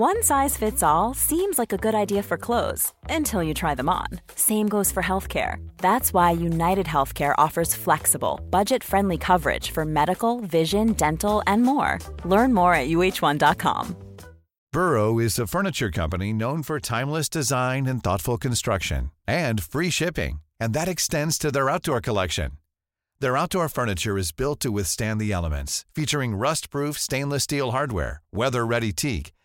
One size fits all seems like a good idea for clothes until you try them on. Same goes for healthcare. That's why United Healthcare offers flexible, budget friendly coverage for medical, vision, dental, and more. Learn more at uh1.com. Burrow is a furniture company known for timeless design and thoughtful construction and free shipping, and that extends to their outdoor collection. Their outdoor furniture is built to withstand the elements, featuring rust-proof stainless steel hardware, weather-ready teak,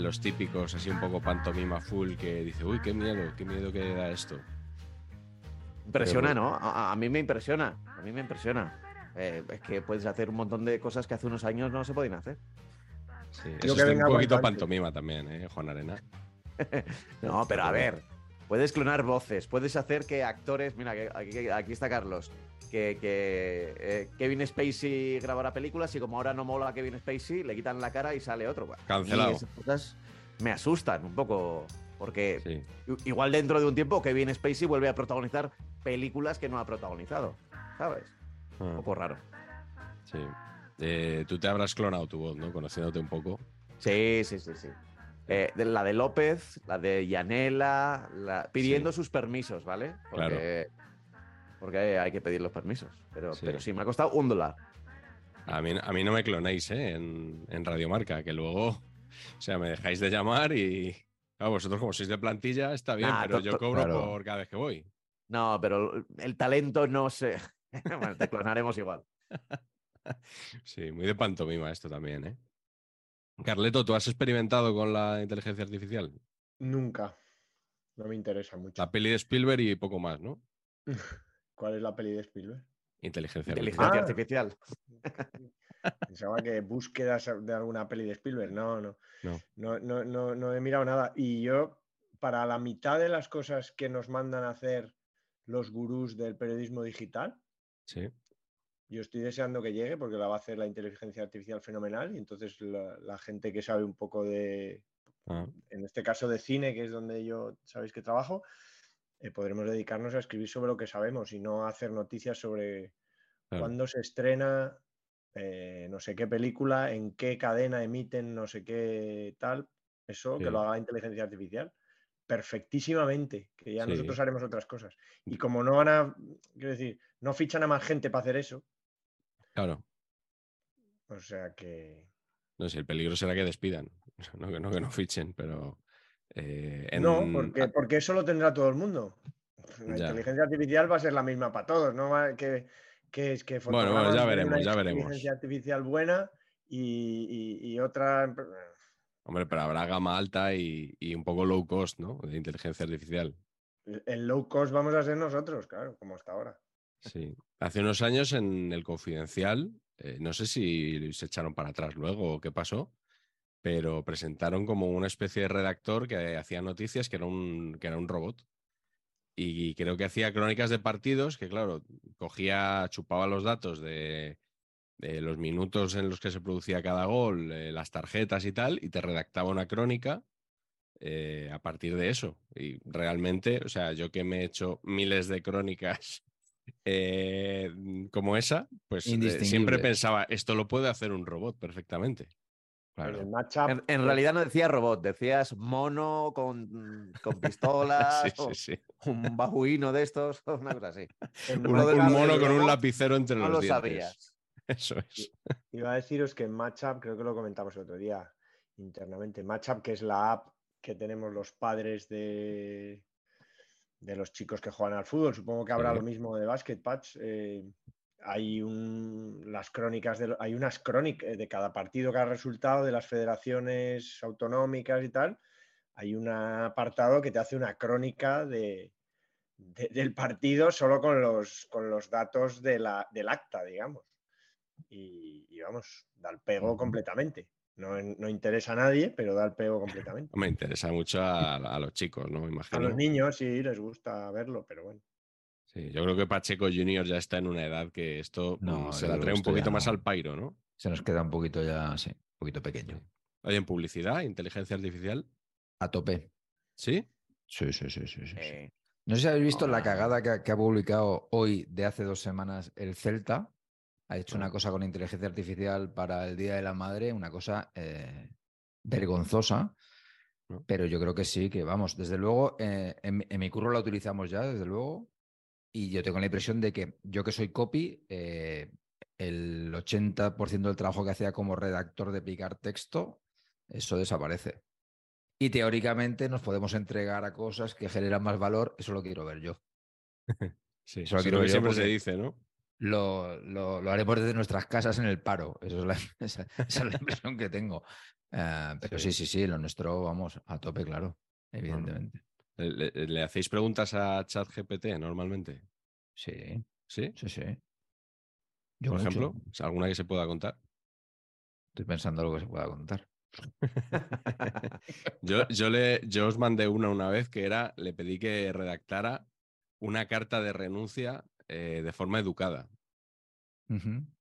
Los típicos, así un poco pantomima full, que dice, uy, qué miedo, qué miedo que da esto. Impresiona, Pero- ¿no? A, a mí me impresiona. A mí me impresiona. Eh, es que puedes hacer un montón de cosas que hace unos años no se podían hacer. Sí, Creo eso que es venga un poquito bastante. pantomima también, ¿eh, Juan Arena? No, pero a ver, puedes clonar voces, puedes hacer que actores. Mira, aquí está Carlos. Que, que, eh, Kevin Spacey grabara películas y como ahora no mola a Kevin Spacey, le quitan la cara y sale otro. Bueno, mí Cancelado. esas cosas me asustan un poco. Porque Sí. igual dentro de un tiempo Kevin Spacey vuelve a protagonizar películas que no ha protagonizado. ¿Sabes? Un Ah, poco raro. sí. Eh, tú te habrás clonado tu voz, ¿no? Conociéndote un poco. Sí, sí, sí, sí. Eh, de- la de López, la de Yanela, la- pidiendo sus permisos, ¿vale? Porque, porque hay que pedir los permisos. Pero Sí. pero sí me ha costado un dólar. A mí, a mí no me clonéis, ¿eh? En, en Radiomarca, que luego, o sea, me dejáis de llamar y... Claro, vosotros como sois de plantilla está bien, Nah, pero yo cobro claro. por cada vez que voy. No, pero el talento no se. bueno, te clonaremos igual. Sí, muy de pantomima esto también, ¿eh? Carleto, ¿tú has experimentado con la inteligencia artificial? Nunca. No me interesa mucho. La peli de Spielberg y poco más, ¿no? ¿Cuál es la peli de Spielberg? Inteligencia Inteligencia Ah. artificial. Pensaba que búsquedas de alguna peli de Spielberg. No, no. No. No, no, no, no he mirado nada. Y yo, para la mitad de las cosas que nos mandan a hacer los gurús del periodismo digital, Sí. yo estoy deseando que llegue porque la va a hacer la inteligencia artificial fenomenal. Y entonces la, la gente que sabe un poco de, Ah, en este caso de cine, que es donde yo sabéis que trabajo, eh, podremos dedicarnos a escribir sobre lo que sabemos y no a hacer noticias sobre claro. cuándo se estrena eh, no sé qué película, en qué cadena emiten no sé qué tal. Eso Sí. que lo haga la inteligencia artificial perfectísimamente, que ya Sí. nosotros haremos otras cosas. Y como no van a, quiero decir, no fichan a más gente para hacer eso, Claro. o sea que... No sé, el peligro será que despidan. No que no, que no fichen, pero. Eh, en- No, porque, porque eso lo tendrá todo el mundo. La Ya. inteligencia artificial va a ser la misma para todos, no que, que es que Bueno, bueno, ya veremos, una ya veremos. inteligencia artificial buena y, y- y otra Hombre, pero habrá gama alta y, y un poco low cost, ¿no? De inteligencia artificial. en low cost vamos a ser nosotros, claro, como hasta ahora. Sí. Hace unos años en el Confidencial, eh, no sé si se echaron para atrás luego o qué pasó, pero presentaron como una especie de redactor que hacía noticias que era un, que era un robot. Y creo que hacía crónicas de partidos que, claro, cogía, chupaba los datos de, de los minutos en los que se producía cada gol, eh, las tarjetas y tal, y te redactaba una crónica eh, a partir de eso. Y realmente, o sea, yo que me he hecho miles de crónicas eh, como esa, pues siempre pensaba, esto lo puede hacer un robot perfectamente. Claro. matchup, En, en realidad no decías robot, decías mono con, con pistolas, Sí, o sí, sí. un babuino de estos, una cosa así. Un, mono con un lapicero entre No los lo dientes. sabías. Eso es. Iba a deciros que en Matchup, creo que lo comentamos el otro día internamente, Matchup, que es la app que tenemos los padres de, de los chicos que juegan al fútbol, supongo que habrá lo mismo de Basket Patch. eh, hay, un, las crónicas de, hay unas crónicas de cada partido, cada resultado de las federaciones autonómicas y tal. hay un apartado que te hace una crónica de, de- del partido solo con los, con los datos de la, del acta, digamos. Y, y vamos, da el pego completamente. No, no interesa a nadie, pero da el pego completamente. Me interesa mucho a, a los chicos, ¿no? Me A imagino. los niños sí les gusta verlo, pero bueno. Sí, yo creo que Pacheco Junior ya está en una edad que esto No, mm, se la trae un poquito más no. al pairo, ¿no? Se nos queda un poquito ya, sí, un poquito pequeño. Oye, en publicidad, inteligencia artificial, A tope. ¿sí? Sí, sí, sí, sí. sí, sí. Eh, No sé si habéis visto la cagada que ha, que ha publicado hoy de hace dos semanas el Celta. Ha hecho una cosa con inteligencia artificial para el Día de la Madre, una cosa eh, vergonzosa. Pero yo creo que sí, que vamos, desde luego, eh, en, mi- en mi curro la utilizamos ya, desde luego. Y yo tengo la impresión de que yo que soy copy, eh, el 80% del trabajo que hacía como redactor de picar texto, eso desaparece. Y teóricamente nos podemos entregar a cosas que generan más valor, eso lo quiero ver yo. Sí, Eso lo quiero lo que ver yo siempre se dice, ¿no? Lo, lo- lo haremos desde nuestras casas en el paro. Eso es la, esa, esa es la impresión que tengo. Eh, pero sí, sí, sí, lo nuestro, vamos, a tope, claro, evidentemente. ¿Le, le- le hacéis preguntas a ChatGPT normalmente? Sí, ¿Sí? sí, sí. Yo Por mucho. ejemplo, ¿alguna que se pueda contar? Estoy pensando lo que se pueda contar. Yo, yo, le, yo os mandé una una vez que era, le pedí que redactara una carta de renuncia eh, de forma educada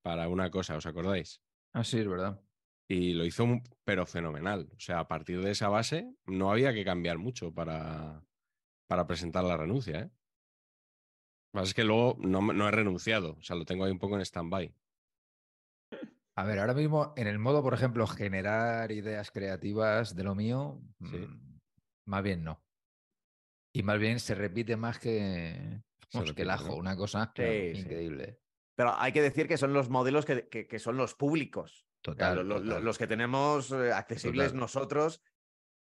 para una cosa, ¿os acordáis? Ah, sí, es verdad. Y lo hizo, pero fenomenal. O sea, a partir de esa base no había que cambiar mucho para, para presentar la renuncia. ¿eh? Lo que pasa es que luego no, he renunciado, o sea, lo tengo ahí un poco en stand-by. A ver, ahora mismo en el modo, por ejemplo, generar ideas creativas de lo mío, Sí. mm, más bien no. Y más bien se repite más que, que el ajo, ¿no? una cosa Sí, sí. increíble. Pero hay que decir que son los modelos que, que- que son los públicos. Total. lo- lo- lo- total. los que tenemos eh, accesibles Total. nosotros.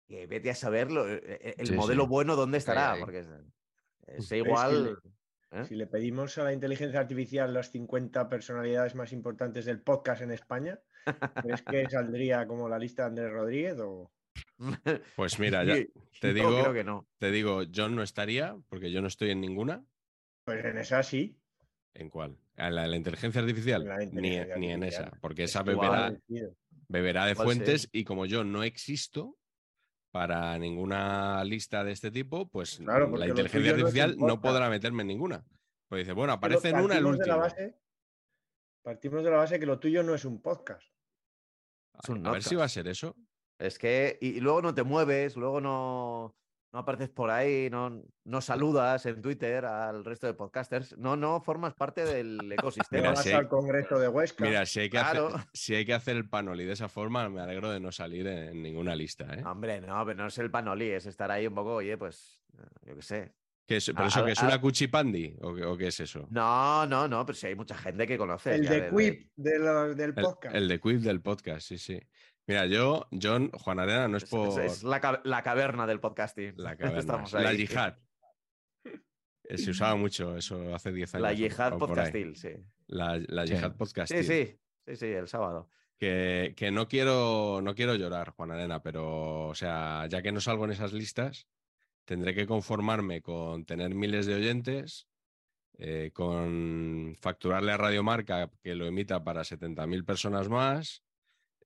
Que vete a saberlo. eh, eh, El Sí, modelo sí. bueno, ¿dónde estará? ahí. Porque es, es Pero es que igual. ¿eh? Si le pedimos a la inteligencia artificial las 50 personalidades más importantes del podcast en España, ¿crees que saldría como la lista de Andrés Rodríguez o Pues mira, ya Yo- te yo digo, creo que no. te digo, John no estaría, porque yo no estoy en ninguna. pues en esa sí? ¿En cuál? ¿En la, en la inteligencia artificial? Ni, en esa, porque Es esa beberá, beberá de sí. fuentes y como yo no existo para ninguna lista de este tipo, pues Claro, la inteligencia no artificial no, podrá meterme en ninguna. Pues dice, bueno, aparece en una el partimos de la último. base- Partimos de la base que lo tuyo no es un podcast. Es un A ver si va a ser eso. Es que. Y, y luego no te mueves, luego no. No apareces por ahí, no, no saludas en Twitter al resto de podcasters. No, no formas parte del ecosistema. Mira, vas sí. al Congreso de Huesca. Mira, si hay, que Claro. hacer, si hay que hacer el panoli de esa forma, me alegro de no salir en, en ninguna lista. ¿eh? Hombre, no, pero no es el panoli, es estar ahí un poco, oye, pues, yo qué sé. ¿Qué es, ¿Pero A- eso a- que es a- una cuchipandi? ¿O, qué- o qué es eso? No, no, no, pero sí hay mucha gente que conoce. el de de- Quip de lo- del El, podcast. el de Quiz del podcast, sí, sí. Mira, yo, John, Juan Arena, no es Es, por es- la, la caverna del podcasting. la caverna, Estamos la yihad. Eh, Se usaba mucho eso hace 10 años. La o- yihad o podcastil, sí. La, la Sí. yihad podcastil. Sí, sí, sí, sí, el sábado. Que, que no quiero no quiero llorar, Juan Arena, pero o sea, ya que no salgo en esas listas, tendré que conformarme con tener miles de oyentes, eh, con facturarle a Radio Marca que lo emita para 70.000 personas más,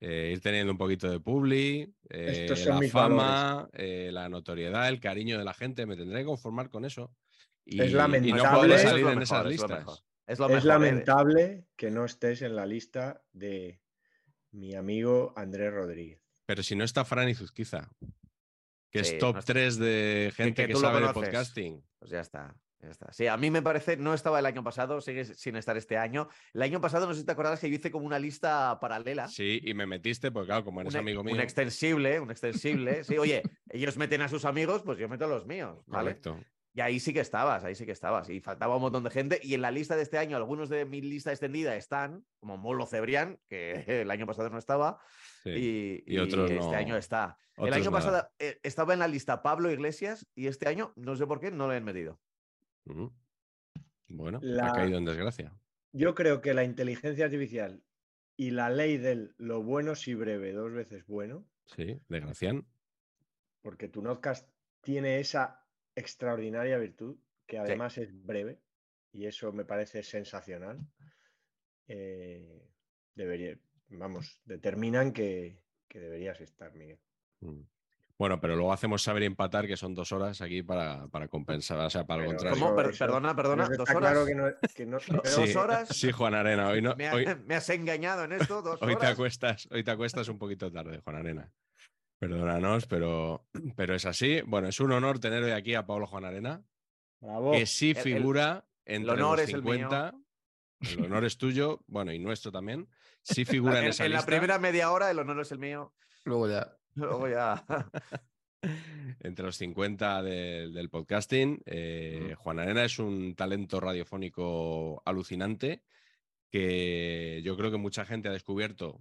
eh, ir teniendo un poquito de publi, eh, la fama, eh, la notoriedad, el cariño de la gente, me tendré que conformar con eso. Y, Es y no lamentable. Es salir lo en esas es lo listas. mejor. Es lo es mejor. ¿eh? lamentable que no estés en la lista de mi amigo Andrés Rodríguez. Pero si no está Fran Izuzquiza, que Sí, es top no está- 3 de gente que sabe de podcasting. Pues ya está. Está. Sí, a mí me parece, no estaba el año pasado, sigue sin estar este año. El año pasado, no sé si te acuerdas que yo hice como una lista paralela. Sí, y me metiste, porque claro, como eres un, amigo mío. un extensible, un extensible. Sí, oye, ellos meten a sus amigos, pues yo meto a los míos, ¿vale? Correcto. Y ahí sí que estabas, ahí sí que estabas. Y faltaba un montón de gente. Y en la lista de este año, algunos de mi lista extendida están, como Molo Cebrián, que el año pasado no estaba, Sí. y, Y otros este no- año está. el año nada. pasado eh, estaba en la lista Pablo Iglesias y este año, no sé por qué, no lo han metido. Bueno, La- ha caído en desgracia. Yo creo que la inteligencia artificial y la ley del lo bueno si breve, dos veces bueno, Sí, de Gracián. porque tu podcast tiene esa extraordinaria virtud, que además es breve, y eso me parece sensacional. Eh, debería, vamos, determinan que, que deberías estar, Miguel. Mm. Bueno, pero luego hacemos saber y empatar, que son dos horas aquí para, para compensar, o sea, para el contrario. ¿Cómo? Per- perdona, perdona, ¿dos horas? claro que no, que no- pero- ¿Dos horas? Sí, Juan Arena, hoy, no, Me, ha- hoy, me has engañado en esto, dos hoy te acuestas, hoy te acuestas un poquito tarde, Juan Arena. Perdónanos, pero, pero es así. Bueno, es un honor tener hoy aquí a Pablo Juan Arena, Bravo. que sí El- el- figura entre honor los es el mío. 50. El honor es tuyo, bueno, y nuestro también. Sí figura en, En, esa en la lista. primera media hora el honor es el mío. Luego ya. Luego ya. entre los 50 del- del podcasting. Eh, Juan Arena es un talento radiofónico alucinante que yo creo que mucha gente ha descubierto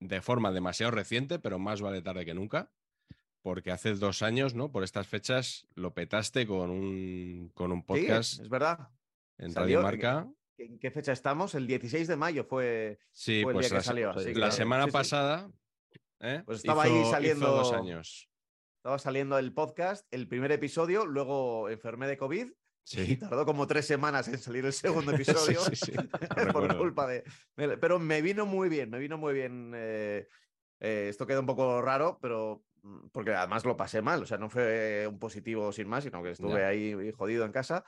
de forma demasiado reciente, pero más vale tarde que nunca, porque hace dos años, ¿no? Por estas fechas lo petaste con un, con un Sí, podcast es verdad. en salió- Radio Marca. ¿En qué fecha estamos? El 16 de mayo fue. Sí, fue el pues día que la, se- salió, así la que- semana sí, sí. pasada. ¿Eh? Pues estaba ahí hizo saliendo- dos años. Estaba saliendo el podcast, el primer episodio, luego enfermé de COVID y Sí. tardó como tres semanas en salir el segundo episodio. sí, sí, lo por recuerdo. culpa de. Pero me vino muy bien, me vino muy bien. eh, eh, esto queda un poco raro, pero mm, porque además lo pasé mal, o sea, no fue un positivo sin más, sino que estuve ahí jodido en casa.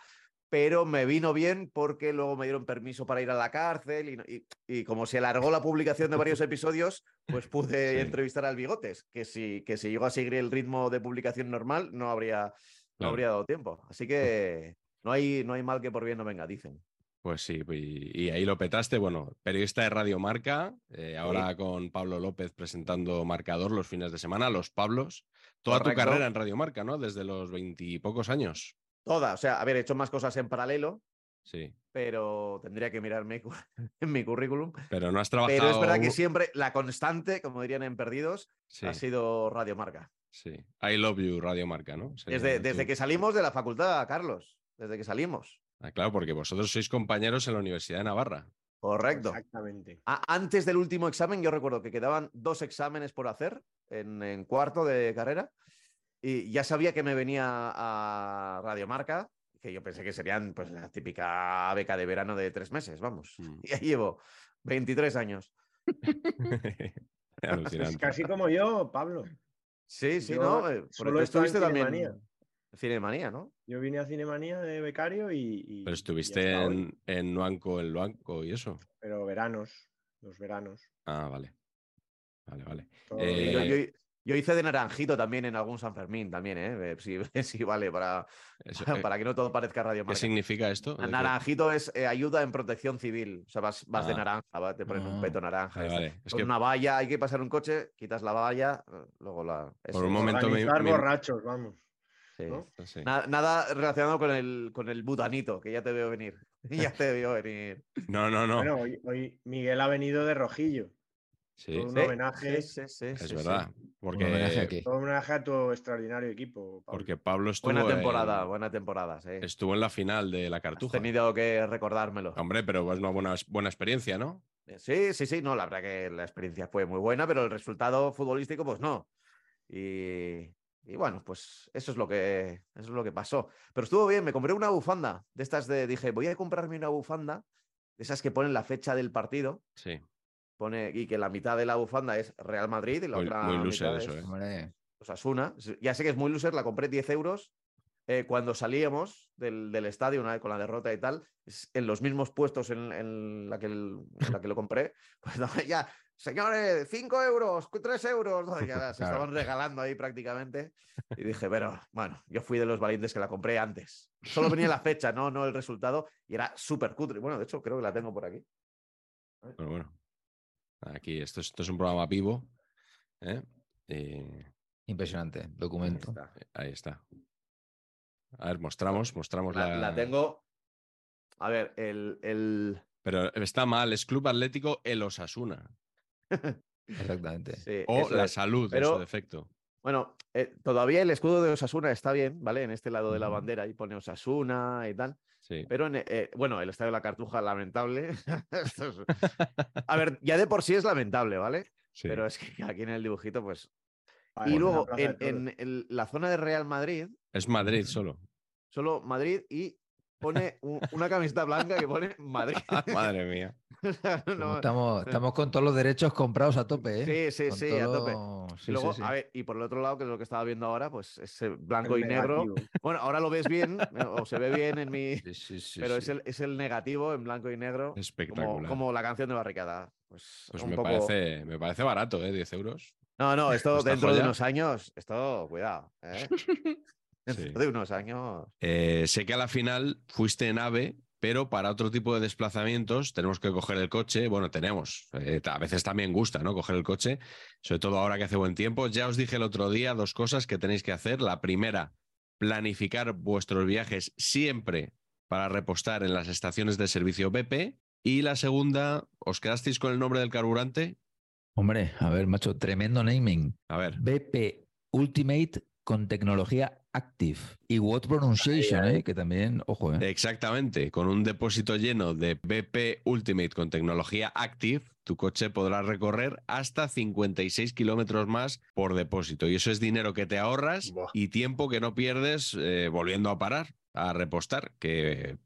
Pero me vino bien porque luego me dieron permiso para ir a la cárcel y, y- y como se alargó la publicación de varios episodios, pues pude Sí. entrevistar al Bigotes, que si, que si llego a seguir el ritmo de publicación normal no habría, no Claro. habría dado tiempo. Así que no hay, no hay mal que por bien no venga, dicen. Pues sí, y, y ahí lo petaste. Bueno, periodista de Radio Marca, eh, ahora con Pablo López presentando Marcador los fines de semana, los Pablos. Toda Correcto. tu carrera en Radio Marca, ¿no? Desde los veintipocos años. Toda, o sea, haber hecho más cosas en paralelo, Sí, pero tendría que mirar mi, cu- en mi currículum. pero no has trabajado. Pero es verdad que siempre la constante, como dirían en Perdidos, Sí, ha sido Radio Marca. sí. I love you, Radio Marca, ¿no? Sería Desde, tu- desde que salimos de la facultad, Carlos. Desde que salimos. Ah, claro, porque vosotros sois compañeros en la Universidad de Navarra. Correcto. Exactamente. A- antes del último examen, yo recuerdo que quedaban dos exámenes por hacer en, en cuarto de carrera y ya sabía que me venía a Radio Marca, que yo pensé que serían pues la típica beca de verano de tres meses, vamos. Mm. Y ahí llevo 23 años. Es Alucinante. casi como yo, Pablo. Sí, sí, Yo ¿no? Eh, solo Porque estado en estuviste también Cinemanía. en Cinemanía, ¿no? Yo vine a Cinemanía de becario y. y- Pero estuviste en, en Nuanco, en Luanco y eso. Pero veranos, los veranos. Ah, vale. Vale, vale. Eh, Yo, yo- yo hice de naranjito también en algún San Fermín, también, ¿eh? Eh, Sí, sí, vale, para, Eso, para, eh, para que no todo parezca Radio ¿Qué Marca. significa esto? ¿De qué? Naranjito es eh, ayuda en protección civil. O sea, vas, vas de Ah. naranja, va, te ponen un Ah. peto naranja. Vale, esto. vale. Es Con que una valla, hay que pasar un coche, quitas la valla, eh, luego la. eso un es. momento me- me- borrachos, vamos. Sí. ¿no? sí. Na- Nada relacionado con el, con el butanito, que ya te veo venir. ya te veo venir. No, no, no. Bueno, hoy, hoy Miguel ha venido de rojillo. Sí, todo un Sí, homenaje. sí, sí, sí, es sí, sí. verdad. ¿Un homenaje Porque? Todo un homenaje a tu extraordinario equipo. Pablo. porque Pablo estuvo, Buena temporada, en, buena temporada, sí. estuvo en la final de la Has Cartuja. tenido que recordármelo. Hombre, pero es una buena, buena experiencia, ¿no? Sí, sí, sí, no, la verdad que la experiencia fue muy buena, pero el resultado futbolístico, pues no. Y, y bueno, pues eso es lo que eso es lo que pasó. Pero estuvo bien, me compré una bufanda de estas de, dije, voy a comprarme una bufanda de esas que ponen la fecha del partido, Sí. Pone y que la mitad de la bufanda es Real Madrid y la Muy- otra muy loser mitad eso, es ¿eh? Osasuna. Ya sé que es muy loser, la compré 10 euros. eh, cuando salíamos del, del estadio, una vez con la derrota y tal, en los mismos puestos en, en la, que el- en la que lo compré, pues no, ya, señores, 5 euros, 3 euros, ¿no? ya se Claro. estaban regalando ahí prácticamente. Y dije, pero bueno, yo fui de los valientes que la compré antes. Solo venía la fecha, no, no el resultado, y era súper cutre. Bueno, de hecho, creo que la tengo por aquí. Pero bueno. Aquí, esto es, esto es un programa vivo. ¿eh? Y impresionante. Ahí Documento. está. ahí está. A ver, mostramos, mostramos La, la. la tengo. A ver, el, el... Pero está mal, es Club Atlético El Osasuna. Exactamente. sí, O la es. salud, en Pero- su defecto. Bueno, eh, todavía el escudo de Osasuna está bien, ¿vale? En este lado de la bandera ahí pone Osasuna y tal. Sí. Pero, en, eh, bueno, el estadio de la Cartuja, lamentable. Esto es- A ver, ya de por sí es lamentable, ¿vale? sí. Pero es que aquí en el dibujito, pues. Vale, Y luego en, la zona de Real Madrid, Es Madrid solo. solo Madrid y pone un- una camiseta blanca que pone Madrid. Madre mía. No, estamos, estamos con todos los derechos comprados a tope, ¿eh? Sí, sí, Con sí, a tope. y sí, luego, sí, sí. a ver, y por el otro lado, que es lo que estaba viendo ahora, pues es eh, blanco El y negro. Bueno, ahora lo ves bien, eh, o se ve bien en mi. Sí, sí, sí, pero Es, el, es el negativo en blanco y negro. Como, Espectacular. como la canción de Barricada. Pues, Pues un me, poco- parece, me parece barato, ¿eh? 10 euros. No, no, esto dentro de unos años, esto, cuidado. ¿eh? Dentro Sí. de unos años. Eh, sé que a la final fuiste en AVE, pero para otro tipo de desplazamientos tenemos que coger el coche. Bueno, tenemos. eh, a veces también gusta, ¿no? Coger el coche, sobre todo ahora que hace buen tiempo. Ya os dije el otro día dos cosas que tenéis que hacer. La primera, planificar vuestros viajes siempre para repostar en las estaciones de servicio BP. Y la segunda, ¿os quedasteis con el nombre del carburante? Hombre, a ver, macho, tremendo naming. A ver, BP Ultimate con tecnología Active. Y What Pronunciation, Ahí, ahí. ¿eh? que también, ojo, ¿eh? Exactamente, con un depósito lleno de BP Ultimate con tecnología Active, tu coche podrá recorrer hasta 56 kilómetros más por depósito. Y eso es dinero que te ahorras Buah. y tiempo que no pierdes eh, volviendo a parar, a repostar. Que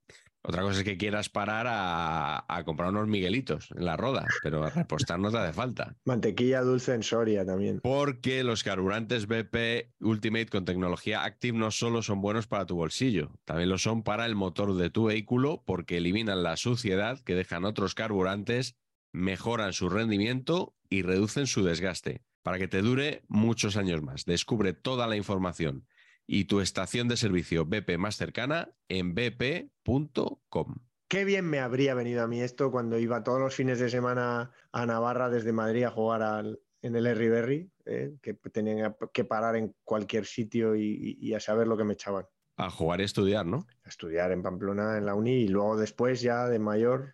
otra cosa es que quieras parar a, a comprar unos miguelitos en la roda, pero a repostar no te hace falta. Mantequilla dulce en Soria también. Porque los carburantes BP Ultimate con tecnología Active no solo son buenos para tu bolsillo, también lo son para el motor de tu vehículo porque eliminan la suciedad que dejan otros carburantes, mejoran su rendimiento y reducen su desgaste para que te dure muchos años más. Descubre toda la información y tu estación de servicio BP más cercana en bp.com. Qué bien me habría venido a mí esto cuando iba todos los fines de semana a Navarra desde Madrid a jugar al- en el Berry, ¿eh? que tenían que parar en cualquier sitio y, a saber lo que me echaban. A jugar y estudiar, ¿no? A estudiar en Pamplona, en la uni, y luego después ya de mayor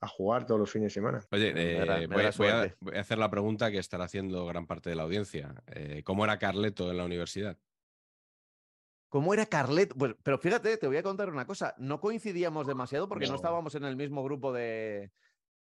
a jugar todos los fines de semana. Oye, eh, a, voy a hacer la pregunta que estará haciendo gran parte de la audiencia. Eh, ¿Cómo era Carleto en la universidad? ¿Cómo era Carlet? Pues, pero fíjate, te voy a contar una cosa. No coincidíamos demasiado porque no, No. estábamos en el mismo grupo de,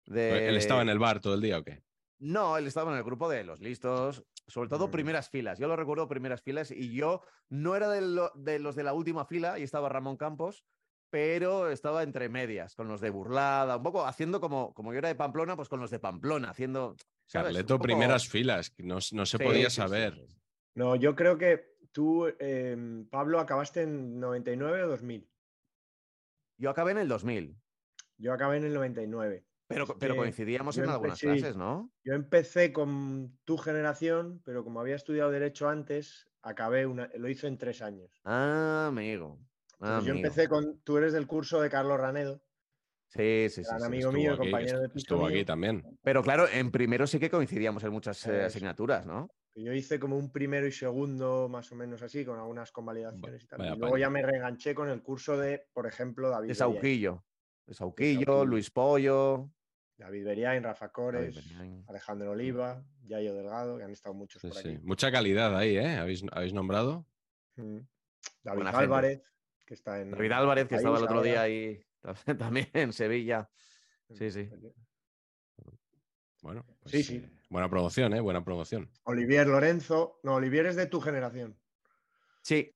de- ¿Él estaba en el bar todo el día o qué? No, él estaba en el grupo de los listos, sobre todo Mm. primeras filas. Yo lo recuerdo primeras filas y yo no era de, lo- de los de la última fila y estaba Ramón Campos, pero estaba entre medias, con los de Burlada, un poco haciendo como, como yo era de Pamplona, pues con los de Pamplona, haciendo... ¿sabes? Carleto, poco- primeras filas, que no, no se Sí, podía sí, saber. sí, sí. No, yo creo que tú, eh, Pablo, acabaste en 99 o 2000. Yo acabé en el 2000, Yo acabé en el 99. pero, pero que coincidíamos en algunas clases, ¿no? Yo empecé con tu generación, pero como había estudiado Derecho antes, acabé una, lo hice en tres años. Ah, amigo. Ah, yo empecé con, tú eres del curso de Carlos Ranedo, Sí, sí, sí. gran sí. amigo Estuvo mío, aquí, compañero de piso estuvo aquí también. Pero claro, en primero sí que coincidíamos en muchas eh, asignaturas, ¿no? Yo hice como un primero y segundo, más o menos así, con algunas convalidaciones y tal. vaya Y luego ya me reenganché con el curso de, por ejemplo, David De. Sauquillo. De Sauquillo. Luis Pollo. David Beriain, Rafa Cores, Beriain. Alejandro Oliva, Yayo Delgado, que han estado muchos Sí, por sí. aquí. Mucha calidad ahí, ¿eh? ¿Habéis, habéis nombrado? Mm. David Buena gente. Álvarez, que está en. David Álvarez, que estaba el otro día ahí también en Sevilla. Sí, sí. Bueno, pues, Sí, sí. eh, buena promoción, ¿eh? Buena promoción. Olivier Lorenzo. No, Olivier es de tu generación. Sí,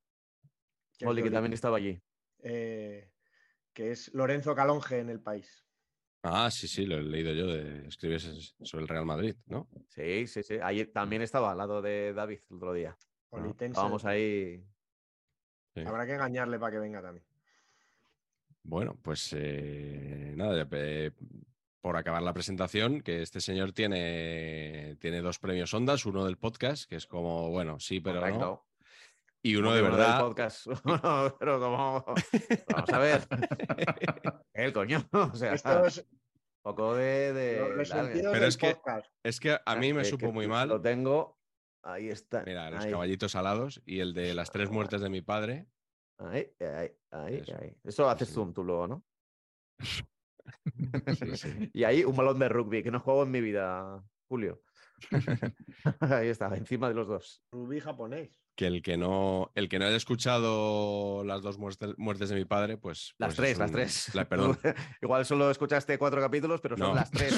Oli, que también estaba allí. Eh, que es Lorenzo Calonge en el país. Ah, sí, sí, lo he leído yo. De, escribes sobre el Real Madrid, ¿no? Sí, sí, sí. Ahí también estaba al lado de David el otro día. Olitense. Vamos ahí. Sí. Habrá que engañarle para que venga también. Bueno, pues eh, nada, ya, eh, por acabar la presentación, que este señor tiene, tiene dos premios Ondas, uno del podcast, que es como, bueno, sí, pero no, Correcto. y uno Como de del verdad. podcast. Pero como. Vamos a ver. El coño. O sea, Esto es poco de. de los, Pero del es que- podcast. Es que a mí me Que- supo que muy Lo mal. tengo. Ahí está. Mira, los ahí. caballitos alados y el de las tres muertes de mi padre. Ahí, ahí, ahí, Eso. ahí. Eso haces zoom tú luego, ¿no? Sí, sí. Y ahí un balón de rugby, que no juego en mi vida, Julio. ahí está, encima de los dos. Rubí japonés. Que el que no, el que no haya escuchado las dos muertes, muertes de mi padre, pues. Las pues es tres, las tres. la- perdón. Igual solo escuchaste cuatro capítulos, pero son No, las tres.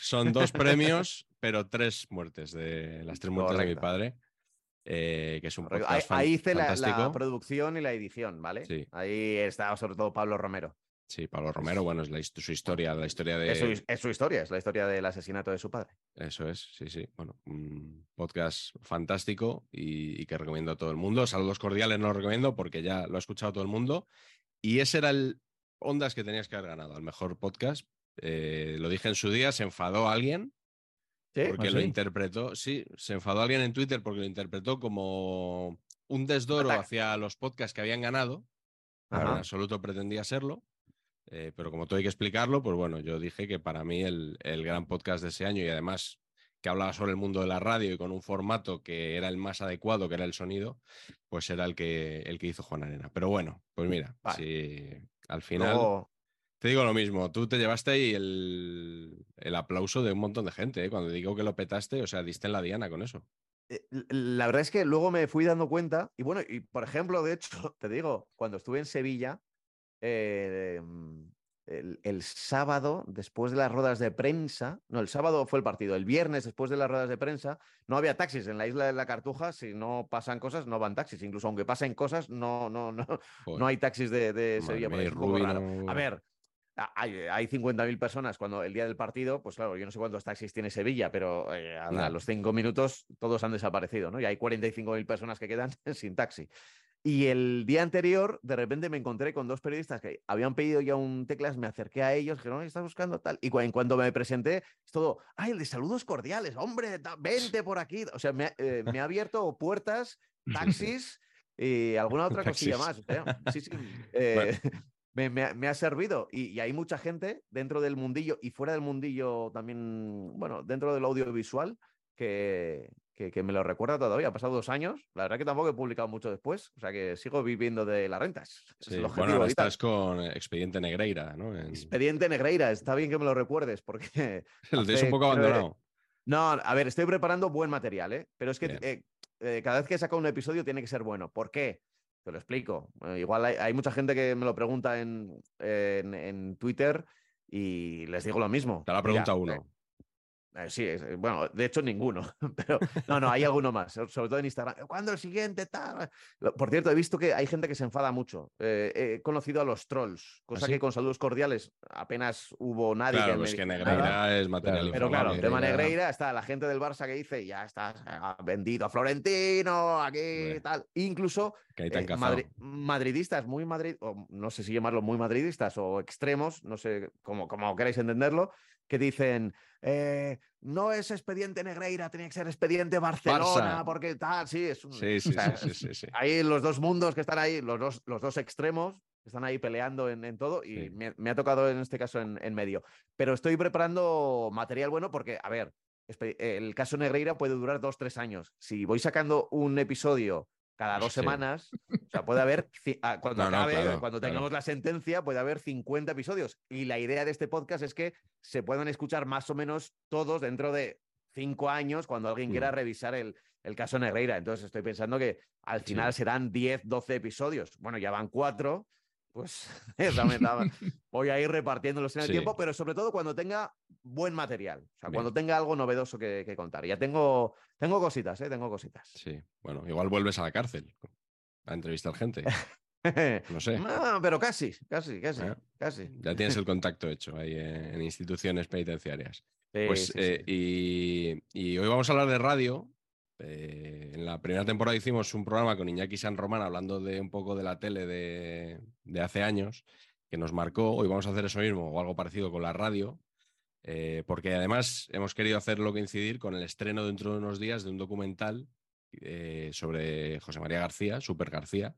son- dos premios, pero tres muertes de las tres muertes de mi padre. eh, que es un podcast Ahí, hice la, la producción y la edición, ¿vale? Sí. Ahí está sobre todo Pablo Romero. Sí, Pablo Romero, bueno, es la su historia, la historia de... Es, su, es su historia, es la historia del asesinato de su padre. Eso es, sí, sí. Bueno, un podcast fantástico y, y que recomiendo a todo el mundo. Saludos cordiales no lo recomiendo porque ya lo ha escuchado todo el mundo. Y ese era el Ondas que tenías que haber ganado, el mejor podcast. Eh, lo dije en su día, se enfadó alguien ¿Sí? porque ¿Ah, lo interpretó, sí, se enfadó alguien en Twitter porque lo interpretó como un desdoro Ataque. hacia los podcasts que habían ganado. En absoluto pretendía serlo. Eh, pero como todo hay que explicarlo, pues bueno, yo dije que para mí el, el gran podcast de ese año y además que hablaba sobre el mundo de la radio y con un formato que era el más adecuado, que era el sonido, pues era el que, el que hizo Juan Arena. Pero bueno, pues mira, Vale. si al final Luego- te digo lo mismo, tú te llevaste ahí el, el aplauso de un montón de gente, ¿eh? cuando digo que lo petaste, o sea, diste en la diana con eso. eh, La verdad es que luego me fui dando cuenta, y bueno, y por ejemplo, de hecho, te digo, cuando estuve en Sevilla, eh, mm, el, el sábado, después de las ruedas de prensa, no, el sábado fue el partido, el viernes, después de las ruedas de prensa, no había taxis en la isla de la Cartuja, si no pasan cosas, no van taxis, incluso aunque pasen cosas, no, no, no, Joder, no hay taxis de, Sevilla, no- A ver, hay, hay 50.000 personas cuando el día del partido, pues claro, yo no sé cuántos taxis tiene Sevilla, pero eh, a los cinco minutos todos han desaparecido, ¿no? Y hay 45.000 personas que quedan sin taxi. Y el día anterior, de repente me encontré con dos periodistas que habían pedido ya un teclas, me acerqué a ellos, que no, estás buscando tal. Y cu- en cuanto me presenté, es todo, ay, el de saludos cordiales, hombre, vente por aquí. O sea, me, ha- eh, me ha abierto puertas, taxis y alguna otra cosilla más. O sea, sí, sí. eh, me, me ha- me ha servido. Y, y hay mucha gente dentro del mundillo y fuera del mundillo también, bueno, dentro del audiovisual, que, que, que me lo recuerda todavía. Ha pasado dos años. La verdad que tampoco he publicado mucho después. O sea que sigo viviendo de las rentas. Sí, Bueno, ahora estás con Expediente Negreira, ¿no? En- Expediente Negreira, está bien que me lo recuerdes porque Lo tienes un poco abandonado. no, a ver, estoy preparando buen material, ¿eh? Pero es que eh, eh, cada vez que saca un episodio tiene que ser bueno. ¿Por qué? Te lo explico. Eh, igual hay, hay mucha gente que me lo pregunta en, en- en Twitter y les digo lo mismo. Te la pregunta uno. Eh, sí, es- eh, bueno, de hecho ninguno, pero no, no, hay alguno más, so- sobre todo en Instagram. ¿Cuándo el siguiente? Tal? Por cierto, he visto que hay gente que se enfada mucho. Eh, he conocido a los trolls, cosa sí? que con saludos cordiales apenas hubo nadie Claro, que me pues que dijera nada. Negreira es material Pero claro, inflamable. tema Negreira. Negreira está la gente del Barça que dice, ya estás ah, vendido a Florentino, aquí Hombre. tal. Incluso eh, madri- madridistas muy madrid, o no sé si llamarlo muy madridistas o extremos, no sé cómo, cómo queréis entenderlo, que dicen, eh, no es expediente Negreira, tenía que ser expediente Barcelona, Barça. porque tal, sí, es un... Sí, sí, o sea, sí. Ahí los dos mundos que están ahí, los dos, los dos extremos, están ahí peleando en, en todo, y me, me ha tocado en este caso en, en medio. Pero estoy preparando material bueno porque, a ver, el caso Negreira puede durar dos, tres años. Si voy sacando un episodio cada dos Sí. semanas, o sea, puede haber, ah, cuando No, no, acabe, claro, cuando claro. tengamos la sentencia, puede haber 50 episodios. Y la idea de este podcast es que se puedan escuchar más o menos todos dentro de cinco años cuando alguien quiera Mm. revisar el, el caso Negreira. Entonces estoy pensando que al Sí. final serán 10, 12 episodios. Bueno, ya van cuatro. Pues dame- dame- voy a ir repartiéndolos en el Sí. tiempo, pero sobre todo cuando tenga buen material. O sea, Bien. cuando tenga algo novedoso que, que contar. Ya tengo, tengo cositas, ¿eh? Tengo cositas. Sí, bueno, igual vuelves a la cárcel a entrevistar gente. No sé. No, pero casi, casi, casi, ¿Eh? casi. Ya tienes el contacto hecho ahí en, instituciones penitenciarias. Sí, Pues, sí, eh. Y, y hoy vamos a hablar de radio. Eh, en la primera temporada hicimos un programa con Iñaki San Román hablando de un poco de la tele de, hace años, que nos marcó. Hoy vamos a hacer eso mismo o algo parecido con la radio, eh, porque además hemos querido hacerlo coincidir con el estreno dentro de unos días de un documental eh, sobre José María García, Super García,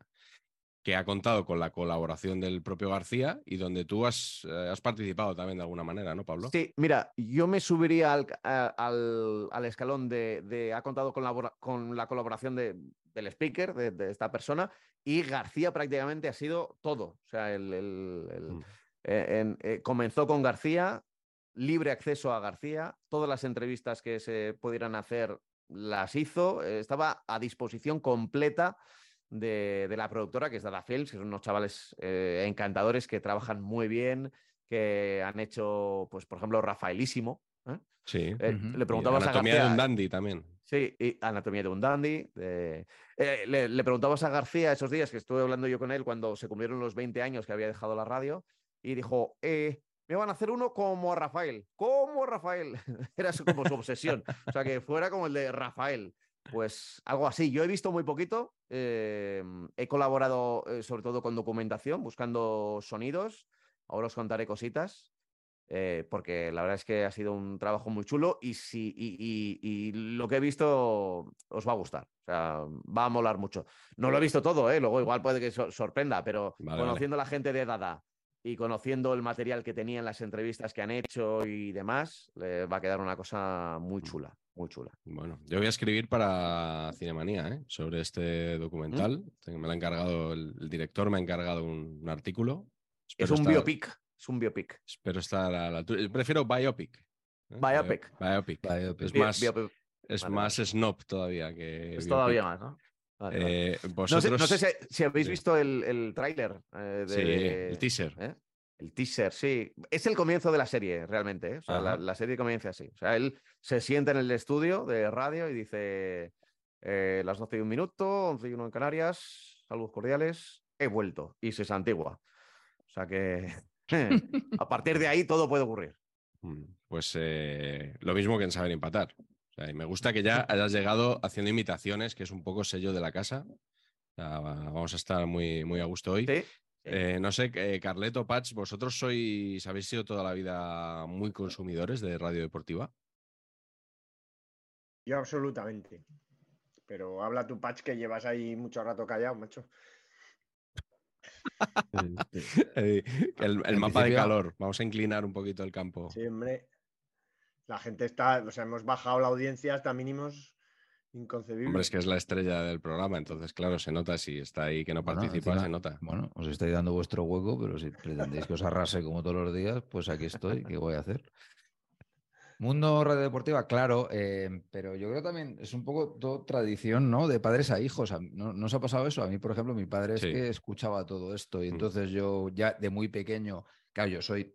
que ha contado con la colaboración del propio García y donde tú has, eh, has participado también de alguna manera, ¿no, Pablo? Sí, mira, yo me subiría al, al- al escalón de, de- ha contado con la, con la colaboración de- del speaker, de, de esta persona, y García prácticamente ha sido todo. O sea, el, el- el- Mm. eh, en- eh, comenzó con García, libre acceso a García, todas las entrevistas que se pudieran hacer las hizo, eh, estaba a disposición completa de, de la productora, que es Dada Films, que son unos chavales eh, encantadores que trabajan muy bien, que han hecho, pues, por ejemplo, Rafaelísimo, ¿eh? Sí. Eh, Ujú. Le Y preguntabas a Anatomía de García. un dandy también. Sí, y Anatomía de un Dandy. de- eh, le, le preguntabas a García esos días que estuve hablando yo con él cuando se cumplieron los 20 años que había dejado la radio y dijo, eh, me van a hacer uno como a Rafael, como a Rafael. Era su- como su obsesión. O sea, que fuera como el de Rafael. Pues algo así. Yo he visto muy poquito. eh, he colaborado eh, sobre todo con documentación, buscando sonidos. Ahora os contaré cositas. eh, porque la verdad es que ha sido un trabajo muy chulo y, si, y, y- y lo que he visto os va a gustar. O sea, va a molar mucho. No lo he visto todo, ¿eh? luego igual puede que sor- sorprenda, pero Vale, vale. conociendo a la gente de Dada y conociendo el material que tenía en las entrevistas que han hecho y demás, le va a quedar una cosa muy Mm. chula, muy chula. Bueno, yo voy a escribir para Cinemanía ¿eh? sobre este documental. Me lo ha encargado el, el director, me ha encargado un, un artículo. Es un estar- biopic, es un biopic. Espero estar a la altura. Prefiero biopic. ¿eh? Biopic. Bio- Biopic. Biopic. Es más, biopic. es vale, más snob todavía que. Es biopic. todavía más, ¿no? Vale, vale. Eh, No sé, vosotros. no sé si, si habéis visto el, el tráiler eh, de, Sí, el teaser. El teaser, sí. Es el comienzo de la serie, realmente. ¿eh? O sea, la, serie comienza así. O sea, él se sienta en el estudio de radio y dice: eh, Las 12 y un minuto, 11 y uno en Canarias, saludos cordiales, he vuelto. Y se santigua. O sea que a partir de ahí todo puede ocurrir. Mm, Pues eh, lo mismo que en Saber Empatar. O sea, y me gusta que ya hayas llegado haciendo imitaciones, que es un poco sello de la casa. O sea, va- vamos a estar muy, muy a gusto hoy. Sí. Eh, no sé, eh, Carleto, Patch, vosotros sois, habéis sido toda la vida muy consumidores de radio deportiva. Yo absolutamente. Pero habla tu patch que llevas ahí mucho rato callado, macho. Eh, el el mapa de calor, vamos a inclinar un poquito el campo. Sí, hombre. La gente está, o sea, hemos bajado la audiencia hasta mínimos inconcebibles. Hombre, es que es la estrella del programa, entonces, claro, se nota si está ahí que no Bueno, participa, encima- se nota. Bueno, os estáis dando vuestro hueco, pero si pretendéis que os arrase como todos los días, pues aquí estoy. ¿Qué voy a hacer? Mundo Radio Deportiva, claro, eh, pero yo creo también es un poco todo tradición, ¿no? De padres a hijos. A mí- ¿No, no os ha pasado eso? A mí, por ejemplo, mi padre Sí. es que escuchaba todo esto y Mm. entonces yo ya de muy pequeño, claro, yo soy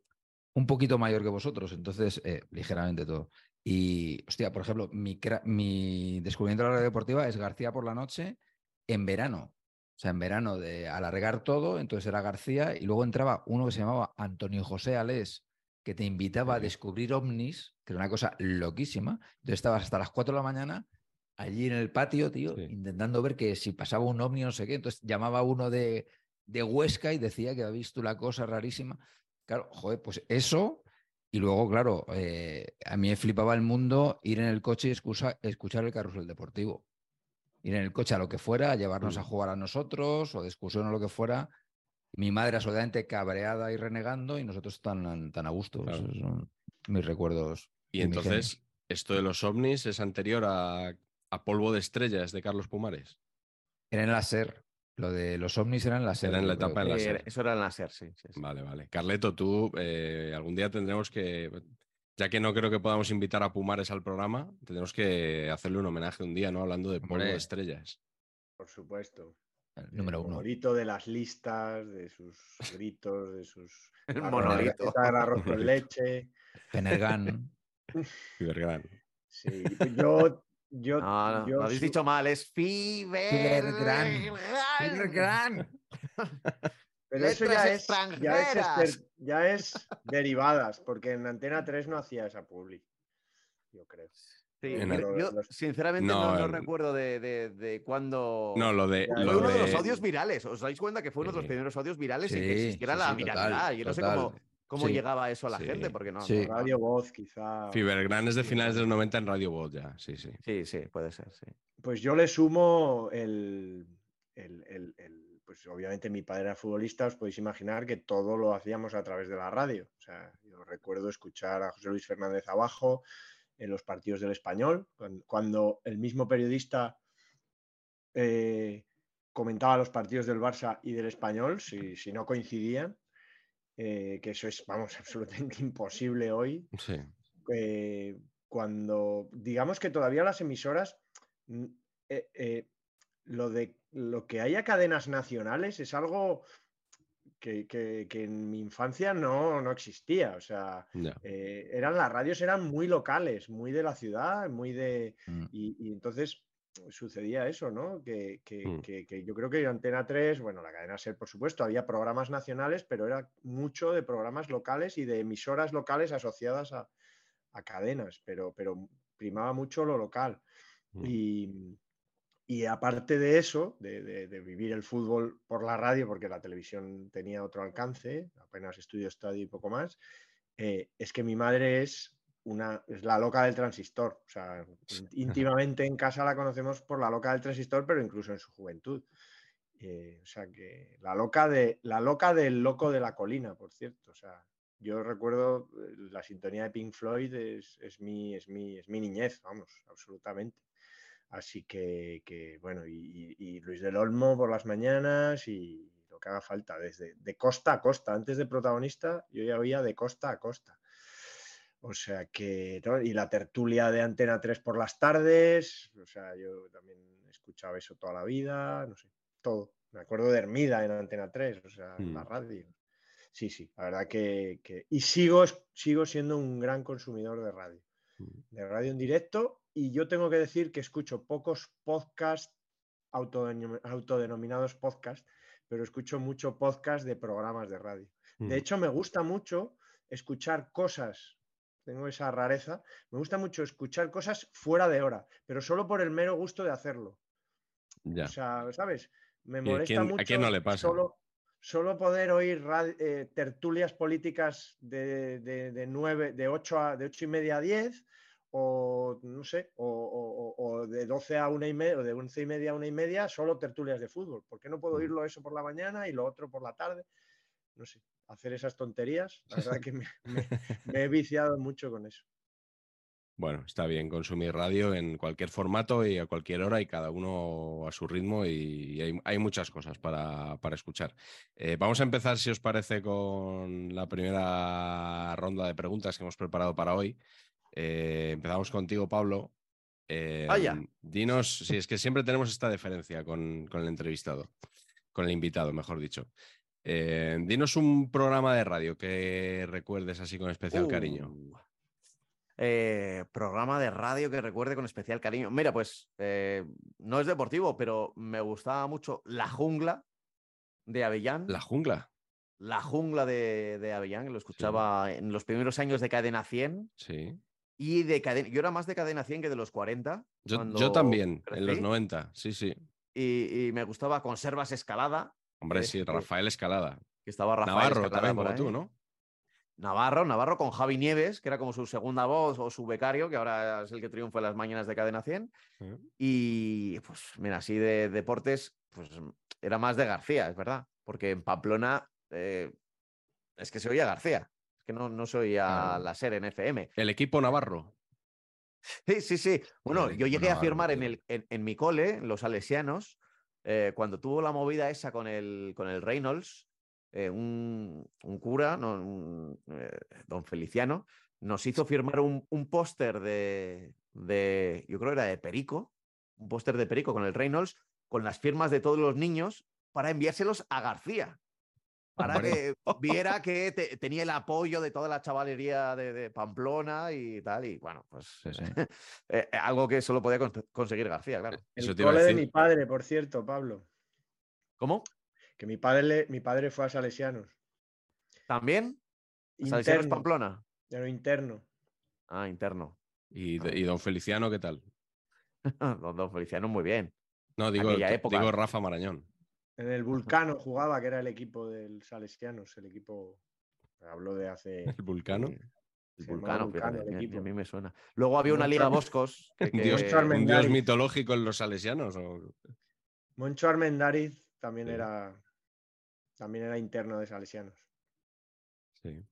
un poquito mayor que vosotros, entonces eh, ligeramente todo. Y, hostia, por ejemplo, mi, mi descubrimiento de la radio deportiva es García por la noche en verano. O sea, en verano de alargar todo, entonces era García y luego entraba uno que se llamaba Antonio José Alés, que te invitaba a descubrir ovnis, que era una cosa loquísima. Entonces estabas hasta las 4 de la mañana allí en el patio, tío, Sí. intentando ver que si pasaba un ovni no sé qué. Entonces llamaba a uno de, de Huesca y decía que había visto una cosa rarísima. Claro, joder, pues eso. Y luego, claro, eh, a mí me flipaba el mundo ir en el coche y escucha- escuchar el carrusel deportivo. Ir en el coche a lo que fuera, a llevarnos a Mm. jugar a nosotros o de excursión o lo que fuera. Mi madre absolutamente cabreada y renegando y nosotros tan, tan a gusto. Claro. Esos son mis recuerdos. Y entonces, esto de los ovnis es anterior a, a Polvo de Estrellas de Carlos Pumares. Era en la SER. Lo de los ovnis era en la SER. Era en la etapa la SER. eso era en la SER, sí. sí, sí. Vale, vale. Carleto, tú eh, algún día tendremos que, ya que no creo que podamos invitar a Pumares al programa, tendremos que hacerle un homenaje un día, ¿no? Hablando de polvo de estrellas. Por supuesto. el número el uno. monolito de las listas, de sus gritos, de sus. El arroz- monolito. arroz con leche. Penergan. Cibergrán. Sí, yo. Yo, No, no, yo lo habéis su- dicho mal, es Fiber. Fibergran. Penergan. Pero eso ya es, ya, es ya es derivadas, porque en Antena 3 no hacía esa publi. Yo creo. Sí, En yo, el- yo, los- sinceramente No, no, no el- recuerdo de, de, de cuándo. No, lo de. Fue lo uno de... los audios virales. ¿Os dais cuenta que fue uno de los primeros audios virales en Sí, que existiera sí, la sí, viralidad? total, Yo no sé total. cómo, cómo Sí. llegaba eso a la Sí. gente, porque no. Sí. no- Radio Voz, quizá. Fibergrán es de finales de los 90 en Radio Voz ya, sí, sí. Sí, sí, puede ser, sí. Pues yo le sumo el, el- el- el- Pues obviamente mi padre era futbolista, os podéis imaginar que todo lo hacíamos a través de la radio. O sea, yo recuerdo escuchar a José Luis Fernández abajo en los partidos del español, cuan- cuando, el mismo periodista eh, comentaba los partidos del Barça y del español, si, si no coincidían, eh, que eso es, vamos, absolutamente imposible hoy Sí. eh, cuando digamos que todavía las emisoras mm, eh, lo de lo que haya cadenas nacionales es algo que, que- que en mi infancia no, no existía. O sea, eran las radios eran muy locales, muy de la ciudad, muy de. Mm. Y, y entonces sucedía eso, ¿no? Que, que- Mm. que- que yo creo que Antena 3, bueno, la cadena SER, por supuesto, había programas nacionales, pero era mucho de programas locales y de emisoras locales asociadas a, a cadenas, pero, pero primaba mucho lo local. Mm. Y, y aparte de eso, de, de- de vivir el fútbol por la radio, porque la televisión tenía otro alcance, apenas estudio estadio y poco más, eh, es que mi madre es una es la loca del transistor. O sea, ín- íntimamente en casa la conocemos por la loca del transistor, pero incluso en su juventud. Eh, o sea que la loca de la loca del loco de la colina, por cierto. O sea, yo recuerdo eh, la sintonía de Pink Floyd es, es mi, es mi, es mi niñez, vamos, absolutamente. Así que, que, bueno, y, y- y Luis del Olmo por las mañanas y lo que haga falta, desde de costa a costa. Antes de protagonista, yo ya oía de costa a costa. O sea que, ¿no? y la tertulia de Antena 3 por las tardes, o sea, yo también escuchaba eso toda la vida, no sé, todo. Me acuerdo de Hermida en Antena 3, o sea, en la Mm. radio. Sí, sí, la verdad que, que- Y sigo, sigo siendo un gran consumidor de radio, Mm. de radio en directo, y yo tengo que decir que escucho pocos podcasts autodenom- autodenominados podcasts, pero escucho mucho podcast de programas de radio. Mm. De hecho, me gusta mucho escuchar cosas, tengo esa rareza, me gusta mucho escuchar cosas fuera de hora, pero solo por el mero gusto de hacerlo. Ya. O sea, ¿sabes? Me ¿Y a molesta quién- a mucho quién no le pasa? Solo, solo poder oír eh, tertulias políticas de, de, de, nueve, de, 8 a, de ocho y media a 10 o no sé, o, o- o- o de 12 a una y media, o de 11 y media a una y media, solo tertulias de fútbol. ¿Por qué no puedo Mm. oírlo eso por la mañana y lo otro por la tarde? No sé, hacer esas tonterías. La verdad que me, me- me he viciado mucho con eso. Bueno, está bien consumir radio en cualquier formato y a cualquier hora y cada uno a su ritmo y hay, hay muchas cosas para, para escuchar. Eh, vamos a empezar, si os parece, con la primera ronda de preguntas que hemos preparado para hoy. Eh, empezamos contigo, Pablo. Eh, Vaya. Dinos, si es que siempre tenemos esta diferencia con, con el entrevistado, con el invitado, mejor dicho. Eh, dinos un programa de radio que recuerdes así con especial cariño. Uh. Eh, programa de radio que recuerde con especial cariño. Mira, pues eh, no es deportivo, pero me gustaba mucho La Jungla de Avellán. La jungla, La Jungla de, de Avellán, que lo escuchaba en los primeros años de Cadena 100. sí. Y de cadena, yo era más de Cadena 100 que de los 40. Yo, también, en los crecí, 90, sí, sí. Y, y me gustaba Conservas Escalada, Hombre, sí, Rafael Escalada. que estaba Rafael Navarro Escalada también, como tú. ¿no? Navarro, Navarro con Javi Nieves, que era como su segunda voz o su becario, que ahora es el que triunfa en las mañanas de Cadena 100. Eh. Y pues, mira, así de deportes, pues era más de García, es verdad. Porque en Pamplona eh, es que se oía García. Es que no, no se oía Claro. la SER en FM. El equipo Navarro. Sí, sí, sí. Bueno, yo llegué a firmar en, el, en, en mi cole, en los Salesianos, eh, cuando tuvo la movida esa con el, con el Reynolds, eh, un, un cura, no, un, eh, don Feliciano, nos hizo firmar un, un póster de, de, yo creo era de Perico, un póster de Perico con el Reynolds, con las firmas de todos los niños para enviárselos a García. Para que viera que te- tenía el apoyo de toda la chavalería de, de Pamplona y tal. Y bueno, pues Sí, sí. eh, eh, algo que solo podía con- conseguir García, claro. Eso El cole de mi padre, por cierto, Pablo. ¿Cómo? Que mi padre, le- mi padre fue a Salesianos. ¿También? ¿Salesianos Interno, Pamplona? de lo interno. Ah, interno. ¿Y, Ah. y don Feliciano qué tal? Don, don Feliciano, muy bien. No, digo, digo Rafa Marañón. En el Vulcano jugaba, que era el equipo del Salesianos, el equipo. Hablo de hace. El Vulcano. Sí, El Vulcano, Vulcano, el a- mí me suena. Luego había una Moncho- Liga Boscos. que- Un dios, que- un dios mitológico en los salesianos. o- Moncho Armendáriz también Sí. era. También era interno de Salesianos. Sí.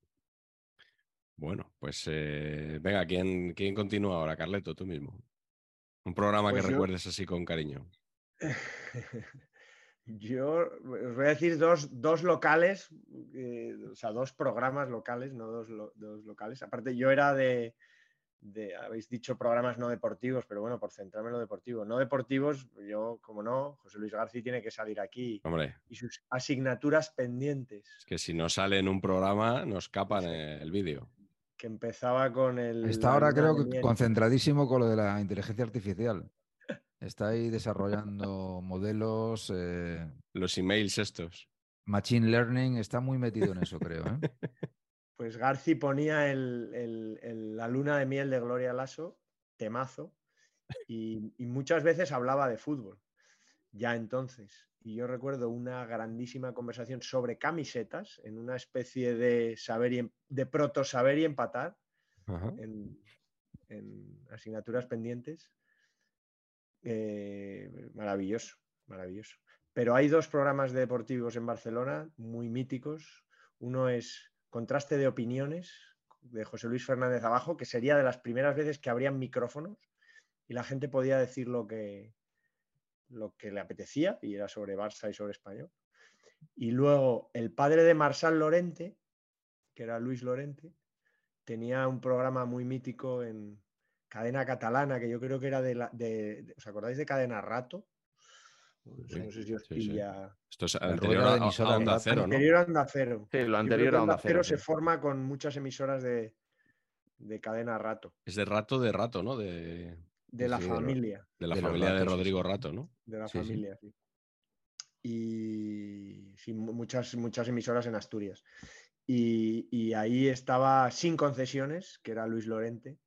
Bueno, pues eh, venga, ¿quién, ¿quién continúa ahora? Carleto, tú mismo. Un programa Pues que yo- recuerdes así con cariño. Yo os voy a decir dos, dos locales, eh, o sea, dos programas locales, no dos, lo- dos locales. Aparte, yo era de, de, habéis dicho programas no deportivos, pero bueno, por centrarme en lo deportivo. No deportivos, yo, como no, José Luis García tiene que salir aquí. Hombre. Y sus asignaturas pendientes. Es que si no sale en un programa, nos capan el vídeo. Que empezaba con el. Está ahora, creo que concentradísimo con lo de la inteligencia artificial. Está ahí desarrollando modelos. Eh, Los emails estos. Machine Learning está muy metido en eso, creo. ¿eh? Pues Garci ponía la luna de miel de Gloria Lasso, temazo, y, muchas veces hablaba de fútbol, ya entonces. Y yo recuerdo una grandísima conversación sobre camisetas, en una especie de saber y, em, de proto saber y empatar, en, asignaturas pendientes. Eh, maravilloso, maravilloso. Pero hay dos programas deportivos en Barcelona muy míticos. Uno es contraste de opiniones de José Luis Fernández Abajo, que sería de las primeras veces que habrían micrófonos y la gente podía decir lo que, lo que le apetecía, y era sobre Barça y sobre español. Y luego el padre de Marsal Lorente, que era Luis Lorente, tenía un programa muy mítico en cadena catalana, que yo creo que era de, la, de ¿os acordáis de Cadena Rato? no sé si os pilla. Esto es anterior a, Onda Cero, ¿no? Anterior a Onda Cero. Sí, lo anterior a Onda Cero. se forma con muchas emisoras de, cadena Rato. Es de Rato de Rato, ¿no? De, de la familia. De la familia de Rodrigo Rato, ¿no? De la familia, sí. Y sí, muchas, muchas emisoras en Asturias. Y, y ahí estaba Sin Concesiones, que era Luis Lorente,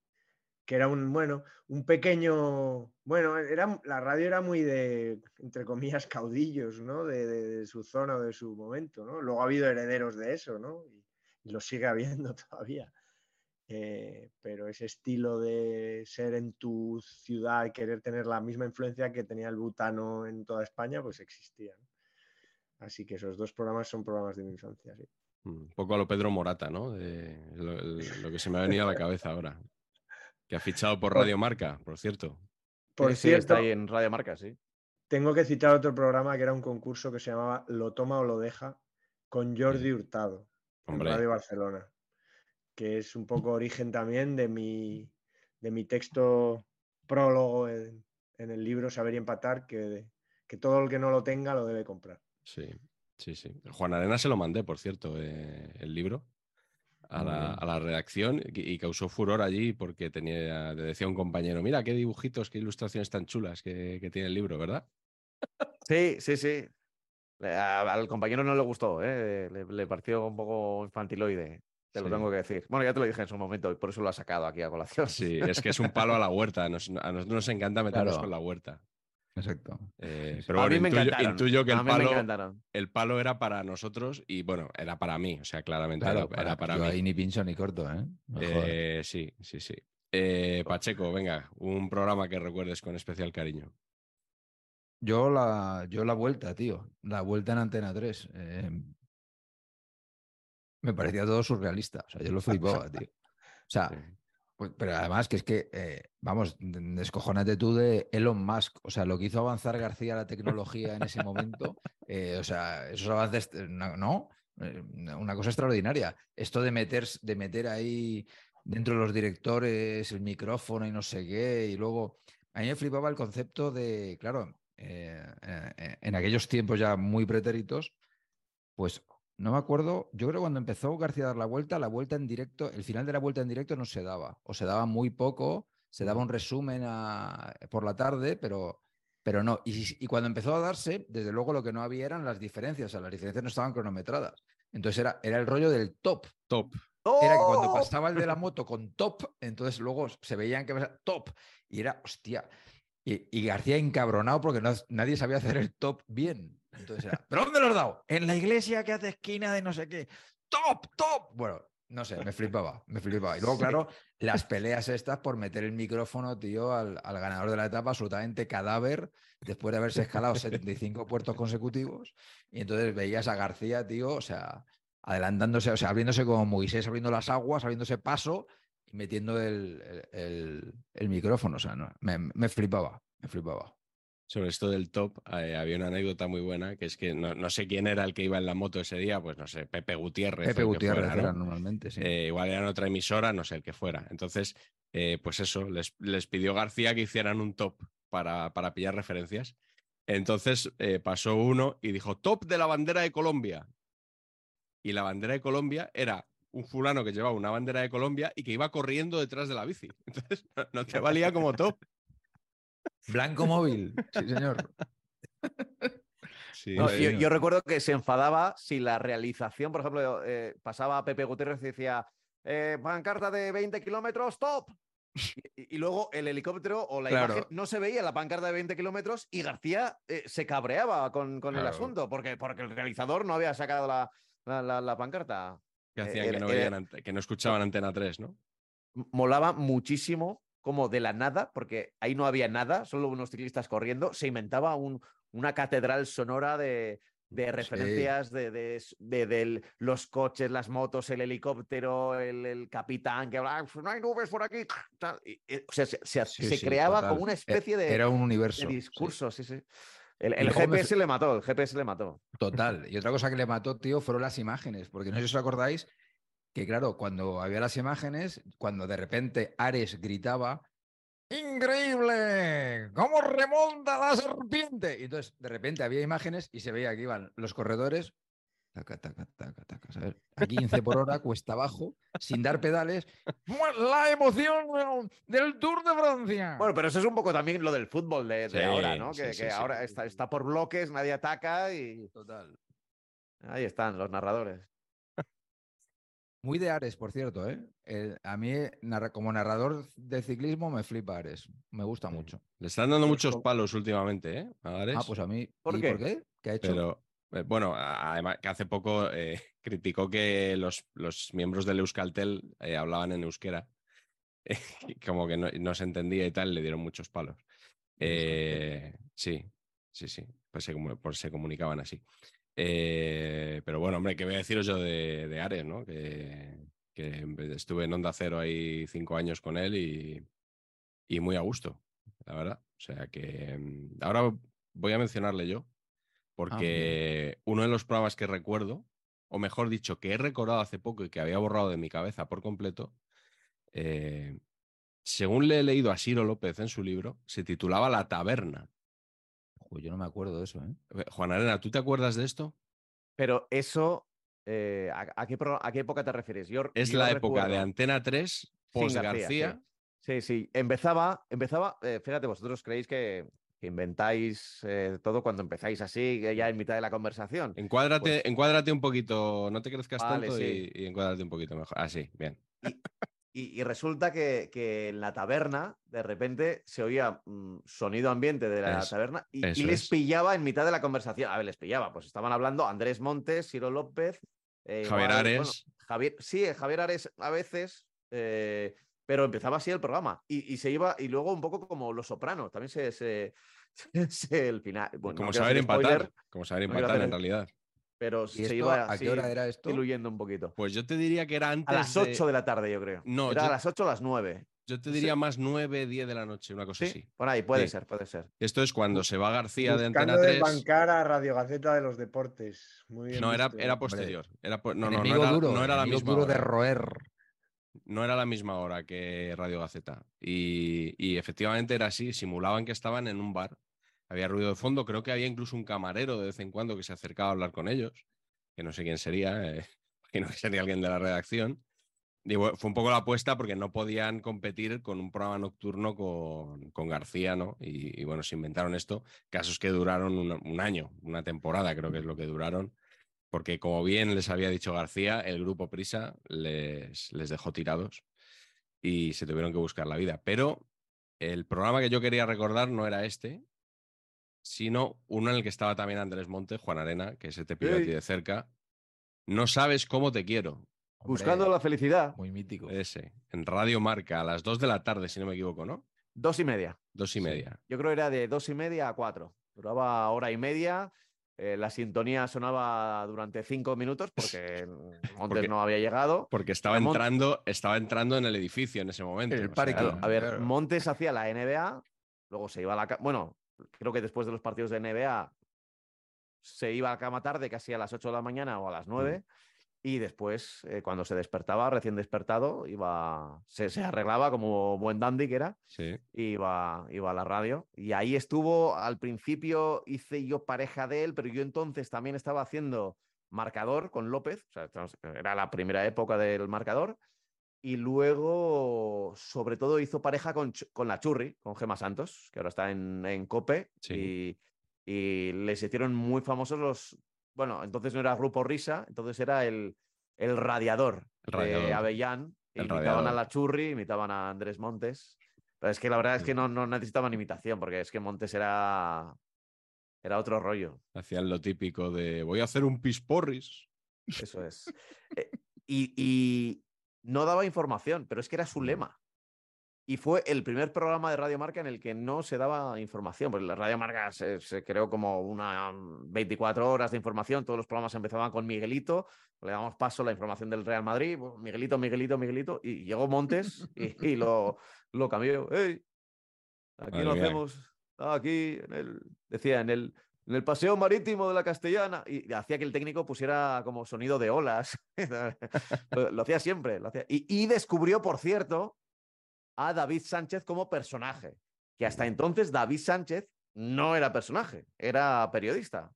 que era un, bueno, un pequeño, bueno, era, la radio era muy de, entre comillas, caudillos, ¿no? De, su zona o de su momento, ¿no? Luego ha habido herederos de eso, ¿no? Y, lo sigue habiendo todavía. Eh, pero ese estilo de ser en tu ciudad y querer tener la misma influencia que tenía el butano en toda España, pues existía. Así que esos dos programas son programas de mi infancia, sí. Un poco a lo Pedro Morata, ¿no? De lo que se me ha venido a la cabeza ahora. Que ha fichado por Radio Marca, por cierto. Por cierto, está ahí en Radio Marca, sí. Tengo que citar otro programa que era un concurso que se llamaba Lo toma o lo deja con Jordi Hurtado en Radio Barcelona, que es un poco origen también de mi, de mi texto prólogo en, el libro Saber y Empatar, que, que todo el que no lo tenga lo debe comprar. Sí, sí, sí. Juan Arena se lo mandé, por cierto, eh, el libro a la, redacción y, causó furor allí porque tenía, le decía un compañero, mira qué dibujitos, qué ilustraciones tan chulas que, tiene el libro, ¿verdad? Sí, sí, sí. al compañero no le gustó, ¿eh? le, pareció un poco infantiloide. Te lo tengo que decir. Bueno, ya te lo dije en su momento y por eso lo ha sacado aquí a colación. Sí, es que es un palo a la huerta. a nosotros nos encanta meternos con la huerta. Exacto. Eh, pero bueno, intuyo, que el palo, el palo era para nosotros y bueno, era para mí, o sea, claramente era, para, mí. Ahí ni pincho ni corto, ¿eh? eh sí, sí, sí. Eh, Pacheco, venga, un programa que recuerdes con especial cariño. Yo la, yo la vuelta, tío. La vuelta en Antena 3. me parecía todo surrealista. O sea, yo lo flipaba, tío. O sea, pues, pero además que es que, eh, vamos, descojónate tú de Elon Musk, o sea, lo que hizo avanzar García la tecnología en ese momento, eh, o sea, esos avances, eh, no, una cosa extraordinaria. Esto de meter, de meter ahí dentro de los directores el micrófono y no sé qué, y luego, a mí me flipaba el concepto de, claro, en aquellos tiempos ya muy pretéritos, pues no me acuerdo, yo creo que cuando empezó García a dar la vuelta, la vuelta en directo, el final de la vuelta en directo no se daba, o se daba muy poco, se daba un resumen por la tarde, pero, pero no. Y, cuando empezó a darse, desde luego lo que no había eran las diferencias, o sea, las diferencias no estaban cronometradas. Entonces era, era el rollo del top. Top. Era que cuando ¡Oh! pasaba el de la moto con top, entonces luego se veían que top. Y era, hostia. Y, García encabronado porque nadie sabía hacer el top bien. Entonces era, ¿pero dónde lo has dado? En la iglesia que hace esquina de no sé qué. ¡Top! ¡Top! Bueno, no sé, me flipaba, me flipaba. Y luego, claro, las peleas estas por meter el micrófono, tío, al, ganador de la etapa, absolutamente cadáver, después de haberse escalado 75 puertos consecutivos. Y entonces veías a García, tío, o sea, adelantándose, o sea, abriéndose como Moisés, abriendo las aguas, abriéndose paso y metiendo el, el, micrófono. O sea, no, me, me flipaba, me flipaba. Sobre esto del top, eh, había una anécdota muy buena, que es que no, no, sé quién era el que iba en la moto ese día, pues no sé, Pepe Gutiérrez. Pepe Gutiérrez fuera, ¿no? era normalmente, sí. Eh, igual era en otra emisora, no sé, el que fuera. Entonces, eh, pues eso, les, les, pidió García que hicieran un top para, para pillar referencias. Entonces eh, pasó uno y dijo, top de la bandera de Colombia. Y la bandera de Colombia era un fulano que llevaba una bandera de Colombia y que iba corriendo detrás de la bici. Entonces, no, no te valía como top. Blanco móvil, sí, señor. Sí, No, yo, recuerdo que se enfadaba si la realización, por ejemplo, eh, pasaba a Pepe Gutiérrez y decía, eh, pancarta de 20 kilómetros, top. Y, y luego el helicóptero o la Claro. imagen no se veía la pancarta de 20 kilómetros y García eh, se cabreaba con, con el asunto porque, porque el realizador no había sacado la, la- la- la pancarta. que eh, hacían que no, veían que no escuchaban Antena 3, ¿no? Molaba muchísimo como de la nada, porque ahí no había nada, solo unos ciclistas corriendo, se inventaba un- una catedral sonora de, de referencias de, de s- de- del- los coches, las motos, el helicóptero, el, el capitán que "Pues no hay nubes por aquí. tal, y- y- o sea, se, se- Sí, se sí, creaba total. como una E- especie de, Era un de universo. sí, discurso, sí, sí. El, el luego me GPS le mató, el GPS le mató. Total. Y otra cosa que le mató, tío, fueron las imágenes. Porque no sé si os acordáis que, claro, cuando había las imágenes, cuando de repente Ares gritaba. ¡Increíble! ¿Cómo remonta la serpiente? Y entonces, de repente había imágenes y se veía que iban los corredores. Taca, taca, taca, taca, ¿sabes? A 15 por hora, cuesta abajo, sin dar pedales. La emoción del Tour de Francia. Bueno, pero eso es un poco también lo del fútbol de, de Sí, ahora, ¿no? sí, Que, sí, que sí. ahora está, está por bloques, nadie ataca y Total. ahí están los narradores. Muy de Ares, por cierto, ¿eh? El- a mí, narra- como narrador de ciclismo, me flipa Ares. Me gusta Sí. mucho. Le están dando Pues muchos palos últimamente, ¿eh? A Ares. Ah, pues a mí. ¿Por ¿y qué? por qué? ¿Qué ha hecho? Pero eh, bueno, además que hace poco eh, criticó que los, los miembros del Euskaltel eh, hablaban en euskera. como que no, no se entendía y tal, le dieron muchos palos. Eh, sí, sí, sí. Pues se, pues se comunicaban así. Eh, pero bueno, hombre, ¿qué voy a deciros yo de, de Ares, ¿no? Que, que estuve en Onda Cero ahí cinco años con él y, y muy a gusto, la verdad. O sea que mm, ahora voy a mencionarle yo, porque uno de los programas que recuerdo, o mejor dicho, que he recordado hace poco y que había borrado de mi cabeza por completo, eh, según le he leído a Ciro López en su libro, se titulaba La Taberna. Yo no me acuerdo de eso, ¿eh? Juan Arena, ¿tú te acuerdas de esto? Pero eso, eh, ¿a, a qué, pro- a qué época te refieres? Yo, Es yo la época de Antena 3, Sin post García, García. Sí, sí. Empezaba, empezaba, eh, fíjate, vosotros creéis que, que inventáis eh, todo cuando empezáis así, que ya en mitad de la conversación. Encuádrate, Pues- encuádrate un poquito, no te crezcas Vale, tanto sí. y, y encuádrate un poquito mejor. Ah, sí, bien. Y, y resulta que, que en la taberna, de repente, se oía mm, sonido ambiente de la taberna y, les es. pillaba en mitad de la conversación. A ver, les pillaba, pues estaban hablando Andrés Montes, Ciro López, eh, Javier bueno, Ares. Javier, sí, Javier Ares a veces, eh, pero empezaba así el programa y, y se iba, y luego un poco como Los Sopranos, también se, se, se- el final. bueno, no como saber spoiler, empatar. Como saber no quiero empatar en realidad. Pero ¿Y se esto, iba a qué hora era esto? diluyendo un poquito. Pues yo te diría que era antes. A las de- 8 de la tarde, yo creo. No, Era yo- a las 8 o las 9. Yo te diría más 9, 10 de la noche, una cosa Sí, así. por ahí, puede Sí. ser, puede ser. Esto es cuando se va García de Antena 3. desbancar a Radio Gaceta de los Deportes. Muy bien No, era, visto. era posterior. Era po- no, no, no era, duro, no era la misma duro de hora. roer. No era la misma hora que Radio Gaceta. Y, y efectivamente era así. Simulaban que estaban en un bar. Había ruido de fondo. Creo que había incluso un camarero de vez en cuando que se acercaba a hablar con ellos. Que no sé quién sería. eh, que sería alguien de la redacción. Fue un poco la apuesta porque no podían competir con un programa nocturno con, con García, ¿no? Y, y bueno, se inventaron esto. Casos que duraron un, un año, una temporada creo que es lo que duraron. Porque como bien les había dicho García, el grupo Prisa les, les dejó tirados y se tuvieron que buscar la vida. Pero el programa que yo quería recordar no era este, sino uno en el que estaba también Andrés Monte, Juan Arena, que se te pilló a ti de cerca. No sabes cómo te quiero. Hombre, Buscando la felicidad, Muy mítico. Ese, en Radio Marca, a las 2 de la tarde, si no me equivoco, ¿no? dos y media. Dos y Sí. media. Yo creo que era de dos y media a cuatro. Duraba hora y media. eh, la sintonía sonaba durante cinco minutos porque Montes Porque- no había llegado. Porque estaba entrando, estaba entrando en el edificio en ese momento. El o sea, parking. Claro, a ver, claro. Montes hacía la NBA, luego se iba a la. Bueno, creo que después de los partidos de NBA se iba a cama tarde, casi a las 8 de la mañana o a las 9. Y después, eh, cuando se despertaba, recién despertado, iba, se, se, arreglaba como buen dandy que era, sí. iba, iba a la radio. Y ahí estuvo, al principio hice yo pareja de él, pero yo entonces también estaba haciendo marcador con López, o sea, era la primera época del marcador. Y luego, sobre todo, hizo pareja con, con la Churri, con Gema Santos, que ahora está en, en Cope. Sí. Y, y les hicieron muy famosos los, bueno, entonces no era Grupo Risa, entonces era el, el radiador, El radiador. de Avellán. El imitaban radiador. a la Churri, imitaban a Andrés Montes. Pero es que la verdad es que no, no necesitaban imitación, porque es que Montes era, era otro rollo. Hacían lo típico de voy a hacer un pisporris. Eso es. Eh, y, y no daba información, pero es que era su lema. Y fue el primer programa de Radio Marca en el que no se daba información. Porque la Radio Marca se, se creó como una mm, 24 horas de información. Todos los programas empezaban con Miguelito. Le damos paso a la información del Real Madrid. Miguelito, Miguelito, Miguelito. Y llegó Montes y, y lo, lo cambió. ¡Ey! Aquí Madre lo hacemos. ah, Aquí, en el, decía, en el, en el paseo marítimo de la Castellana. Y hacía que el técnico pusiera como sonido de olas. lo, lo hacía siempre. Lo hacía. Y, y descubrió, por cierto, a David Sánchez como personaje. Que hasta entonces David Sánchez no era personaje, era periodista.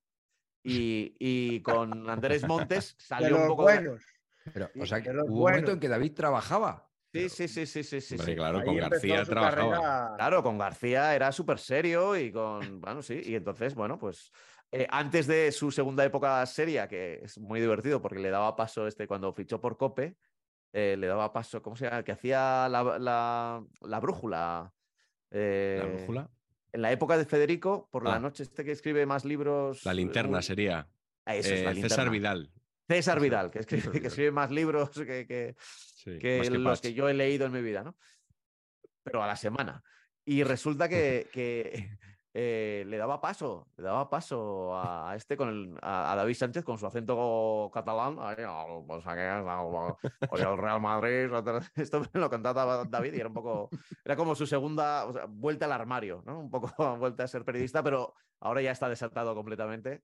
Y, y con Andrés Montes De salió los un poco. de-. Pero, o sea, que de los hubo un momento en que David trabajaba. Sí, sí, sí, sí, sí, sí. Hombre, claro, Ahí con García trabajaba. carrera- Claro, con García era súper serio y con. Bueno, sí. Y entonces, bueno, pues. eh, antes de su segunda época seria, que es muy divertido porque le daba paso este cuando fichó por Cope, eh, le daba paso, ¿cómo se llama? Que hacía la, la- la brújula. eh, La brújula. En la época de Federico, por la Ah. noche, este que escribe más libros. La linterna eh, sería. eso es, la César. Vidal. César Vidal, que escribe, que escribe más libros que, que- Sí, que más que los Patch. que yo he leído en mi vida, ¿no? Pero a la semana. Y resulta que, que, eh, le daba paso, le daba paso a, a este con el, a, a David Sánchez con su acento catalán. Pues aquí, no, oye, el Real Madrid. Esto me lo cantaba David y era un poco. Era como su segunda o sea, vuelta al armario, ¿no? Un poco vuelta a ser periodista, pero ahora ya está desatado completamente.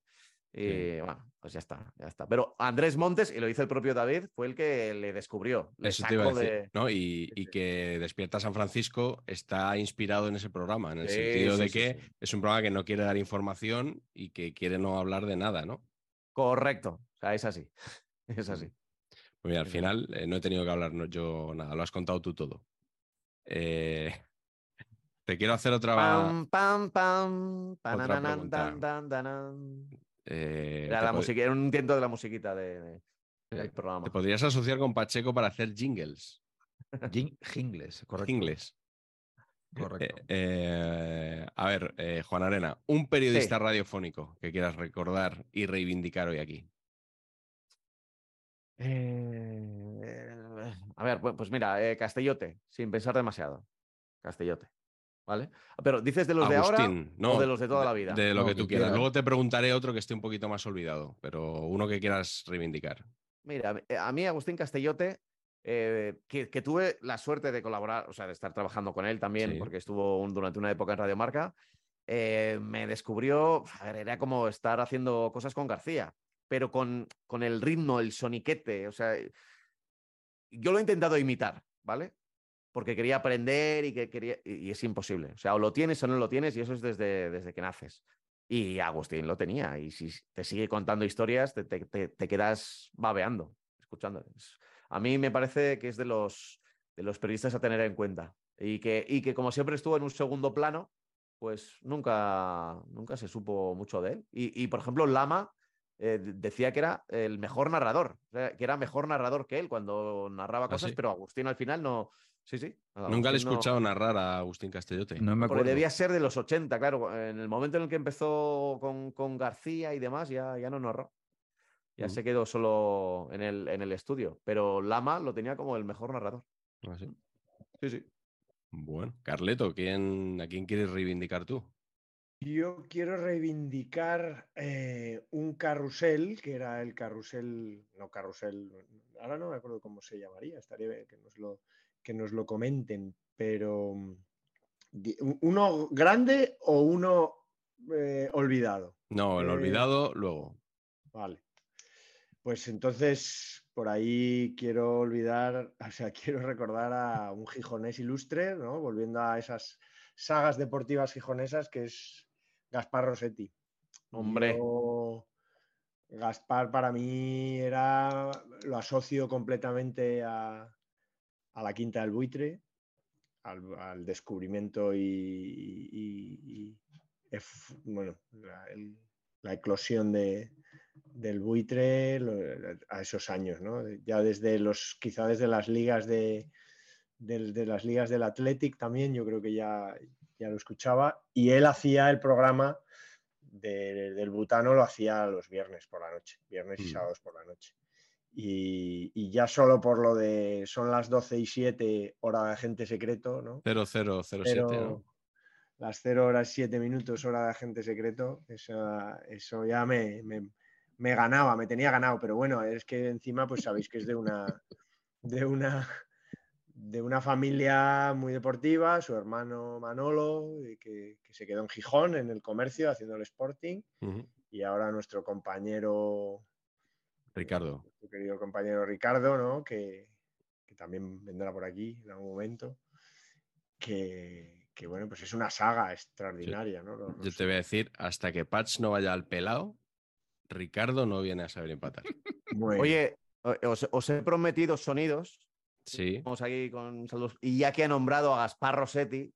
Y bueno, pues ya está, ya está. Pero Andrés Montes, y lo dice el propio David, fue el que le descubrió. Le Eso te iba a decir, de- ¿no? Y, y que Despierta San Francisco está inspirado en ese programa, en el Sí, sentido sí, de que es un programa que no quiere dar información y que quiere no hablar de nada, ¿no? Correcto. O sea, es así. Es así. Pues mira, al final eh, no he tenido que hablar no- yo nada, lo has contado tú todo. Eh, te quiero hacer otra. Pam, pam, pam. panananan, pregunta. Eh, Era, la musiquita, era un intento de la musiquita de, de- del eh, programa. Te podrías asociar con Pacheco para hacer jingles. Jing- Jingles, correcto. Jingles. Correcto. Eh, eh, a ver, eh, Juan Arena, un periodista Sí. radiofónico que quieras recordar y reivindicar hoy aquí. Eh, a ver, pues pues mira, eh, Castellote, sin pensar demasiado. Castellote. ¿Vale? Pero dices de los de ahora no, o de los de toda la vida. De lo No, que tú quieras. quieras. Luego te preguntaré otro que esté un poquito más olvidado, pero uno que quieras reivindicar. Mira, eh, a mí Agustín Castellote, eh, que, que tuve la suerte de colaborar, o sea, de estar trabajando con él también, Sí. porque estuvo un- durante una época en Radio Marca, eh, me descubrió, a ver, era como estar haciendo cosas con García, pero con, con el ritmo, el soniquete, o sea, yo lo he intentado imitar, ¿vale? Porque quería aprender y que quería, y, y es imposible, o sea, o lo tienes o no lo tienes, y eso es desde, desde que naces. Y Agustín lo tenía. Y si te sigue contando historias, te, te- te- te quedas babeando, escuchando. Es- A mí me parece que es de los, de los periodistas a tener en cuenta. Y que, y que como siempre estuvo en un segundo plano, pues nunca, nunca se supo mucho de él. Y, y, por ejemplo, Lama eh, decía que era el mejor narrador, que era mejor narrador que él cuando narraba cosas, sí? pero Agustín al final no. Sí, sí. Nunca le he no- escuchado narrar a Agustín Castellote. No me porque acuerdo. debía ser de los 80, claro. En el momento en el que empezó con, con García y demás, ya, ya no narró. Ya Mm. se quedó solo en el, en el estudio. Pero Lama lo tenía como el mejor narrador. Ah, sí. Sí, sí. Bueno, Carleto, ¿quién, ¿a quién quieres reivindicar tú? Yo quiero reivindicar eh, un carrusel, que era el carrusel, no carrusel, ahora no me acuerdo cómo se llamaría, estaría bien que nos lo, que nos lo comenten, pero mm, uno grande o uno eh, olvidado. No, el Eh, olvidado luego. Vale. Pues entonces, por ahí quiero olvidar, o sea, quiero recordar a un gijonés ilustre, ¿no? Volviendo a esas sagas deportivas gijonesas, que es Gaspar Rossetti. Hombre. Yo- Gaspar para mí era, lo asocio completamente a, a la Quinta del Buitre, al, al descubrimiento y, y- bueno, la, el- la eclosión de, del buitre lo- a esos años, ¿no? Ya desde los, quizá desde las ligas de, del- de las ligas del Athletic también, yo creo que ya, ya lo escuchaba, y él hacía el programa de- del Butano, lo hacía los viernes por la noche, viernes y Mm. sábados por la noche. Y, y ya solo por lo de son las 12 y 7 hora de agente secreto, ¿no? 0007, Pero ¿no? las 0 horas 7 minutos hora de agente secreto, eso, eso ya me, me- me ganaba, me tenía ganado, pero bueno, es que encima pues sabéis que es de una de una de una familia muy deportiva, su hermano Manolo, eh, que, que se quedó en Gijón en el comercio haciendo el Sporting, y ahora nuestro compañero Ricardo. nuestro querido compañero Ricardo, ¿no? Que, que también vendrá por aquí en algún momento. Que, que, bueno, pues es una saga extraordinaria, ¿no? Los- Yo te voy a decir, hasta que Patch no vaya al pelado, Ricardo no viene a saber empatar. Bueno, Oye, os, os he prometido sonidos. Sí. Vamos aquí con saludos. Y ya que ha nombrado a Gaspar Rossetti,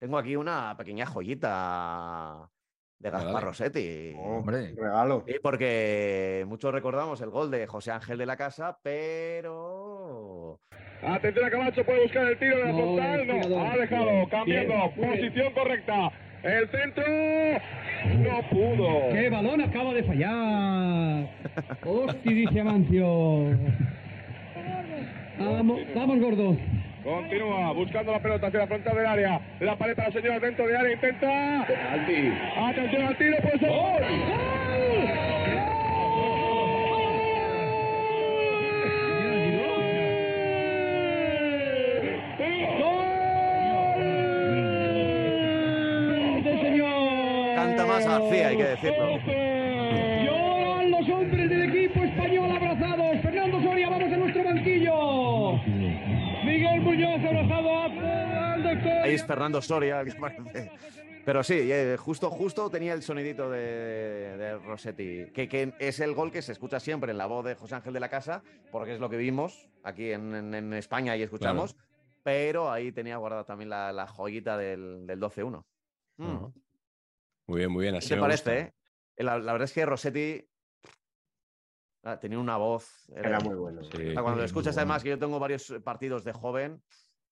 tengo aquí una pequeña joyita de Gaspar dale. Rossetti. Hombre. regalo. Sí, porque muchos recordamos el gol de José Ángel de la Casa, pero Atención a Camacho, puede buscar el tiro de la No, No, ha dejado, cambiando. Bien, muy bien. Posición correcta. El centro no pudo. ¡Qué balón acaba de fallar! ¡Hosti, dice Amancio! Vamos, vamos, gordo. Continúa buscando la pelota hacia la frontal del área. La pared para la señora dentro del área. Intenta. Atención al tiro, pues gol. ¡Sí, señor! canta más García, hay que decirlo. Ahí es Fernando Soria, que parece. Pero sí, eh, justo, justo tenía el sonidito de, de Rossetti, que, que es el gol que se escucha siempre en la voz de José Ángel de la Casa, porque es lo que vimos aquí en, en- en España y escuchamos, pero ahí tenía guardada también la, la joyita del, del 12-1. Mm. Muy bien, muy bien. ¿Qué Así te me parece? gusta. eh? La, la verdad es que Rossetti ah, tenía una voz. Era muy bueno. Sí. O sea, cuando lo escuchas, bueno. además, que yo tengo varios partidos de joven,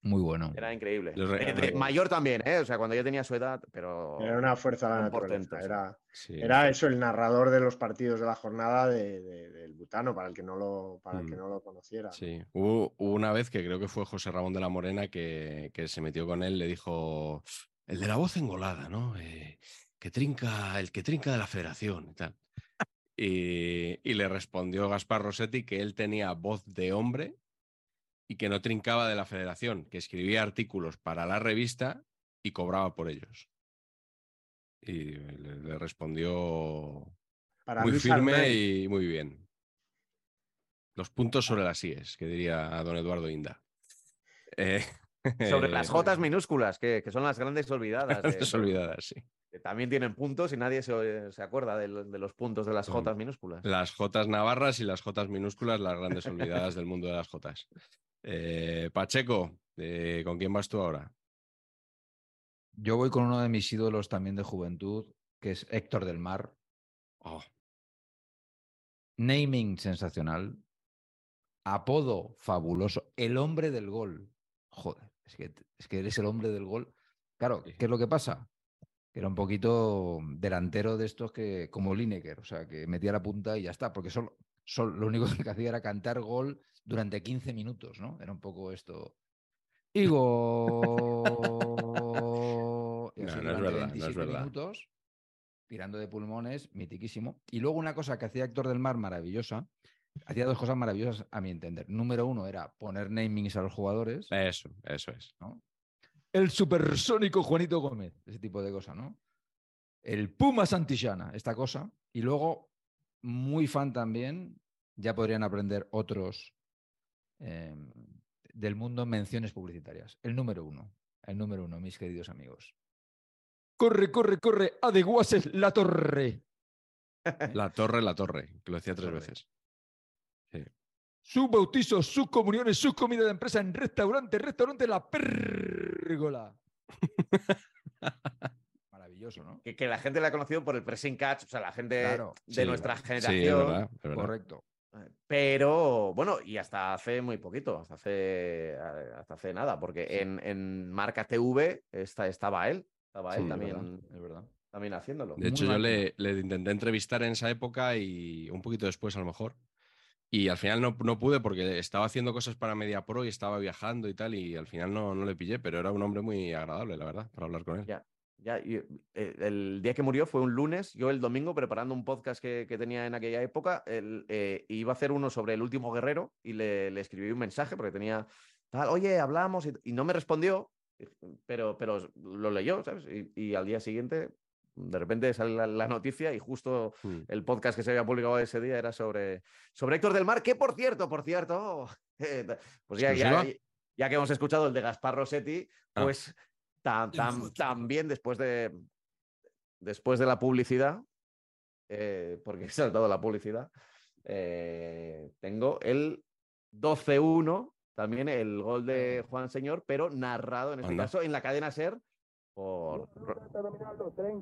Muy bueno. era increíble. Eh, de mayor también, ¿eh? O sea, cuando yo tenía su edad, pero. Era una fuerza de la naturaleza. Sí. era eso, el narrador de los partidos de la jornada de- de- del Butano, para el que no lo, para el que Mm. no lo conociera. Sí, hubo, hubo una vez que creo que fue José Ramón de la Morena que, que se metió con él, le dijo, el de la voz engolada, ¿no? Eh, que trinca, el que trinca de la federación y tal. Y, y le respondió Gaspar Rossetti que él tenía voz de hombre y que no trincaba de la federación, que escribía artículos para la revista y cobraba por ellos. Y le, le respondió Para muy Luis firme y muy bien. Los puntos sobre las IES, que diría don Eduardo Inda. Eh, Sobre las Jotas minúsculas, que, que son las grandes olvidadas. de- Grandes olvidadas, sí. que también tienen puntos y nadie se, se acuerda del- de, los puntos de las Jotas minúsculas. Las Jotas navarras y las Jotas minúsculas, las grandes olvidadas del mundo de las Jotas. Eh, Pacheco, eh, ¿con quién vas tú ahora? Yo voy con uno de mis ídolos también de juventud, que es Héctor del Mar. Oh, Naming sensacional. Apodo fabuloso. El hombre del gol. Joder, es que, es que eres el hombre del gol. Claro, Sí. ¿qué es lo que pasa? Que era un poquito delantero de estos que, como Lineker, o sea, que metía la punta y ya está, porque solo, solo- lo único que hacía era cantar gol durante 15 minutos, ¿no? Era un poco esto. Y No, es verdad, no es 27 verdad. minutos, tirando de pulmones, mitiquísimo. Y luego una cosa que hacía Héctor del Mar maravillosa, hacía dos cosas maravillosas a mi entender. Número uno era poner namings a los jugadores, eso, eso es. ¿no? El supersónico Juanito Gómez, ese tipo de cosas, ¿no? El Puma Santillana, esta cosa. Y luego, muy fan también, ya podrían aprender otros eh, del mundo menciones publicitarias. El número uno, el número uno, mis queridos amigos. Corre, corre, corre, adeguases la torre. La torre, la torre, que lo decía tres veces. Sí. Sus bautizos, sus comuniones, sus comidas de empresa en restaurante, restaurante La Pérgola. Maravilloso, ¿no? Que, que la gente la ha conocido por el pressing catch, o sea, la gente Claro. de Sí, nuestra Sí, es generación. verdad, es verdad. Correcto. Eh, Pero bueno, y hasta hace muy poquito, hasta hace, hasta hace nada, porque en, en Marca TV esta- estaba él, estaba Sí, él es también, Es verdad. también haciéndolo. De hecho, yo le, le intenté entrevistar en esa época y un poquito después a lo mejor. Y al final no, no pude porque estaba haciendo cosas para MediaPro y estaba viajando y tal y al final no, no le pillé, pero era un hombre muy agradable, la verdad, para hablar con él. Ya. Ya, eh, el día que murió fue un lunes, yo el domingo preparando un podcast que, que tenía en aquella época, el, eh, iba a hacer uno sobre el último guerrero y le, le escribí un mensaje porque tenía, tal, oye, hablamos y, y no me respondió, pero, pero lo leyó, ¿sabes? Y, y al día siguiente, de repente sale la, la noticia y justo Mm. el podcast que se había publicado ese día era sobre, sobre Héctor del Mar, que por cierto, por cierto, eh, pues ya, ya, ya que hemos escuchado el de Gaspar Rossetti, Ah. pues tam- tam- también después de, después de la publicidad, eh, porque he saltado la publicidad, eh, tengo el 12-1, también el gol de Juan Señor, pero narrado en este Anda. caso en la cadena Ser por,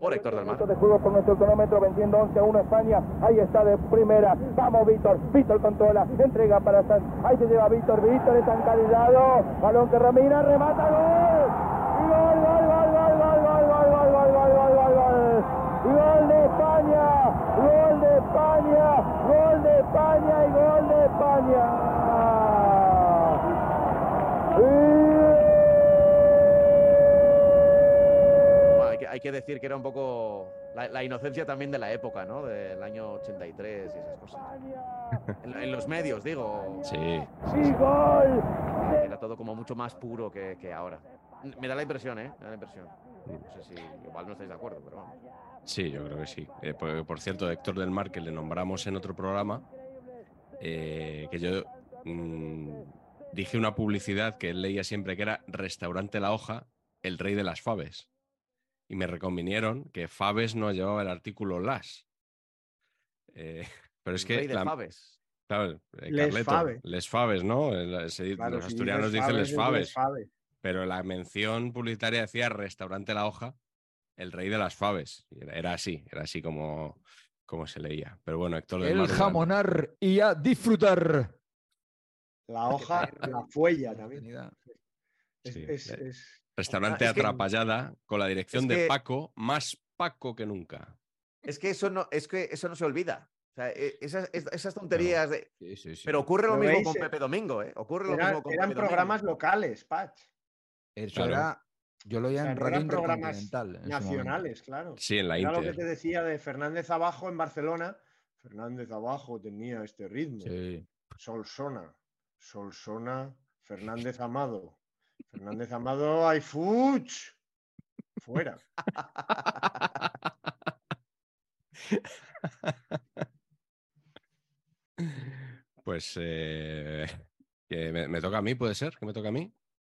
por Héctor del Mar. de juego por nuestro cronómetro venciendo 11 a 1 España. Ahí está de primera. Vamos Víctor. Víctor controla. Entrega para San. Ahí se lleva Víctor. Víctor es encalillado. Balón que Ramira remata gol, de España. Gol de España y gol de España. Bueno, hay, que, hay que decir que era un poco la, la inocencia también de la época, ¿no? Del año 83 y esas cosas. En, en los medios, digo. Sí, Sí, gol. Era todo como mucho más puro que, que ahora. Me da la impresión, ¿eh? Me da la impresión. No sé si igual no estáis de acuerdo, pero vamos. Sí, yo creo que sí. Eh, por, por cierto, Héctor del Mar, que le nombramos en otro programa, eh, que yo mm, dije una publicidad que él leía siempre que era Restaurante La Hoja, el rey de las faves. Y me reconvinieron que faves no llevaba el artículo las. Eh, pero es El que Rey de la- Faves. Claro, eh, Les faves. les faves, ¿no? El- se- Claro, los asturianos dicen les es faves, les faves. pero la mención publicitaria decía restaurante La Hoja, el rey de las faves. Era, era así, era así como, como se leía. Pero bueno, Héctor del El Mar, jamonar y a disfrutar. La hoja, la fuella también. Es, Sí, es- es- Restaurante que- Atrapallada con la dirección de que- Paco, más Paco que nunca. Es que eso no, es que eso no se olvida. O sea, e- esas, es- esas tonterías de. Sí, sí, sí. Pero ocurre lo Pero mismo veis, con eh, Pepe Domingo, ¿eh? Ocurre lo era- mismo con eran Pepe Domingo. programas locales, Patch. Eso Claro. era, yo lo sea, en Radio eran programas nacionales, claro. Sí, en la Era lo que Inter. te decía de Fernández Abajo en Barcelona. Fernández Abajo tenía este ritmo. Sí. Solsona, Solsona, Fernández Amado. Fernández Amado, hay fuch. Fuera. Pues eh, que me, me toca a mí, ¿puede ser? ¿Que me toca a mí?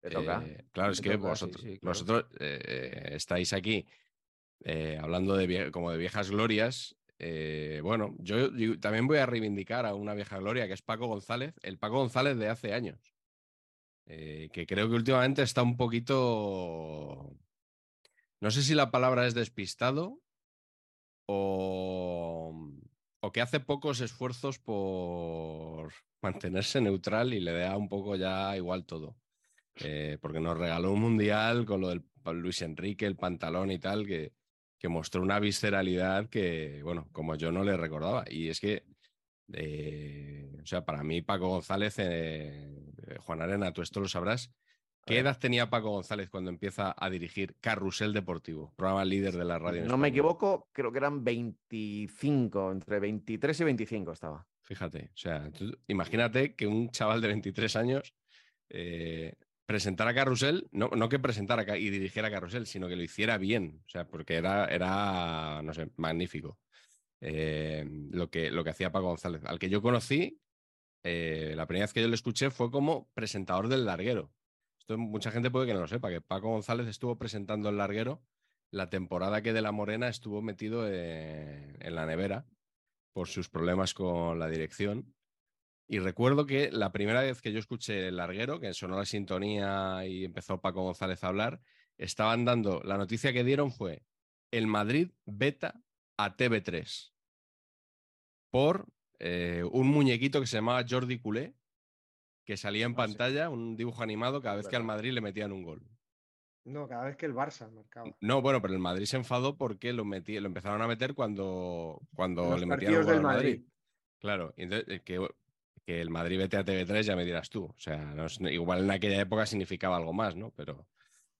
Te toca. Eh, claro, es Te que toca, vosotros, sí, claro. vosotros, eh, estáis aquí eh, hablando de como de viejas glorias. bueno, yo, yo también voy a reivindicar a una vieja gloria que es Paco González, el Paco González de hace años, que creo que últimamente está un poquito, no sé si la palabra es despistado o, o que hace pocos esfuerzos por mantenerse neutral y le da un poco ya igual todo. Eh, porque nos regaló un mundial con lo del Luis Enrique, el pantalón y tal, que, que mostró una visceralidad que, bueno, como yo no le recordaba. Y es que, eh, o sea, para mí Paco González, eh, eh, Juan Arena, tú esto lo sabrás. ¿Qué edad tenía Paco González cuando empieza a dirigir Carrusel Deportivo, programa líder de la radio? en No me equivoco, creo que eran 25, entre 23 y 25 estaba. Fíjate, o sea, tú imagínate que un chaval de 23 años eh, presentara Carrusel, no, no que presentara y dirigiera Carrusel, sino que lo hiciera bien. O sea, porque era, era no sé, magnífico. Eh, lo, que, lo que hacía Paco González. Al que yo conocí, eh, la primera vez que yo le escuché fue como presentador del larguero. Esto mucha gente puede que no lo sepa, que Paco González estuvo presentando el larguero la temporada que De la Morena estuvo metido en la nevera por sus problemas con la dirección. Y recuerdo que la primera vez que yo escuché el larguero, que sonó la sintonía y empezó Paco González a hablar, estaban dando, la noticia que dieron fue el Madrid beta a TV3 por eh, un muñequito que se llamaba Jordi Culé, que salía en Ah, sí. pantalla, un dibujo animado cada vez que al. Madrid le metían un gol. No, cada vez que el Barça marcaba. No, bueno, pero el Madrid se enfadó porque lo, metí, lo empezaron a meter cuando, cuando Los le metían un gol del al Madrid. Madrid. Claro, entonces, eh, que, que el Madrid vete a TV3 ya me dirás tú. O sea, no es- igual en aquella época significaba algo más, ¿no? Pero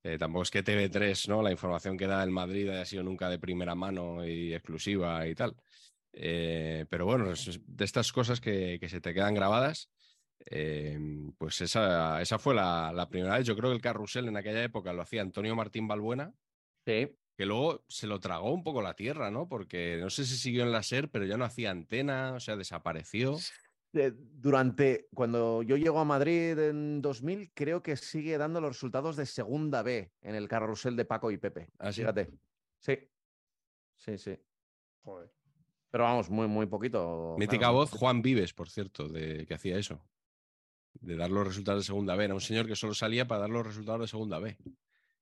eh, tampoco es que TV3, ¿no? La información que da el Madrid haya sido nunca de primera mano y exclusiva y tal. Eh, pero bueno, es de estas cosas que, que se te quedan grabadas. eh, pues esa, esa fue la, la primera vez. Yo creo que el carrusel en aquella época lo hacía Antonio Martín Balbuena Sí. que luego se lo tragó un poco la tierra, ¿no? Porque no sé si siguió en la SER, pero ya no hacía antena, o sea, desapareció. Eh, Durante, cuando yo llego a Madrid en 2000, creo que sigue dando los resultados de segunda B en el carrusel de Paco y Pepe. ¿Ah, sí? Fíjate. Sí. Sí, sí. Joder. Pero vamos, muy, muy poquito. Mítica claro, voz. Juan Vives, por cierto, de que hacía eso. De dar los resultados de segunda B. Era un señor que solo salía para dar los resultados de segunda B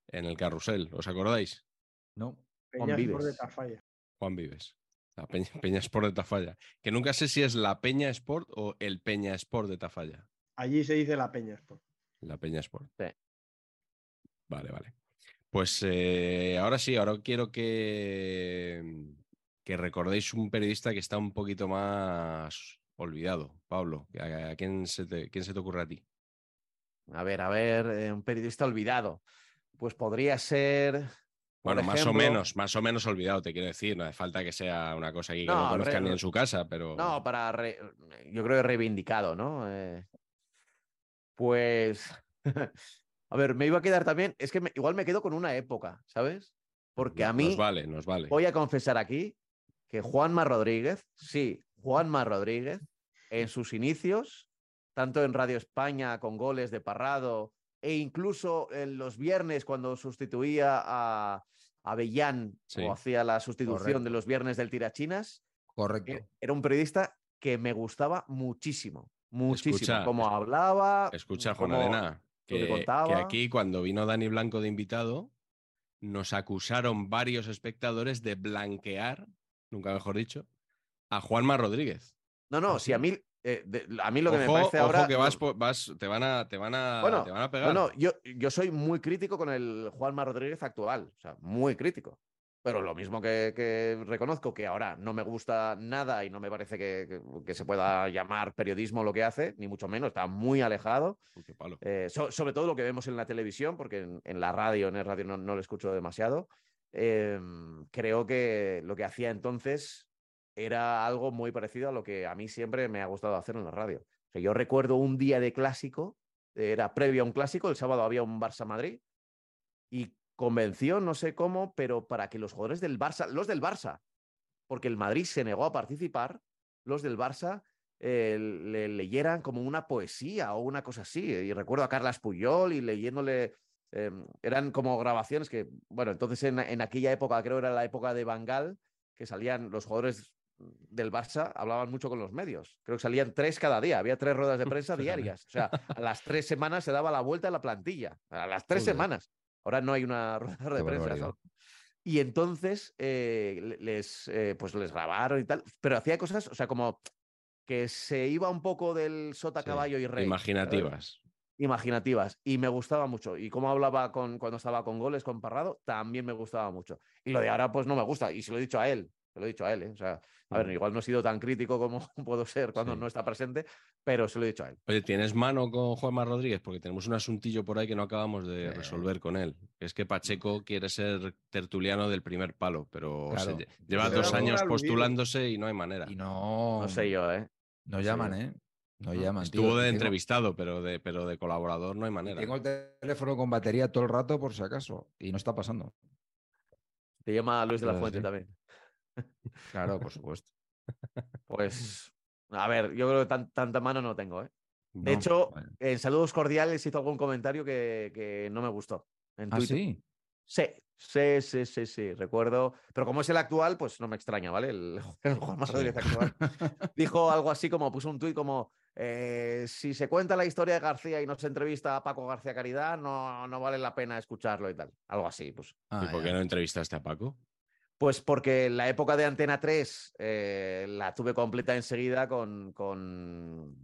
en el carrusel. ¿Os acordáis? No. De. Juan Vives. La Peña, Peña Sport de Tafalla. Que nunca sé si es la Peña Sport o el Peña Sport de Tafalla. Allí se dice la Peña Sport. La Peña Sport. Sí. Vale, vale. Pues eh, ahora sí, ahora quiero que, que recordéis un periodista que está un poquito más olvidado. Pablo, ¿a, a quién, se te, quién se te ocurre a ti? A ver, a ver, eh, un periodista olvidado. Pues podría ser. Bueno, más o menos, más o menos olvidado, te quiero decir. No hace falta que sea una cosa aquí que no, No, conozcan ni en su casa, pero. No, para. re- Yo creo que reivindicado, ¿no? Eh, Pues. A ver, me iba a quedar también. Es que me- igual me quedo con una época, ¿sabes? Porque a mí. Nos vale, nos vale. Voy a confesar aquí que Juanma Rodríguez, sí, Juanma Rodríguez, en sus inicios, tanto en Radio España con goles de Parrado, e incluso en los viernes cuando sustituía a Avellán Sí. o hacía la sustitución Correcto. de los viernes del Tirachinas, Correcto. e- era un periodista que me gustaba muchísimo, muchísimo. Escucha, Cómo hablaba. Escucha, Juan Arena, que que, aquí cuando vino Dani Blanco de invitado, nos acusaron varios espectadores de blanquear, nunca mejor dicho, a Juanma Rodríguez. No, no, ¿Ah, si a mí, eh, de- a mí lo que me parece ojo ahora. que vas, vas- te van a, te van a, Bueno, te van a pegar. No, no, yo, yo soy muy crítico con el Juanma Rodríguez actual, o sea, muy crítico. Pero lo mismo que, que reconozco que ahora no me gusta nada y no me parece que, que- que se pueda llamar periodismo lo que hace, ni mucho menos, está muy alejado. Uy, qué palo. Eh, so- sobre todo lo que vemos en la televisión, porque en, en la radio, en el radio no, no lo escucho demasiado. Eh, creo que lo que hacía entonces era algo muy parecido a lo que a mí siempre me ha gustado hacer en la radio. Yo recuerdo un día de clásico, era previo a un clásico, el sábado había un Barça-Madrid, y convenció, no sé cómo, pero para que los jugadores del Barça, los del Barça, porque el Madrid se negó a participar, los del Barça eh, le leyeran como una poesía o una cosa así. Y recuerdo a Carlas Puyol y leyéndole, eh, eran como grabaciones que, bueno, entonces en, en aquella época, creo era la época de Bangal, que salían los jugadores del Barça, hablaban mucho con los medios. Creo que salían tres cada día, había tres ruedas de prensa diarias. O sea, a las tres semanas se daba la vuelta a la plantilla, a las tres semanas. Ahora no hay una rueda de prensa. Y entonces eh, le- les, eh, pues les grabaron y tal, pero hacía cosas, o sea, como que se iba un poco del sota, Sí, caballo y rey. Imaginativas. Imaginativas. Y me gustaba mucho. Y cómo hablaba con, cuando estaba con goles, con Parrado, también me gustaba mucho. Y lo de ahora, pues no me gusta. Y se lo he dicho a él. Se lo he dicho a él. ¿eh? O sea, a ver, Mm. igual no he sido tan crítico como puedo ser cuando Sí. no está presente, pero se lo he dicho a él. Oye, ¿tienes mano con Juanma Rodríguez? Porque tenemos un asuntillo por ahí que no acabamos de Eh. resolver con él. Es que Pacheco quiere ser tertuliano del primer palo, pero Claro. lleva dos años postulándose y no hay manera. Y no. No sé yo, ¿eh? No llaman. ¿eh? No llaman. tío, Estuvo de tengo- entrevistado, pero de, pero de colaborador no hay manera. Tengo el teléfono con batería todo el rato por si acaso. Y no está pasando. Te llama Luis de la Fuente sí. también. Claro, por supuesto. Pues, a ver, yo creo que tan- tanta mano no tengo, ¿eh? De No, hecho, en Saludos Cordiales hizo algún comentario que, que no me gustó. En ¿Ah, sí? Sí, sí, sí, sí, sí, recuerdo. Pero como es el actual, pues no me extraña, ¿vale? El, el Juan Sí. Rodríguez actual. Dijo algo así como, puso un tuit como, eh, si se cuenta la historia de García y no se entrevista a Paco García Caridad, no, no vale la pena escucharlo y tal. Algo así, pues. Ah, ¿Y por qué no entrevistaste a Paco? Pues porque la época de Antena 3 eh, la tuve completa enseguida con, con,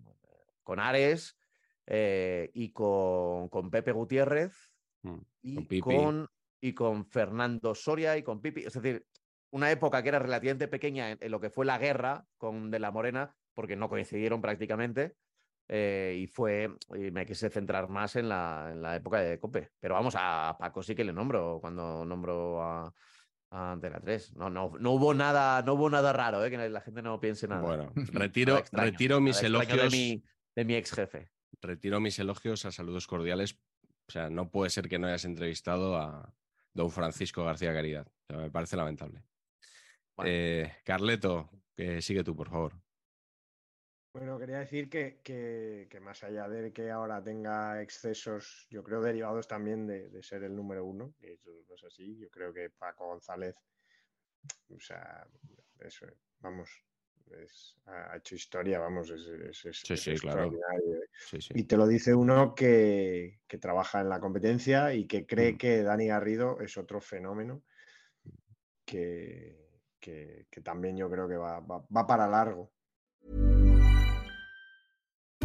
con Ares eh, y con, con Pepe Gutiérrez Mm, y con y con Fernando Soria y con Pipi. Es decir, una época que era relativamente pequeña en, en lo que fue la guerra con De la Morena, porque no coincidieron prácticamente. eh, y fue, y me quise centrar más en la, en la época de Cope. Pero vamos, a Paco sí que le nombro cuando nombro a, a Antena 3. No, no, no hubo nada, no hubo nada raro, ¿eh? que la gente no piense nada. Bueno, retiro, extraño, retiro mis elogios. De mi, de mi ex jefe. Retiro mis elogios a saludos cordiales. O sea, no puede ser que no hayas entrevistado a don Francisco García Caridad. O sea, me parece lamentable. Bueno. Eh, Carleto, que sigue tú, por favor. Bueno, quería decir que, que- que más allá de que ahora tenga excesos, yo creo derivados también de, de ser el número uno, que eso no es así, yo creo que Paco González, o sea, eso, vamos, es- ha hecho historia, vamos, es, es- es- Sí, sí, claro. extraordinario. Sí, sí. Y te lo dice uno que, que trabaja en la competencia y que cree Mm. que Dani Garrido es otro fenómeno que, que- que también yo creo que va, va- va para largo.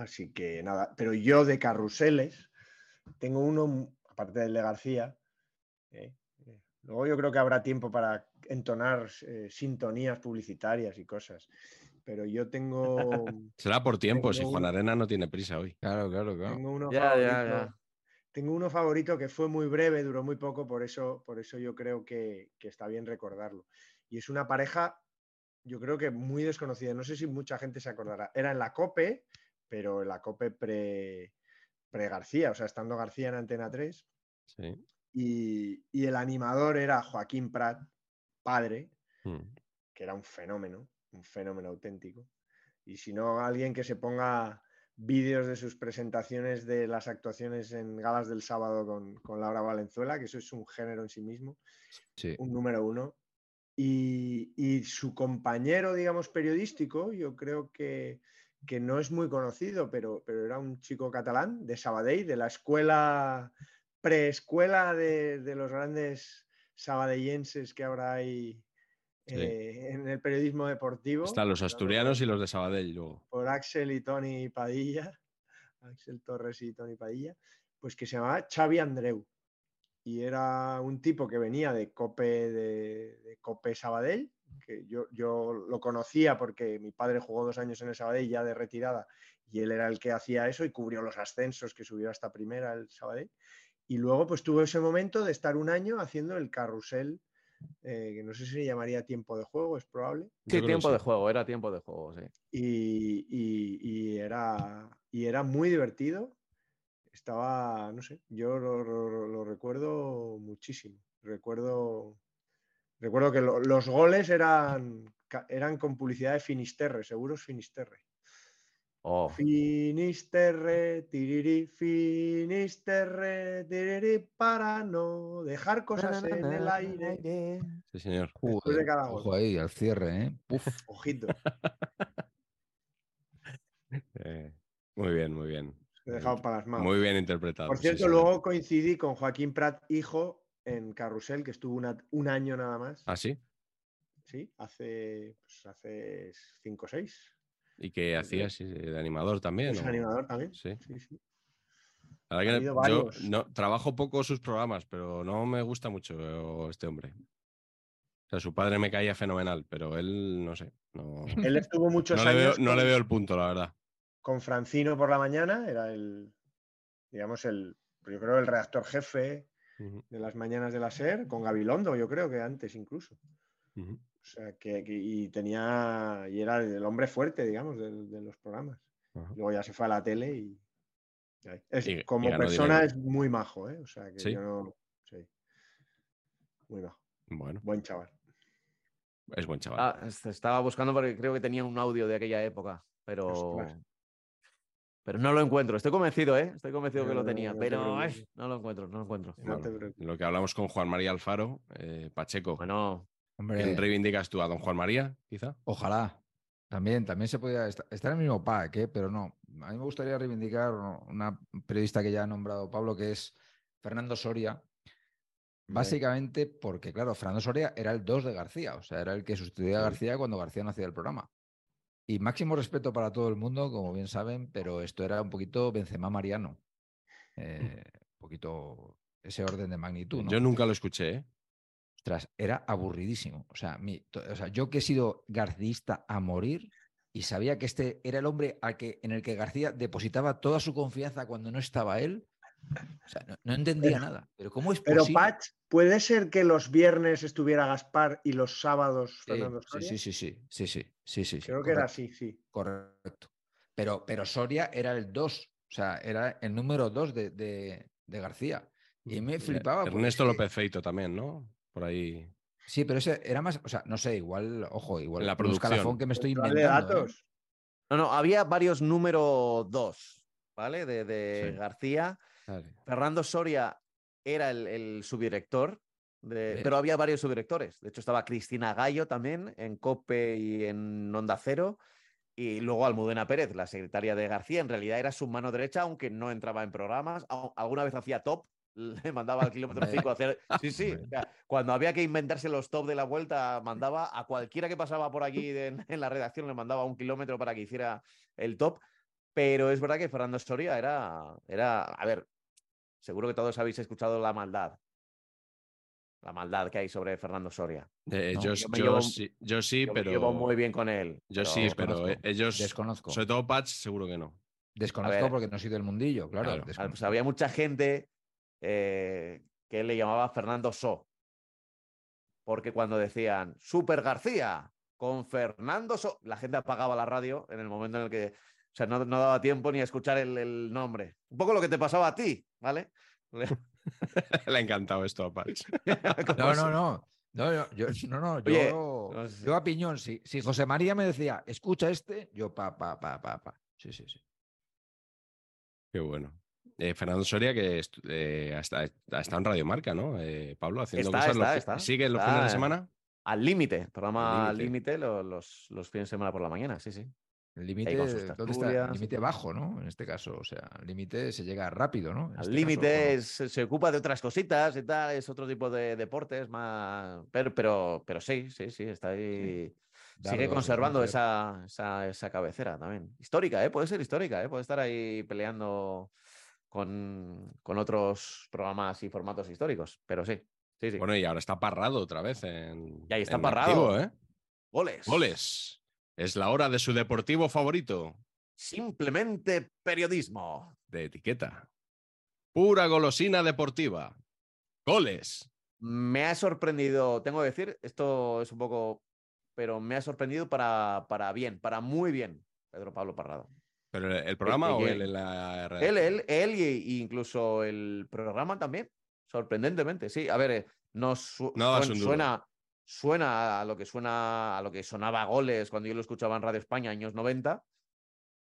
Así que nada, pero yo de carruseles tengo uno, m- aparte del de García. eh, luego yo creo que habrá tiempo para entonar eh, sintonías publicitarias y cosas. Pero yo tengo, Será por tiempo, si Juan un- Arena no tiene prisa hoy. Claro, claro, claro. tengo uno Ya, ya, favorito. ya. Tengo uno favorito que fue muy breve, duró muy poco, por eso, por eso yo creo que, que está bien recordarlo. Y es una pareja, yo creo que muy desconocida. No sé si mucha gente se acordará. Era en la COPE, pero la COPE pre, pre García, o sea, estando García en Antena 3. Sí. Y, y el animador era Joaquín Prat, padre, Mm. que era un fenómeno, un fenómeno auténtico. Y si no, alguien que se ponga vídeos de sus presentaciones de las actuaciones en galas del sábado con, con Laura Valenzuela, que eso es un género en sí mismo, Sí. un número uno. Y, y su compañero, digamos, periodístico, yo creo que, que no es muy conocido, pero, pero era un chico catalán de Sabadell, de la escuela, preescuela de, de los grandes sabadellenses que ahora hay Sí. eh, en el periodismo deportivo. Están los asturianos y los de Sabadell luego. por Axel y Tony Padilla, Axel Torres y Tony Padilla, pues que se llamaba Xavi Andreu. Y era un tipo que venía de Cope, de, de Cope Sabadell, que yo, yo lo conocía porque mi padre jugó dos años en el Sabadell ya de retirada, y él era el que hacía eso y cubrió los ascensos que subió hasta primera el Sabadell. Y luego pues tuvo ese momento de estar un año haciendo el carrusel, eh, que no sé si se llamaría tiempo de juego, es probable. Sí, tiempo de juego, era tiempo de juego, sí. y, y- y era, y era muy divertido. Estaba, no sé, yo lo, lo- lo recuerdo muchísimo. Recuerdo, recuerdo que lo- los goles eran, eran con publicidad de Finisterre, seguros Finisterre. Oh, Finisterre, tiriri, Finisterre, tiriri, para no dejar cosas en el aire. Sí, señor. Después de Joder, cada gol. ojo ahí, al cierre, ¿eh? Uf. Ojito, Eh, muy bien, muy bien. he dejado para las manos. Muy bien interpretado. Por sí, cierto, señor. luego coincidí con Joaquín Prat, hijo, en Carrusel, que estuvo una- un año nada más. ¿Ah, sí? sí, hace, pues hace cinco o seis. ¿Y qué hacías? ¿De animador también? Es o- animador también. Sí. Sí, sí. La Ha verdad que yo no, trabajo poco sus programas, pero no me gusta mucho este hombre. O sea, su padre me caía fenomenal, pero él no sé. No, Él estuvo muchos no le, veo, años no le veo el punto, la verdad. con Francino por la mañana, era el, digamos, el, yo creo, el redactor jefe De las mañanas de la SER, con Gabilondo, yo creo que antes incluso. O sea, que, que- y tenía, y era el hombre fuerte, digamos, de, los programas. Luego ya se fue a la tele y. Es- como persona dinero. es muy majo, ¿eh? O sea, que ¿Sí? yo no, sí. Muy majo, Bueno, buen chaval. es buen chaval. Ah, est- estaba buscando porque creo que tenía un audio de aquella época, pero. Ostras. Pero no lo encuentro. Estoy convencido, ¿eh? Estoy convencido que lo tenía, pero ay, no lo encuentro, no lo encuentro. Bueno, lo que hablamos con Juan María Alfaro, eh, Pacheco. Bueno, Hombre, ¿Quién reivindicas tú? ¿A don Juan María, quizá? ojalá. También, también se podía estar, estar en el mismo pack, ¿eh? pero no. A mí me gustaría reivindicar una periodista que ya ha nombrado Pablo, que es Fernando Soria. Básicamente porque, claro, Fernando Soria era el 2 de García, o sea, era el que sustituía a. García cuando García no hacía el programa. Y máximo respeto para todo el mundo, como bien saben, pero esto era un poquito Benzema Mariano. Eh, un poquito ese orden de magnitud. ¿no? Yo nunca lo escuché, ¿eh? Ostras, era aburridísimo. O sea, mi- o sea, yo que he sido garcista a morir y sabía que este era el hombre al que, en el que García depositaba toda su confianza cuando no estaba él. O sea, no, no entendía pero, nada. Pero ¿cómo es pero posible? Pero Patch, ¿puede ser que los viernes estuviera Gaspar y los sábados Fernando sí, Soria? Sí, sí, sí, sí, sí, sí, sí. Creo correcto, que era así, sí. Correcto. Pero, pero Soria era el 2, o sea, era el número 2 de, de, de, García. Y me flipaba. Ernesto. López Feito también, ¿no? Por ahí. Sí, pero ese era más, o sea, no sé, igual, ojo, igual la producción. escalafón que me estoy inventando. ¿eh? Datos. ¿eh? No, no, había varios número 2, ¿vale? De, de sí. García Fernando Soria era el, el subdirector, de- pero había varios subdirectores. De hecho, estaba Cristina Gallo también en COPE y en Onda Cero. Y luego Almudena Pérez, la secretaria de García, en realidad era su mano derecha, aunque no entraba en programas. Alguna vez hacía top, le mandaba al kilómetro Hombre. 5 a hacer. Sí, sí. o sea, cuando había que inventarse los top de la vuelta, mandaba a cualquiera que pasaba por aquí de- en, la redacción, le mandaba un kilómetro para que hiciera el top. Pero es verdad que Fernando Soria era, era, a ver, seguro que todos habéis escuchado la maldad. La maldad que hay sobre Fernando Soria. Eh, No, yo, yo me yo llevo- sí, yo sí, Yo me pero. llevo muy bien con él. Yo pero- sí, pero desconozco, ellos. desconozco. Sobre todo Patch, seguro que no. Desconozco ver. porque no soy del mundillo, claro. Claro. Ah, Pues había mucha gente eh, que le llamaba Fernando So. Porque cuando decían Super García con Fernando So, la gente apagaba la radio en el momento en el que. O sea, no, no daba tiempo ni a escuchar el, el nombre. Un poco lo que te pasaba a ti, ¿vale? Le ha encantado esto a Patch. No, no, no. No, no, yo, no, no, yo, Oye, no sé. yo a piñón, si, si José María me decía, escucha este, yo pa, pa, pa, pa, pa. Sí, sí, sí. Qué bueno. Eh, Fernando Soria, que eh, ha, esta- ha estado en Radio Marca, ¿no? Eh, Pablo, haciendo Está, cosas. los está, fi- está. ¿Sigue los Está, fines de semana? Al límite, programa Al límite lo- los, los fines de semana por la mañana, sí, sí. El límite, ¿dónde está? El límite bajo, ¿no? En este caso, o sea, el límite se llega rápido, ¿no? Al este límite se ocupa de otras cositas y tal, es otro tipo de deportes más. Pero, pero, pero sí, sí, sí, está ahí. Sigue conservando esa, esa, esa cabecera también. Histórica, ¿eh? Puede ser histórica, ¿eh? Puede estar ahí peleando con, con otros programas y formatos históricos. Pero sí, sí, sí. Bueno, y ahora está parrado otra vez en. Y ahí está en Parrado. activo, ¿eh? Goles. Goles. Es la hora de su deportivo favorito. Simplemente periodismo. De etiqueta. Pura golosina deportiva. Goles. Me ha sorprendido, tengo que decir, esto es un poco, pero me ha sorprendido para, para bien, para muy bien, Pedro Pablo Parrado. ¿Pero el, el programa o que- él en la Él, redacción? él, él y, y incluso el programa también, sorprendentemente, sí. A ver, eh, no su- suena, suena a lo que suena, a lo que sonaba goles cuando yo lo escuchaba en Radio España, años 90,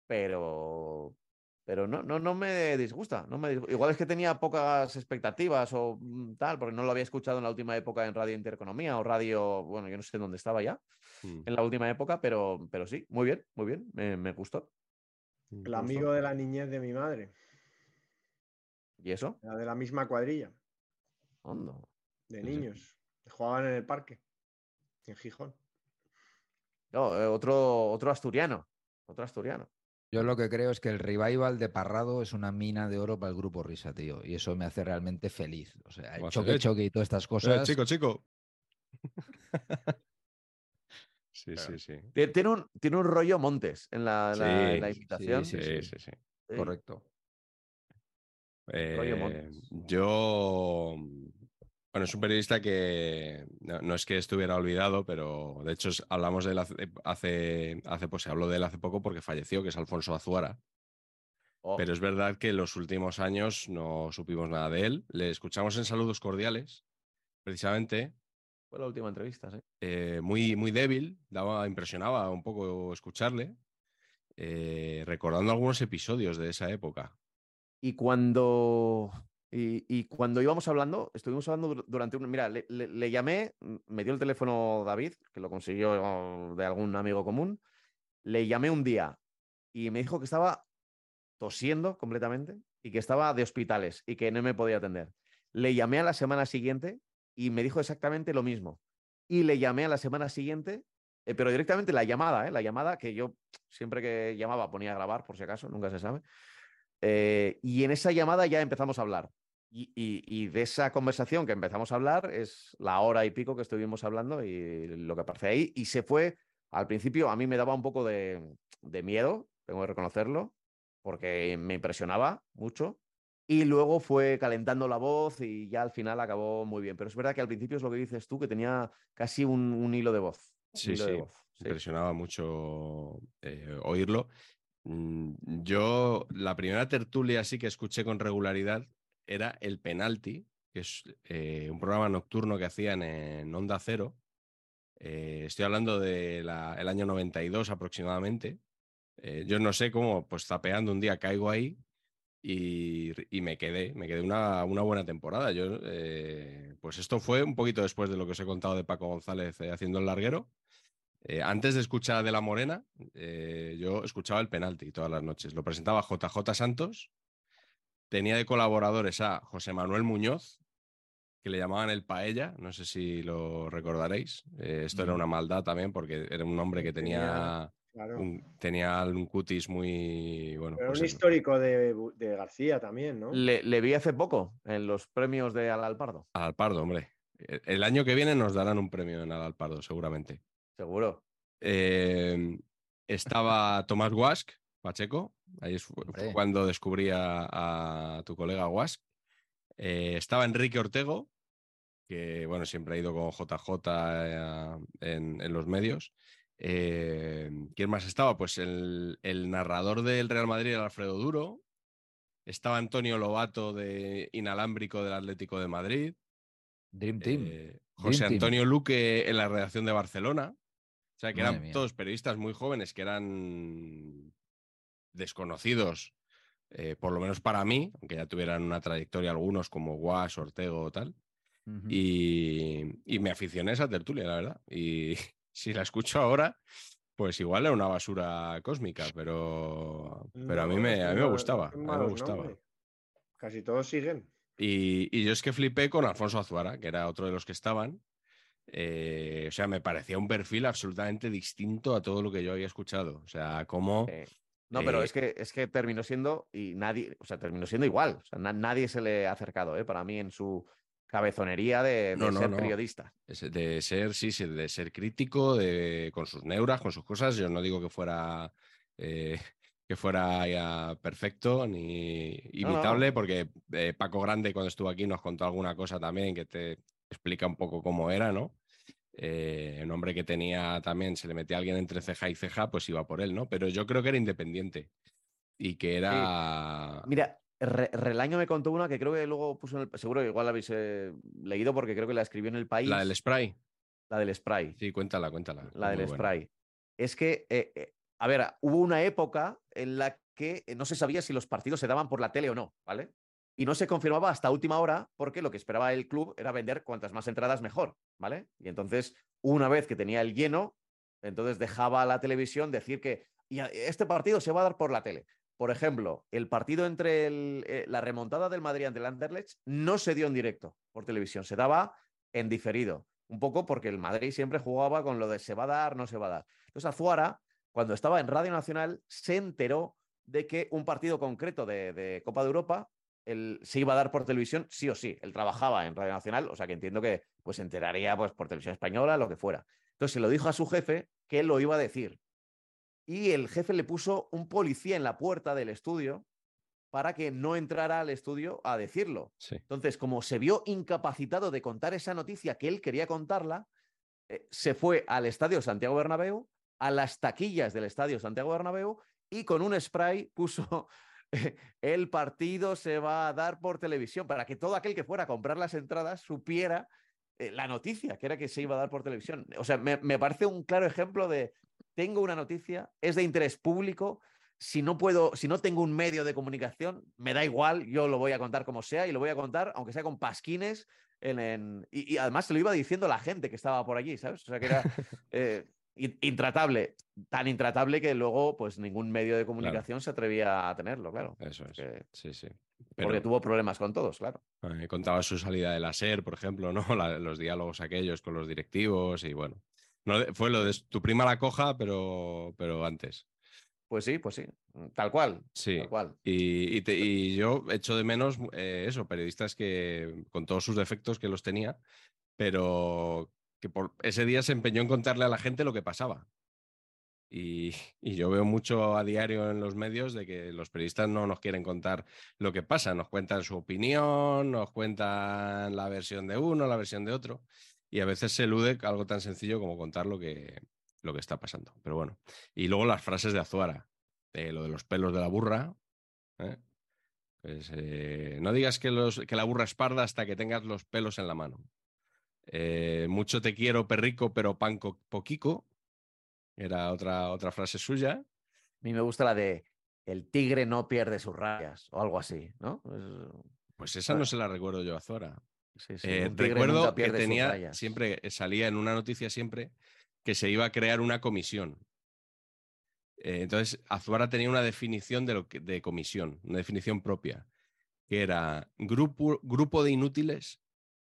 pero, pero no, no, no me disgusta. No me Igual es que tenía pocas expectativas o mm, tal, porque no lo había escuchado en la última época en Radio Intereconomía o Radio, bueno, yo no sé dónde estaba ya Mm, en la última época, pero, pero sí, muy bien, muy bien, me, me gustó. El amigo de la niñez de mi madre. ¿Y eso? Era de la misma cuadrilla, Hondo. de Sí, sí. niños. que Jugaban en el parque, en Gijón. No, eh, otro, otro asturiano. Otro asturiano. Yo lo que creo es que el revival de Parrado es una mina de oro para el grupo Risa, tío. Y eso me hace realmente feliz. O sea, el choque, ser. choque y todas estas Eh, cosas. chico, chico. sí, Claro. sí, sí. Tie- Tiene un, tiene un rollo Montes en la, en la- en la Sí, invitación. Sí, sí, sí. sí. Sí. Correcto. Rollo Eh, Montes. yo, bueno, es un periodista que no, no es que estuviera olvidado, pero de hecho hablamos de él hace, hace, hace- pues se habló de él hace poco porque falleció, que es Alfonso Azuara. Oh, Pero es verdad que en los últimos años no supimos nada de él. Le escuchamos en Saludos Cordiales, precisamente, Fue la última entrevista, sí. eh, muy, muy débil, daba, impresionaba un poco escucharle, eh, recordando algunos episodios de esa época. Y cuando, y, cuando íbamos hablando, estuvimos hablando dur- durante un... Mira, le, llamé, me dio el teléfono David, que lo consiguió de algún amigo común. Le llamé un día y me dijo que estaba tosiendo completamente y que estaba de hospitales y que no me podía atender. Le llamé a la semana siguiente y me dijo exactamente lo mismo. Y le llamé a la semana siguiente, eh, pero directamente la llamada, ¿eh? la llamada que yo siempre que llamaba ponía a grabar, por si acaso, nunca se sabe. Eh, y en esa llamada ya empezamos a hablar. Y, y- y de esa conversación que empezamos a hablar es la hora y pico que estuvimos hablando y lo que aparece ahí. Y se fue, al principio a mí me daba un poco de, de miedo, tengo que reconocerlo, porque me impresionaba mucho. Y luego fue calentando la voz y ya al final acabó muy bien. Pero es verdad que al principio es lo que dices tú, que tenía casi un, un hilo de voz. Sí, sí, voz, sí. impresionaba mucho eh, oírlo. Mm, Yo, la primera tertulia así que escuché con regularidad era El Penalti, que es eh, un programa nocturno que hacían en Onda Cero. Eh, estoy hablando del año 92 aproximadamente. Eh, yo no sé cómo, pues zapeando un día caigo ahí y, y me quedé, me quedé una, una buena temporada. Yo, pues esto fue un poquito después de lo que os he contado de Paco González haciendo el larguero. Eh, antes de escuchar de La Morena, eh, yo escuchaba el penalti todas las noches. Lo presentaba JJ Santos. Tenía de colaboradores a José Manuel Muñoz, que le llamaban el Paella. No sé si lo recordaréis. Eh, esto era No. una maldad también, porque era un hombre que tenía, Claro. un, tenía un cutis muy. Bueno, Pero pues un eso. histórico de, García también, ¿no? Le, le vi hace poco en los premios de Al Alpardo, Al Pardo, hombre. El- El año que viene nos darán un premio en Al Pardo, seguramente. Seguro. Eh, estaba Tomás Guask, Pacheco. Ahí es- Hombre. cuando descubrí a, a tu colega Guask. Eh, estaba Enrique Ortego, que bueno, siempre ha ido con JJ eh, en, en los medios. Eh, ¿Quién más estaba? Pues el, el narrador del Real Madrid, el Alfredo Duro. Estaba Antonio Lobato de Inalámbrico del Atlético de Madrid. Dream Team. José Dream Team. Antonio Luque en la redacción de Barcelona. O sea, que Madre eran mía. todos periodistas muy jóvenes que eran desconocidos, eh, por lo menos para mí, aunque ya tuvieran una trayectoria algunos como Guas, Ortego o tal. Y, y me aficioné a esa tertulia, la verdad. Y si la escucho ahora, pues igual era una basura cósmica, pero, pero a, mí me, a mí me gustaba. A mí me gustaba. Casi todos siguen. Y, y yo es que flipé con Alfonso Azuara, que era otro de los que estaban. Eh, o sea, me parecía un perfil absolutamente distinto a todo lo que yo había escuchado. O sea, como no, pero Eh, es que, es que terminó siendo y nadie, o sea, terminó siendo igual. O sea, na- nadie se le ha acercado, ¿eh? Para mí, en su cabezonería de, de No, no, ser no. periodista. de ser, sí, sí, de ser crítico, de, con sus neuras, con sus cosas. Yo no digo que fuera eh, que fuera ya perfecto ni imitable, porque Paco Grande cuando estuvo aquí nos contó alguna cosa también que te explica un poco cómo era, ¿no? Eh, un hombre que tenía también, se le metía a alguien entre ceja y ceja, pues iba por él, ¿no? Pero yo creo que era independiente y que era... Mira, Re- Relaño me contó una que creo que luego puso en el. Seguro que igual la habéis eh, leído porque creo que la escribió en el país. La del spray. La del spray. Sí, cuéntala, cuéntala. La Muy del buena. spray. Es que, eh, eh, a ver, hubo una época en la que no se sabía si los partidos se daban por la tele o no, ¿vale? Y no se confirmaba hasta última hora porque lo que esperaba el club era vender cuantas más entradas mejor, ¿vale? Y entonces, una vez que tenía el lleno, entonces dejaba a la televisión decir que "Y este partido se va a dar por la tele. Por ejemplo, el partido entre eh, la remontada del Madrid ante el Anderlecht no se dio en directo por televisión, se daba en diferido. Un poco porque el Madrid siempre jugaba con lo de se va a dar, no se va a dar. Entonces Azuara, cuando estaba en Radio Nacional, se enteró de que un partido concreto de Copa de Europa él se iba a dar por televisión sí o sí. Él trabajaba en Radio Nacional, o sea que entiendo que pues se enteraría pues, por televisión española, lo que fuera. Entonces se lo dijo a su jefe que él lo iba a decir. Y el jefe le puso un policía en la puerta del estudio para que no entrara al estudio a decirlo. Sí. Entonces, como se vio incapacitado de contar esa noticia que él quería contarla, eh, se fue al estadio Santiago Bernabéu, a las taquillas del estadio Santiago Bernabéu y con un spray puso el partido se va a dar por televisión para que todo aquel que fuera a comprar las entradas supiera eh, la noticia, que era que se iba a dar por televisión. O sea, me, me parece un claro ejemplo de tengo una noticia, es de interés público, si no puedo, si no tengo un medio de comunicación, me da igual, yo lo voy a contar como sea y lo voy a contar, aunque sea con pasquines, en, en- y, y además se lo iba diciendo la gente que estaba por allí, ¿sabes? O sea, que era eh, intratable, tan intratable que luego, pues ningún medio de comunicación se atrevía a tenerlo, claro. Eso es. Sí, sí. porque tuvo problemas con todos, claro. Eh, contaba su salida de la SER, por ejemplo, ¿no? La- los diálogos aquellos con los directivos y bueno. No, fue lo de tu prima la coja, pero, pero antes. Pues sí, pues sí, tal cual, Sí. tal cual. Y, y te- y yo echo de menos eh, eso, periodistas que con todos sus defectos que los tenía, pero que por ese día se empeñó en contarle a la gente lo que pasaba. Y, yo veo mucho a diario en los medios de que los periodistas no nos quieren contar lo que pasa, nos cuentan su opinión, nos cuentan la versión de uno, la versión de otro, y a veces se elude algo tan sencillo como contar lo que, lo que está pasando. Pero bueno, y luego las frases de Azuara, lo de los pelos de la burra, ¿eh? Pues, eh, no digas que, que la burra es parda hasta que tengas los pelos en la mano. Eh, mucho te quiero, perrico, pero pan co- poquico. Era otra, otra frase suya. A mí me gusta la de el tigre no pierde sus rayas o algo así, ¿no? Es- Pues esa no se la recuerdo yo a Zora. sí, sí, Eh, recuerdo que tenía siempre, eh, salía en una noticia siempre que se iba a crear una comisión. Eh, entonces, Azuara tenía una definición de, lo que, de comisión, una definición propia, que era grupo, grupo de inútiles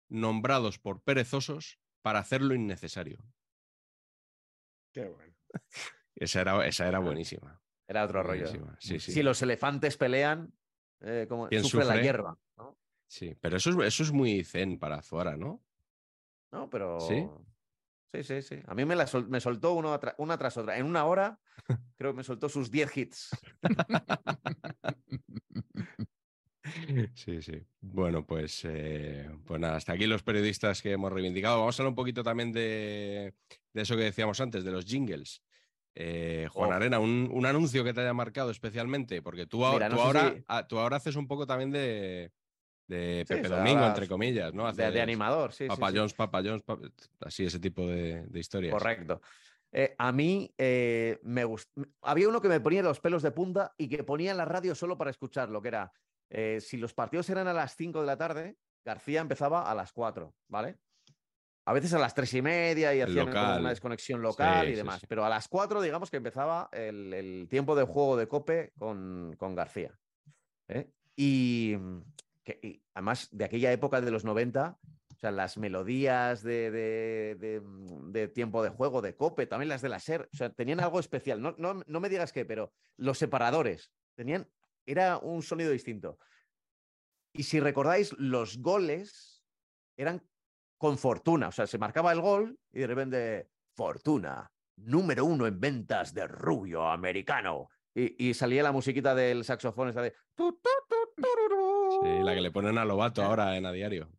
nombrados por perezosos para hacer lo innecesario. Qué bueno. Esa era, esa era buenísima. Era otro rollo. Sí, sí. Si los elefantes pelean, eh, como ¿Quién sufre, la hierba, ¿no? Sí, pero eso es, eso es muy zen para Azuara, ¿no? ¿No? Pero. ¿Sí? Sí, sí, sí. A mí me, la sol- me soltó uno tra- una tras otra. En una hora, creo que me soltó sus 10 hits. Sí, sí. Bueno, pues, eh, pues nada, hasta aquí los periodistas que hemos reivindicado. Vamos a hablar un poquito también de, de eso que decíamos antes, de los jingles. Eh, Juan Oh. Arena, un, un anuncio que te haya marcado especialmente, porque tú, a- Mira, tú no sé ahora, si- a- tú ahora haces un poco también de, de Pepe Domingo, entre comillas, ¿no? de- animador, sí, sí, Papa sí. Papa Papa- así ese tipo de, de historias. Correcto. Eh, a mí eh, me gustó. Había uno que me ponía los pelos de punta y que ponía en la radio solo para escucharlo, que era, eh, si los partidos eran a las 5 de la tarde, García empezaba a las 4, ¿vale? A veces a las tres y media y hacían como una desconexión local Sí, y demás. sí. Pero a las 4, digamos que empezaba el, el tiempo de juego de Cope con, con García. ¿eh? Y, mm, que, y además de aquella época de los 90, o sea, las melodías de, de- de, mm, de tiempo de juego, de Cope, también las de la SER, o sea, tenían algo especial. No, no, no me digas qué, pero los separadores tenían, era un sonido distinto. Y si recordáis, los goles eran con fortuna, o sea, se marcaba el gol y de repente, fortuna, número uno en ventas de rubio americano. Y, y salía la musiquita del saxofón, esa de... Sí, la que le ponen a Lobato ahora en a diario.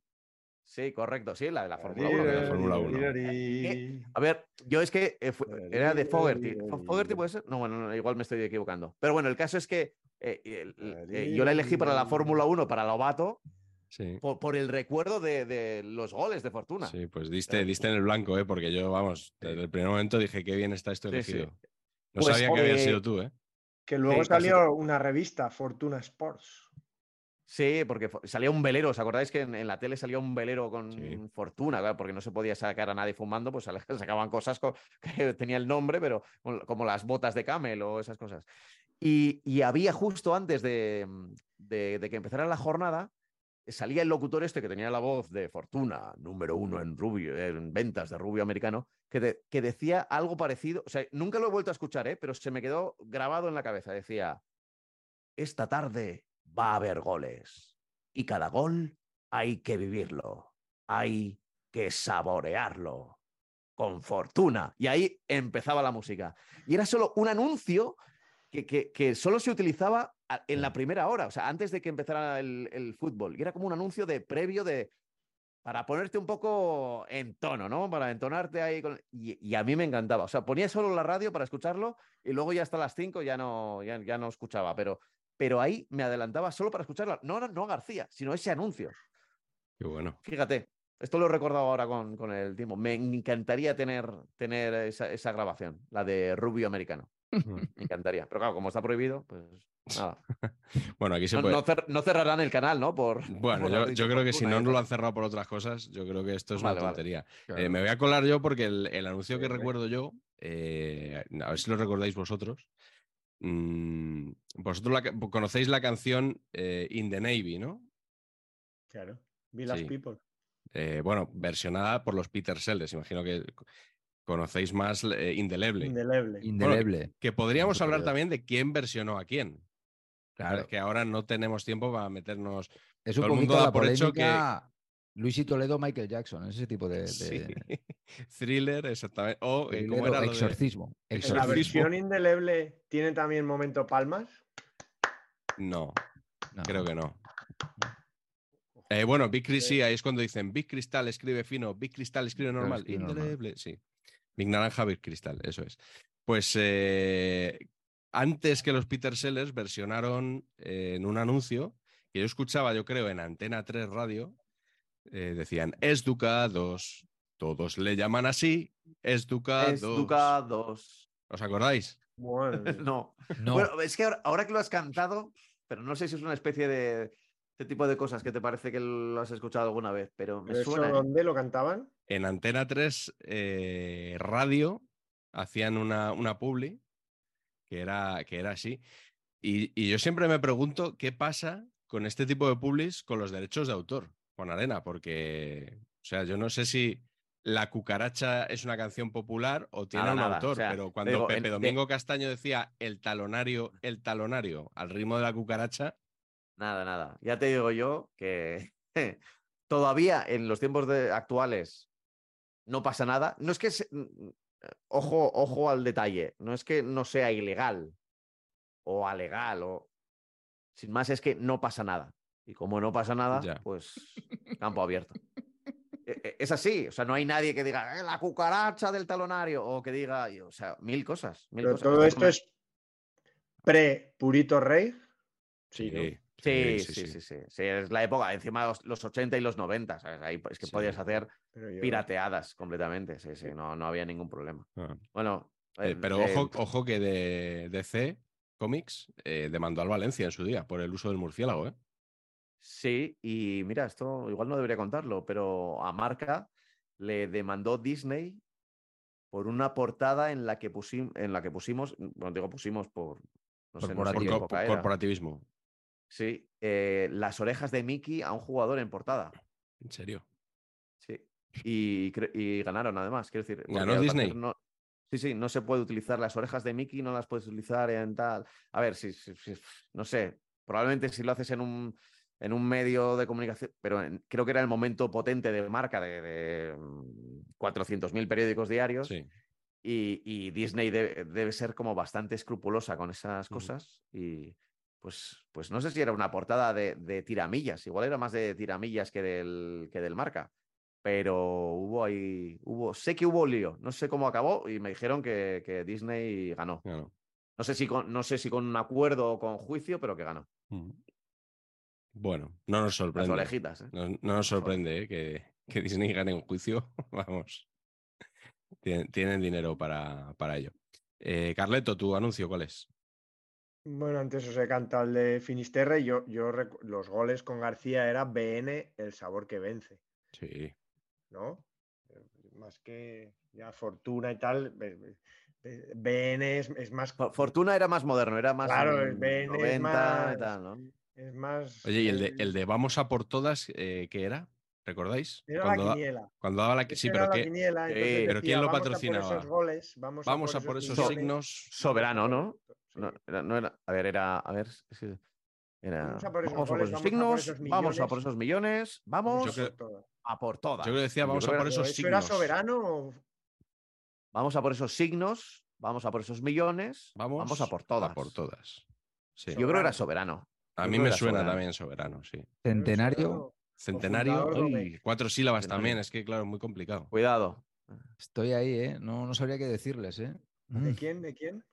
Sí, correcto, sí, la de la Fórmula 1. la Fórmula 1. Eh, A ver, yo es que eh, fue- era de Fogerty. ¿Fo- ¿Fogerty puede ser? No, bueno, no, igual me estoy equivocando. Pero bueno, el caso es que eh, el- eh, yo la elegí para la Fórmula 1, para Lobato, Sí. por, por el recuerdo de, de los goles de Fortuna. Sí, pues diste, diste en el blanco, ¿eh? porque yo, vamos, desde el primer momento dije qué bien está esto Sí, sí. elegido. No Pues, sabía que había eh, sido tú, ¿eh? Que luego Sí, casi salió una revista, Fortuna Sports. Sí, porque salía un velero. ¿Os acordáis que en, en la tele salía un velero con Sí. fortuna? Claro, porque no se podía sacar a nadie fumando, pues sacaban cosas co- que tenía el nombre, pero como las botas de camel o esas cosas. Y, había justo antes de, de- de que empezara la jornada, salía el locutor este que tenía la voz de Fortuna, número uno en, rubio, en ventas de rubio americano, que, de- que decía algo parecido. O sea, nunca lo he vuelto a escuchar, ¿eh? pero se me quedó grabado en la cabeza. Decía, esta tarde va a haber goles y cada gol hay que vivirlo, hay que saborearlo con fortuna. Y ahí empezaba la música. Y era solo un anuncio que, que- que solo se utilizaba en la primera hora, o sea, antes de que empezara el, el fútbol. Y era como un anuncio de previo de para ponerte un poco en tono, ¿no? Para entonarte ahí. con- Y, y a mí me encantaba. O sea, ponía solo la radio para escucharlo y luego ya hasta las 5 ya no, ya, ya no escuchaba. Pero, pero ahí me adelantaba solo para escucharla. No, no a García, sino ese anuncio. Qué bueno. Fíjate, esto lo he recordado ahora con, con el tiempo. Me encantaría tener, tener esa, esa grabación, la de Rubio Americano. Me encantaría. Pero claro, como está prohibido, pues nada. Bueno, aquí se No, puede. no cer- no cerrarán el canal, ¿no? Por, Bueno, por yo, creo que si no nos lo han cerrado por otras cosas, yo creo que esto es Vale, una vale. tontería. Claro. Eh, me voy a colar yo porque el, el anuncio Sí, que recuerdo yo, eh, a ver si lo recordáis vosotros. Mm, vosotros la ca- conocéis la canción eh, In the Navy, ¿no? Claro. Village Sí. People. Eh, bueno, versionada por los Peter Sellers. Imagino que conocéis más eh, Indeleble. Indeleble. Indeleble. Que podríamos hablar también de quién versionó a quién. Claro. Que ahora no tenemos tiempo para meternos. Es un todo el mundo poquito da la por hecho que- polémica Luis y Toledo, Michael Jackson, ese tipo de, de Sí. Thriller, exactamente. O eh, ¿cómo thriller o era lo de- exorcismo. ¿La versión indeleble tiene también momento palmas? No, No. creo que no. Eh, bueno, Big Cristal, sí, ahí es cuando dicen Big Cristal escribe fino, Big Cristal escribe Claro, normal, escribe normal. indeleble, sí. Big Naranja, Big Cristal, eso es. Pues eh, antes que los Peter Sellers versionaron eh, en un anuncio que yo escuchaba, yo creo, en Antena 3 Radio, eh, decían, es Duca 2, todos le llaman así, es Duca Es 2. Duca 2. ¿Os acordáis? Bueno, No. No, Bueno, es que ahora, ahora que lo has cantado, pero no sé si es una especie de este tipo de cosas que te parece que lo has escuchado alguna vez, pero me ¿pero eso suena. dónde lo cantaban? En Antena 3 eh, Radio hacían una, una publi que era, que era así. Y, y yo siempre me pregunto qué pasa con este tipo de publis con los derechos de autor, Juan Arena, porque, o sea, yo no sé si La cucaracha es una canción popular o tiene Nada, un nada, autor, o sea, pero cuando digo, Pepe de- Domingo Castaño decía el talonario, el talonario al ritmo de la cucaracha, Nada, nada. Ya te digo yo que todavía en los tiempos de- actuales no pasa nada. No es que se- mm, ojo, ojo al detalle. No es que no sea ilegal o alegal o sin más es que no pasa nada. Y como no pasa nada, Ya. pues campo abierto. E- e- Es así, o sea, no hay nadie que diga "Eh, la cucaracha del talonario o que diga, o sea, mil cosas. Mil Pero cosas. todo Esto es pre-Purito Rey. sí, ¿no? Sí, sí, sí, sí, sí, Es la época, encima los, los 80 y los 90, ¿sabes? Ahí es que podías hacer yo- pirateadas completamente, sí, sí, no, no había ningún problema. Ah. Bueno, Eh, eh, pero eh, ojo, ojo que de DC Comics eh, demandó al Valencia en su día por el uso del murciélago, ¿eh? Sí, y mira, esto igual no debería contarlo, pero a Marca le demandó Disney por una portada en la que, pusim- en la que pusimos, bueno, digo pusimos por, no sé, no sé Por corporativismo. Sí, eh, las orejas de Mickey a un jugador en portada. En serio. Sí. Y, ganaron además, quiero decir. ¿Ganó Disney? no- sí, sí, no se puede utilizar las orejas de Mickey, no las puedes utilizar en tal. A ver, si, si- si- no sé, probablemente si lo haces en un, en un medio de comunicación, pero en- creo que era el momento potente de marca de, de mm, 400.000 periódicos diarios. Sí. Y, y Disney debe, debe ser como bastante escrupulosa con esas cosas. Y pues, pues no sé si era una portada de, de tiramillas, igual era más de tiramillas que del, que del marca. Pero hubo ahí, hubo, sé que hubo lío, no sé cómo acabó y me dijeron que, que Disney ganó. No sé, si con, no sé si con un acuerdo o con juicio, pero que ganó. Bueno, no nos Las sorprende. orejitas. ¿eh? No, no nos sorprende ¿eh? que, que Disney gane un juicio. Vamos. Tienen, tienen dinero para, para ello. Eh, Carleto, tu anuncio, ¿cuál es? Bueno, antes os he cantado el de Finisterre. Yo, yo los goles con García era BN, el sabor que vence, Sí. ¿no? Eh, Más que ya Fortuna y tal. be- be- BN es, es más. Fo- Fortuna era más moderno, era más Claro, el BN es 90 y más- tal, ¿no? Es más. Oye, ¿y el de, eh, el de vamos a por todas, eh, qué era? ¿Recordáis? Era cuando, la da- quiniela. cuando daba la... Sí, era pero la ¿qué? quiniela, pero decía, ¿quién lo "Vamos a por patrocinaba? esos goles, vamos, Vamos a a por esos millones". signos. Soberano, ¿no? No, era, no era- A ver, era. A ver. es que Era, Vamos a por esos vamos a por esos vamos a por signos, esos vamos a por esos millones, vamos a por todas. Yo creo que decía, Yo vamos a por esos ¿Eso era signos. soberano o Vamos a por esos signos, vamos a por esos millones, Vamos, vamos, a por todas. A por todas. Sí. Yo creo que era soberano. A mí me suena soberano. también soberano, sí. Centenario, Centenario, uy, cuatro sílabas Centenario. también, es que claro, muy complicado. Cuidado. estoy ahí, ¿eh? No, no sabría qué decirles, ¿eh? ¿De quién? ¿De quién?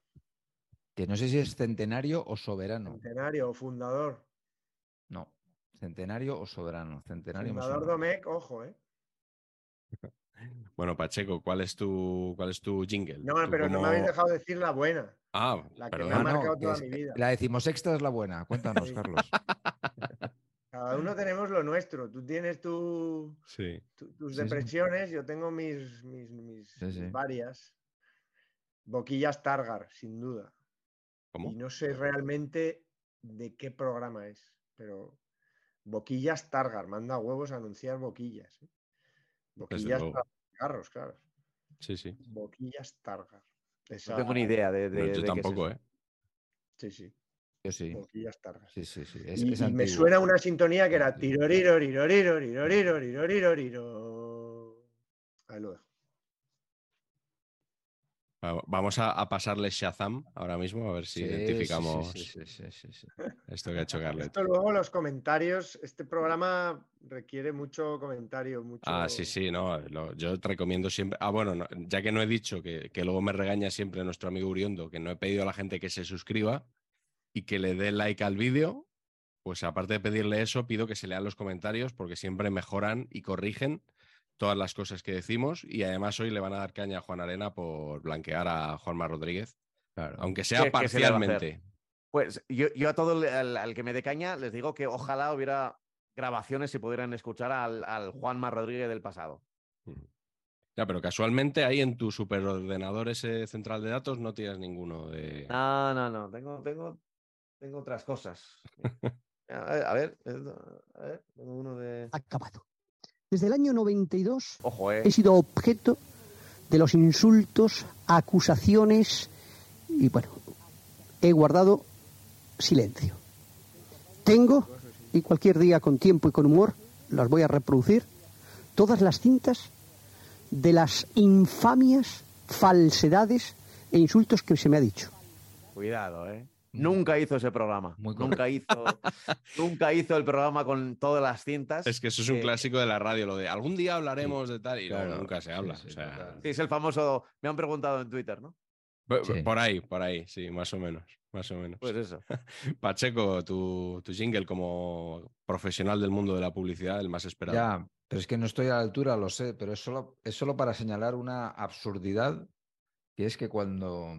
Que no sé si es centenario o soberano. Centenario o fundador. No, centenario o soberano. Centenario Fundador. Domecq, ojo, ¿eh? Bueno, Pacheco, ¿cuál es tu, cuál es tu jingle? No, ¿Tú pero no me habéis dejado decir la buena. Ah, la que perdón. me ha no, marcado que toda es- mi vida. La decimosexta es la buena. Cuéntanos, Sí. Carlos. Cada uno tenemos lo nuestro. Tú tienes tu, Sí. tu- tus Sí, sí. depresiones, yo tengo mis, mis, mis- Sí, mis sí. varias. Boquillas Targar, sin duda. ¿Cómo? Y no sé realmente de qué programa es, pero Boquillas Targar, manda huevos a anunciar boquillas. ¿eh? Boquillas para cigarros, claro. Sí, sí. Boquillas Targar. No Esa- tengo ni idea de. No, de- yo de qué es tampoco, eso. ¿eh? Sí, sí, Yo sí. Boquillas Targar. Sí, sí, sí. Es, y, es y me antiguo. suena una sintonía que era Antiguo. tiroriro, riroriro, riroriro, riroriro, riro. Ahí lo dejo. Va- Vamos a, a pasarle Shazam ahora mismo, a ver si Sí, sí, sí, identificamos Sí, sí, sí, sí, sí. esto que ha hecho Carlet. Esto luego los comentarios, este programa requiere mucho comentario, mucho. Ah, sí, sí, no. lo- yo te recomiendo siempre. Ah, bueno, no, ya que no he dicho que, que luego me regaña siempre nuestro amigo Uriondo, que no he pedido a la gente que se suscriba y que le dé like al vídeo, pues aparte de pedirle eso, pido que se lean los comentarios porque siempre mejoran y corrigen todas las cosas que decimos y además hoy le van a dar caña a Juan Arena por blanquear a Juanma Rodríguez, Claro. aunque sea parcialmente. Pues yo, yo a todo el- al, al que me dé caña les digo que ojalá hubiera grabaciones y pudieran escuchar al, al Juanma Rodríguez del pasado. Ya, pero casualmente ahí en tu superordenador ese central de datos no tienes ninguno de... No, no, no. Tengo, tengo, tengo otras cosas. A ver, a ver, a ver, tengo uno de. acabado. Desde el año 92 Ojo, eh. he sido objeto de los insultos, acusaciones y bueno, he guardado silencio. Tengo, y cualquier día con tiempo y con humor, las voy a reproducir, todas las cintas de las infamias, falsedades e insultos que se me ha dicho. Cuidado, eh. Nunca hizo ese programa. Muy nunca hizo, nunca hizo el programa con todas las cintas. Es que eso es un Eh, clásico de la radio, lo de algún día hablaremos de tal y no, nunca se sí, habla. sí, o sea, total. Sí, es el famoso. Me han preguntado en Twitter, ¿no? Por, Sí. por ahí, por ahí, sí, más o menos. Más o menos. Pues eso. Pacheco, tu, tu jingle como profesional del mundo de la publicidad, el más esperado. Ya, pero es que no estoy a la altura, lo sé, pero es solo, es solo para señalar una absurdidad, que es que cuando,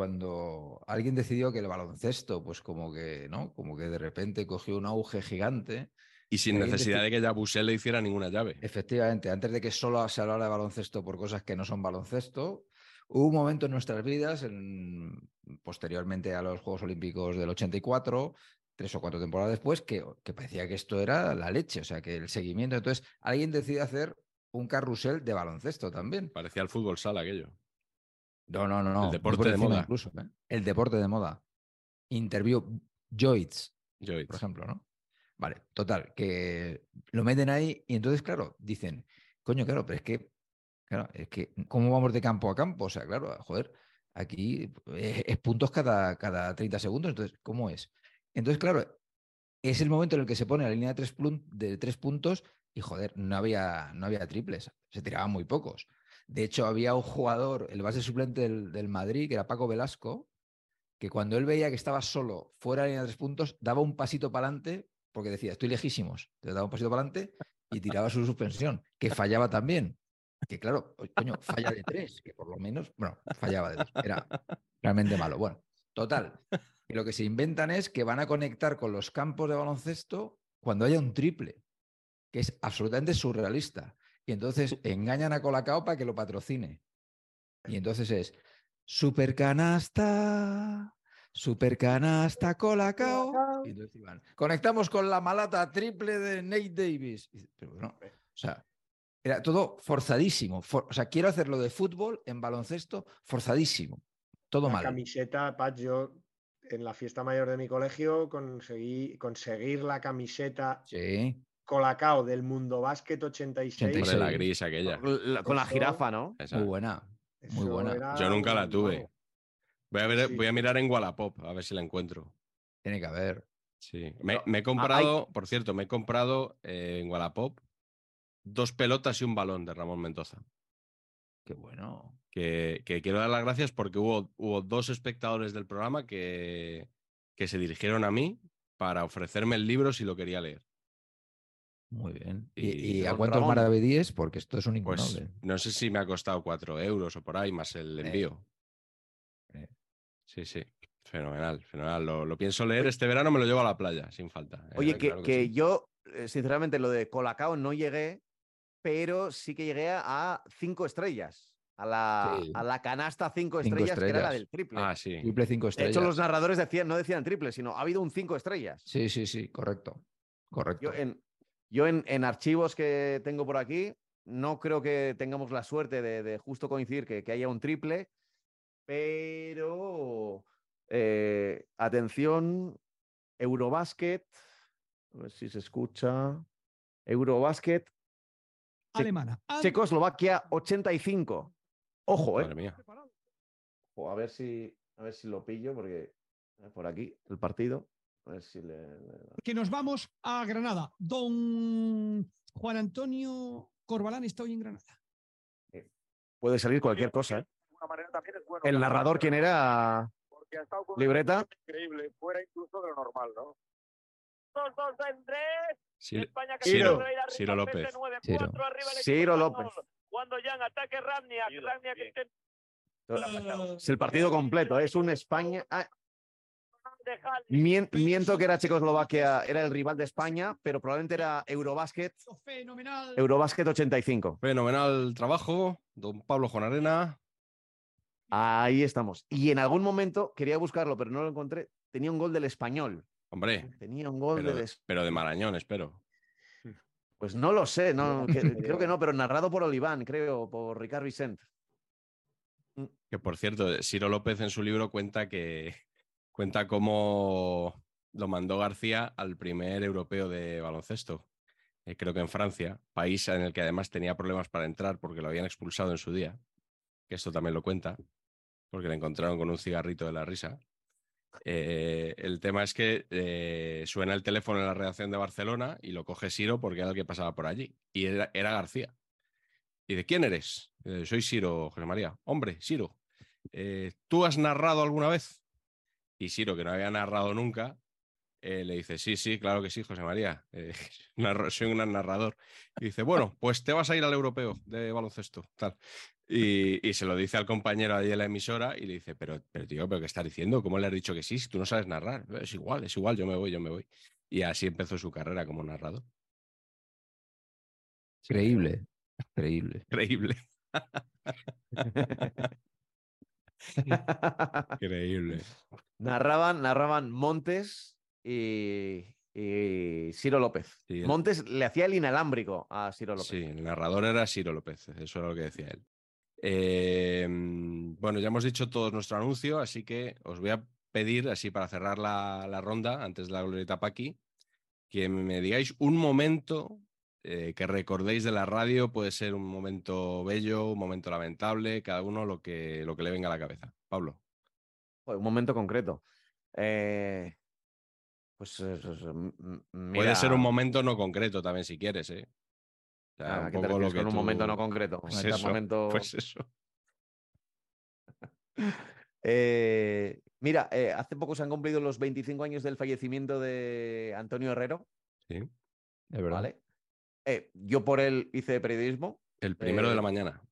cuando alguien decidió que el baloncesto, pues como que, ¿no? Como que de repente cogió un auge gigante. y sin alguien necesidad de que Yabusel le hiciera ninguna llave. Efectivamente, antes de que solo se hablara de baloncesto por cosas que no son baloncesto, hubo un momento en nuestras vidas, en- posteriormente a los Juegos Olímpicos del 84, tres o cuatro temporadas después, que, que parecía que esto era la leche, o sea, que el seguimiento. Entonces, alguien decide hacer un carrusel de baloncesto también. Parecía el fútbol sala aquello. No, no, no, no. muy deporte por de moda. Incluso, ¿eh? El deporte de moda. Interview Joyce, por ejemplo, ¿no? Vale, total, que lo meten ahí y entonces, claro, dicen, coño, claro, pero es que, claro, es que, ¿cómo vamos de campo a campo? O sea, claro, joder, aquí es, es puntos cada, cada 30 segundos, entonces, ¿cómo es? Entonces, claro, es el momento en el que se pone la línea de tres, de tres puntos y, joder, no había, no había triples, se tiraban muy pocos. De hecho, había un jugador, el base suplente del, Madrid, que era Paco Velasco, que cuando él veía que estaba solo fuera de la línea de tres puntos, daba un pasito para adelante, porque decía, estoy lejísimos. Entonces daba un pasito para adelante y tiraba su suspensión, que fallaba también. Que claro, coño, falla de tres, que por lo menos, bueno, fallaba de dos. Era realmente malo. Bueno, total. Y lo que se inventan es que van a conectar con los campos de baloncesto cuando haya un triple, que es absolutamente surrealista. Y entonces engañan a Colacao para que lo patrocine. Y entonces es super canasta, Super canasta colacao. Y entonces iban, Conectamos con la malata triple de Nate Davis. Y Pero bueno, o sea, era todo forzadísimo. For- o sea, quiero hacerlo de fútbol en baloncesto forzadísimo. Todo La mal. camiseta, Pat, yo en la fiesta mayor de mi colegio conseguí conseguir la camiseta Sí. Colacao del Mundo Básquet 86. Hombre, la gris aquella. La- Con la jirafa, ¿no? Esa. Muy buena. Muy buena. era Yo nunca la tuve. Voy a, ver, Sí. voy a mirar en Wallapop a ver si la encuentro. Tiene que haber. Sí. Me, he ah, comprado, por cierto, me he comprado eh, en Wallapop dos pelotas y un balón de Ramón Mendoza. Qué bueno. Que, que quiero dar las gracias porque hubo, hubo dos espectadores del programa que, que se dirigieron a mí para ofrecerme el libro si lo quería leer. Muy bien. Y- ¿Y, a cuántos maravedíes? Porque esto es un Pues incunable. no sé si me ha costado cuatro euros o por ahí, más el envío. Eh. Sí, sí. Fenomenal, fenomenal. Lo, lo pienso leer este verano, me lo llevo a la playa, sin falta. Eh, Oye, que, claro que sí. yo, eh, sinceramente, lo de Colacao no llegué, pero sí que llegué a cinco estrellas. A la, Sí. a la canasta cinco, Cinco estrellas, que era la del triple. Ah, sí. Triple cinco de estrellas. hecho, los narradores decían, no decían triple, sino ha habido un cinco estrellas. Sí, sí, sí, correcto. Correcto. Yo en, yo en, en archivos que tengo por aquí, no creo que tengamos la suerte de, de justo coincidir que, que haya un triple, pero eh, atención, Eurobasket, a ver si se escucha. Eurobasket, Che- Alemana. Checoslovaquia 85. Ojo, Madre eh. mía. Ojo, a ver si, a ver si lo pillo, porque eh, por aquí el partido. A ver si le- le- Que nos vamos a Granada. Don Juan Antonio Corbalán está hoy en Granada. puede salir cualquier cosa. ¿eh? alguna manera también es bueno. El narrador. ¿quién era? Porque ha estado con una Libreta. increíble, fuera incluso de lo normal, ¿no? Dos, dos, en tres. Ciro, España que Ciro, arriba, López. 29, Ciro. cuatro arriba el equipo Ciro español. López. Cuando ya en ataque Ramnia, Ramnia que intenta Es el partido completo, es un España. ah, miento que era Checoslovaquia, era el rival de España, pero probablemente era Eurobasket, Fenomenal. Eurobasket 85. Fenomenal trabajo, don Pablo Jonarena. Ahí estamos. Y en algún momento, quería buscarlo, pero no lo encontré, tenía un gol del español. Hombre, Tenía un gol pero, del es- pero de Marañón, espero. Pues no lo sé, no, que- creo que no, pero narrado por Oliván, creo, por Ricard Vicent. Que por cierto, Ciro López en su libro cuenta que cuenta cómo lo mandó García al primer europeo de baloncesto. eh, creo que en Francia, país en el que además tenía problemas para entrar porque lo habían expulsado en su día. Que esto también lo cuenta, porque le encontraron con un cigarrito de la risa. Eh, el tema es que eh, suena el teléfono en la redacción de Barcelona y lo coge Siro porque era el que pasaba por allí. Y era, era García. ¿Y de quién eres? "Eh, soy Siro, José María. Hombre, Siro, ¿tú has narrado alguna vez? Y Siro, que no había narrado nunca, eh, le dice, sí, sí, claro que sí, José María. eh, soy un gran narrador. Y dice, bueno, pues te vas a ir al europeo de baloncesto. Tal. Y, y se lo dice al compañero ahí en la emisora y le dice, pero, pero tío, ¿pero qué estás diciendo? ¿Cómo le has dicho que sí si tú no sabes narrar? Es igual, es igual, yo me voy, yo me voy. Y así empezó su carrera como narrador. Creíble. Creíble. Increíble. Increíble. narraban, narraban Montes y, y Ciro López. Sí, Montes le hacía el inalámbrico a Ciro López. Sí, el narrador era Ciro López, eso era lo que decía él. Eh, bueno, ya hemos dicho todo nuestro anuncio, así que os voy a pedir, así para cerrar la, la ronda, antes de la glorieta Paqui, que me digáis un momento eh, que recordéis de la radio, puede ser un momento bello, un momento lamentable, cada uno lo que, lo que le venga a la cabeza. Pablo. Un momento concreto. Eh, pues eh, Puede ser un momento no concreto también si quieres, ¿eh? O sea, ¿A un te lo que con un momento no concreto? Pues Un eso, momento- pues eso. Eh, mira, eh, hace poco se han cumplido los 25 años del fallecimiento de Antonio Herrero, Sí. Es verdad. ¿vale? Eh, yo por él hice periodismo, El primero de la Eh, mañana.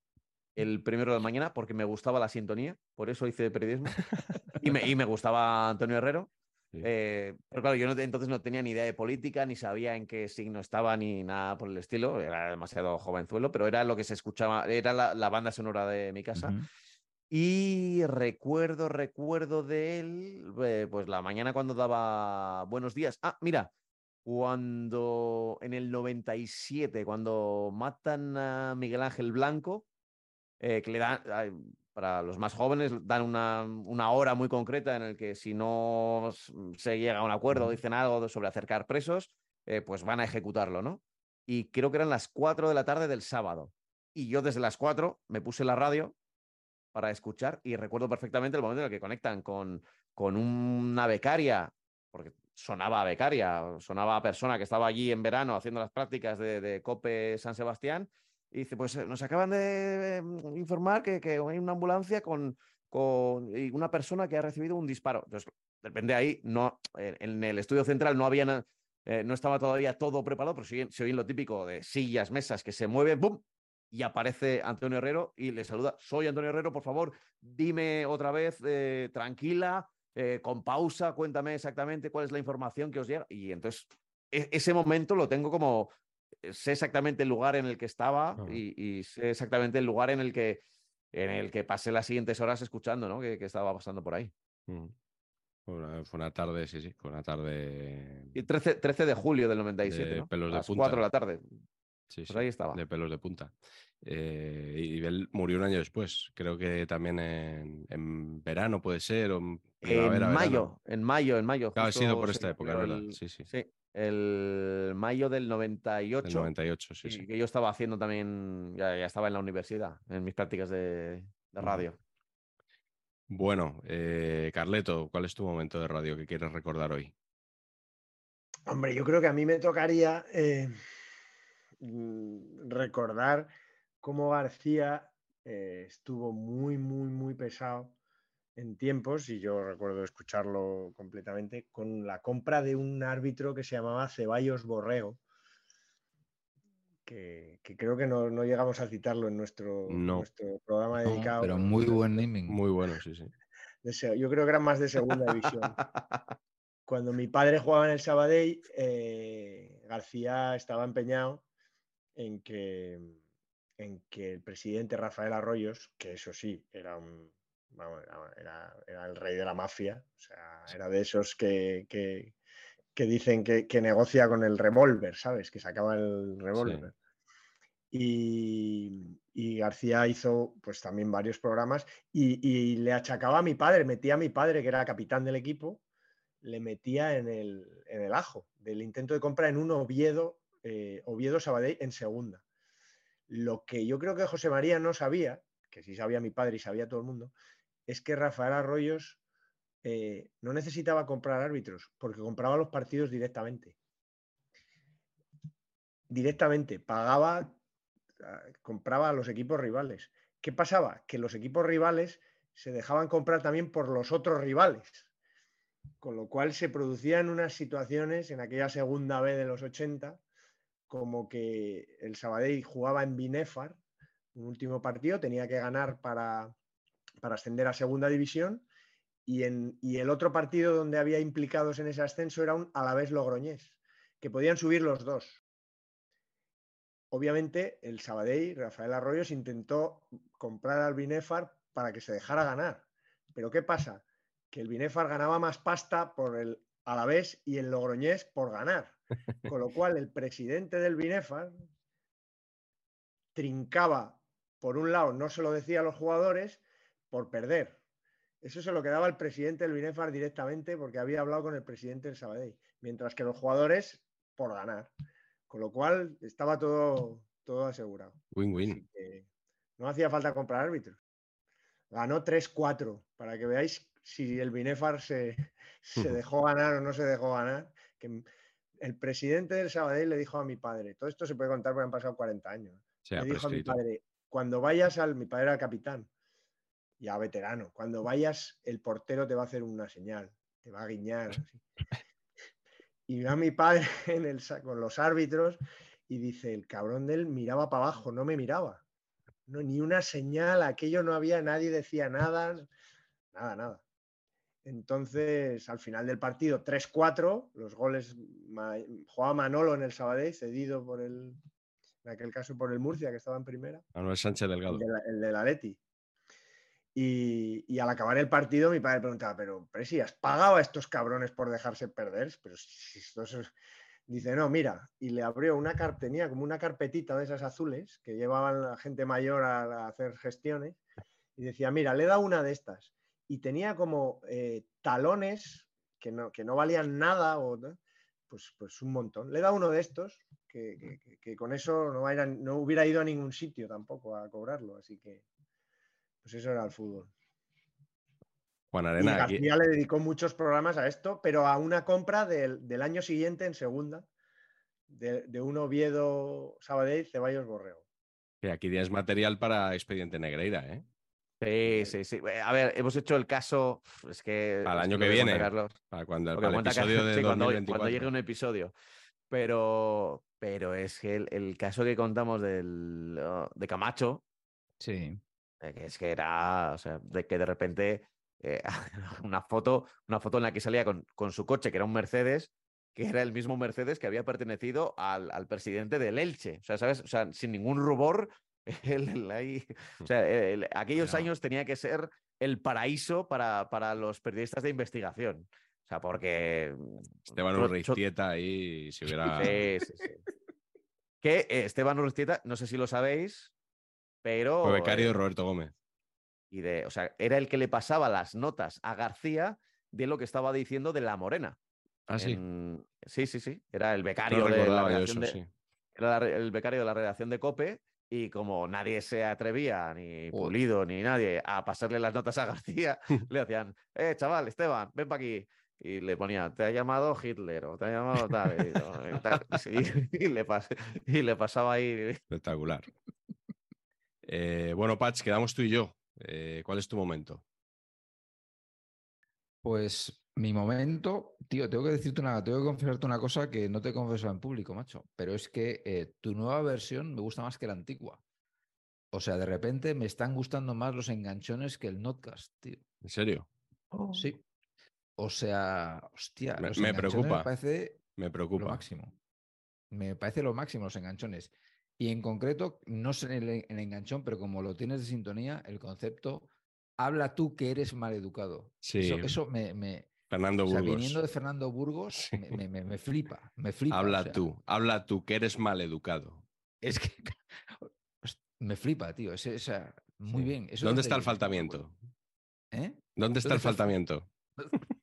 el primero de la mañana, porque me gustaba la sintonía, por eso hice periodismo. y, me, y me gustaba Antonio Herrero. Sí. Eh, pero claro, yo no entonces no tenía ni idea de política, ni sabía en qué signo estaba, ni nada por el estilo. Era demasiado jovenzuelo, pero era lo que se escuchaba, era la, la banda sonora de mi casa. Y recuerdo, recuerdo de él, eh, pues la mañana cuando daba buenos días. Ah, mira, cuando en el 97, cuando matan a Miguel Ángel Blanco, eh, que le dan, para los más jóvenes, dan una, una hora muy concreta en el que si no se llega a un acuerdo, dicen algo sobre acercar presos, eh, pues van a ejecutarlo, ¿no? Y creo que eran las 4 de la tarde del sábado. Y yo desde las 4 me puse la radio para escuchar y recuerdo perfectamente el momento en el que conectan con, con una becaria, porque sonaba a becaria, sonaba a persona que estaba allí en verano haciendo las prácticas de, de COPE San Sebastián, y dice, pues eh, nos acaban de mm, informar que, hay una ambulancia con, una persona que ha recibido un disparo. Entonces, de ahí, no, en el estudio central no había eh, no estaba todavía todo preparado, pero se oye lo típico de sillas, mesas que se mueven, ¡bum! Y aparece Antonio Herrero y le saluda. Soy Antonio Herrero, por favor, dime otra vez, eh, tranquila, eh, con pausa, cuéntame exactamente cuál es la información que os llega. Y entonces, e- ese momento lo tengo como, eh, sé exactamente el lugar en el que estaba y, y sé exactamente el lugar en el que, en el que pasé las siguientes horas escuchando, ¿no? Que, que estaba pasando por ahí. Fue una, fue una tarde, sí, sí, fue una tarde Y 13, 13 de julio del 97, de ¿no? pelos A de las punta. 4 de la tarde. Sí, Pues sí, ahí estaba. de pelos de punta. Eh, y él murió un año después, creo que también en, en verano puede ser, o en En mayo, en mayo, en mayo. Claro, ha sido por esta época, verdad. el- Sí, sí. Sí, el mayo del 98. Del 98, sí, y sí. que yo estaba haciendo también, ya, ya estaba en la universidad, en mis prácticas de, radio. Bueno, eh, Carleto, ¿cuál es tu momento de radio que quieres recordar hoy? Hombre, yo creo que a mí me tocaría eh, mm, recordar cómo García eh, estuvo muy, muy, muy pesado en tiempos, y yo recuerdo escucharlo completamente, con la compra de un árbitro que se llamaba Ceballos Borrego, que, que creo que no, no llegamos a citarlo en nuestro, No. nuestro programa No, dedicado. pero muy buen naming. Muy bueno, sí, sí. de yo creo que eran más de segunda división. Cuando mi padre jugaba en el Sabadell, eh, García estaba empeñado en que, en que el presidente Rafael Arroyos, que eso sí, era un vamos, era, era- era el rey de la mafia, o sea, era de esos que, que- que dicen que, que negocia con el revólver, ¿sabes? Que sacaba el revólver. Y, y García hizo pues también varios programas y, y le achacaba a mi padre, metía a mi padre, que era capitán del equipo, le metía en el, en el ajo del intento de compra en un Oviedo, eh, Oviedo Sabadell en segunda. Lo que yo creo que José María no sabía, que sí sabía mi padre y sabía todo el mundo, es que Rafael Arroyos eh, no necesitaba comprar árbitros, porque compraba los partidos directamente. Directamente, pagaba, ah, compraba a los equipos rivales. ¿Qué pasaba? Que los equipos rivales se dejaban comprar también por los otros rivales. Con lo cual se producían unas situaciones en aquella segunda B de los 80, como que el Sabadell jugaba en Binefar, un último partido, tenía que ganar para, para ascender a segunda división, y, en, y el otro partido donde había implicados en ese ascenso era un Alavés Logroñés, que podían subir los dos. Obviamente, el Sabadell, Rafael Arroyos, intentó comprar al Binefar para que se dejara ganar. Pero ¿qué pasa? Que el Binefar ganaba más pasta por el Alavés y el Logroñés por ganar. Con lo cual, el presidente del Binefar trincaba, por un lado, no se lo decía a los jugadores, por perder. Eso se lo quedaba el presidente del Binefar directamente porque había hablado con el presidente del Sabadell. Mientras que los jugadores, por ganar. Con lo cual, estaba todo, todo asegurado. Win-win. No hacía falta comprar árbitros. Ganó 3-4, para que veáis si el Binefar se, se dejó ganar o no se dejó ganar. Que el presidente del Sabadell le dijo a mi padre, todo esto se puede contar porque han pasado 40 años. Se le dijo a mi padre, cuando vayas al, mi padre era capitán, ya veterano, cuando vayas el portero te va a hacer una señal, te va a guiñar. así. Y va mi padre en el, con los árbitros y dice, el cabrón de él miraba para abajo, no me miraba. No, ni una señal, aquello no había, nadie decía nada, nada, nada. Entonces, al final del partido, 3-4, los goles, jugaba Manolo en el Sabadell, cedido por el, en aquel caso por el Murcia, que estaba en primera, Manuel Sánchez Delgado. el de la- el del. Y, al acabar el partido, mi padre preguntaba, pero, pero si has pagado a estos cabrones por dejarse perder, pero si estos es-". Dice, no, mira, y le abrió una carpeta, tenía como una carpetita de esas azules que llevaban la gente mayor a, hacer gestiones, y decía, mira, le da una de estas. Y tenía como eh, talones que no, que no valían nada, o, pues, pues un montón. Le da uno de estos, que, que- con eso no, no hubiera ido a ningún sitio tampoco a cobrarlo, así que pues eso era el fútbol. Juan Y Arena, aquí, García le dedicó muchos programas a esto, pero a una compra del, del año siguiente en segunda, de, de un Oviedo Sabadell Ceballos Borrego. que aquí tienes material para Expediente Negreira, ¿eh? Sí, sí, sí. A ver, hemos hecho el caso. Es que. Para el año que viene, Carlos. para cuando para el episodio de sí, cuando, 2024. cuando llegue un episodio. Pero, pero es que el, el caso que contamos del, oh, de Camacho, Sí. Es que era, o sea, de que de repente eh, una foto, una foto en la que salía con, con su coche, que era un Mercedes, que era el mismo Mercedes que había pertenecido al, al presidente del Elche. O sea, ¿sabes? O sea, sin ningún rubor. el- el ahí- o sea, el- aquellos años tenía que ser el paraíso para, para los periodistas de investigación. O sea, porque. Esteban Urreistieta ahí, si hubiera... Sí, sí, sí. Que eh, Esteban Urrestieta, no sé si lo sabéis, pero. Fue becario eh, de Roberto Gómez. y de, o sea, era el que le pasaba las notas a García de lo que estaba diciendo de la Morena. Ah, sí. En- Sí, sí, sí. Era el becario No de la redacción eso, de, sí. era el becario de la redacción de COPE y como nadie se atrevía, ni Pulido, ni nadie, a pasarle las notas a García, le hacían, eh, chaval, Esteban, ven para aquí. Y le ponía, te ha llamado Hitler o te ha llamado tal. Y le, pas- y le pasaba ahí. Espectacular. Eh, bueno, Patch, quedamos tú y yo. Eh, ¿Cuál es tu momento? Pues mi momento, tío, tengo que decirte una, tengo que confesarte una cosa que no te he confesado en público, macho. Pero es que eh, tu nueva versión me gusta más que la antigua. O sea, de repente me están gustando más los enganchones que el notcast, tío. ¿En serio? Sí. O sea, hostia, Me- los me enganchones preocupa, Me parece Me lo preocupa. máximo. Me parece lo máximo los enganchones. Y en concreto, no sé en el, el enganchón, pero como lo tienes de sintonía, el concepto, habla tú que eres maleducado. Sí. Eso, eso me, me- Fernando o sea, Burgos. viniendo de Fernando Burgos, Sí. me, me- flipa, me flipa. o Habla sea, tú, habla tú, que eres maleducado. Es que me flipa, tío. sea, muy Sí. bien. eso ¿Dónde está el faltamiento? ¿Eh? ¿Dónde está ¿Dónde el está faltamiento?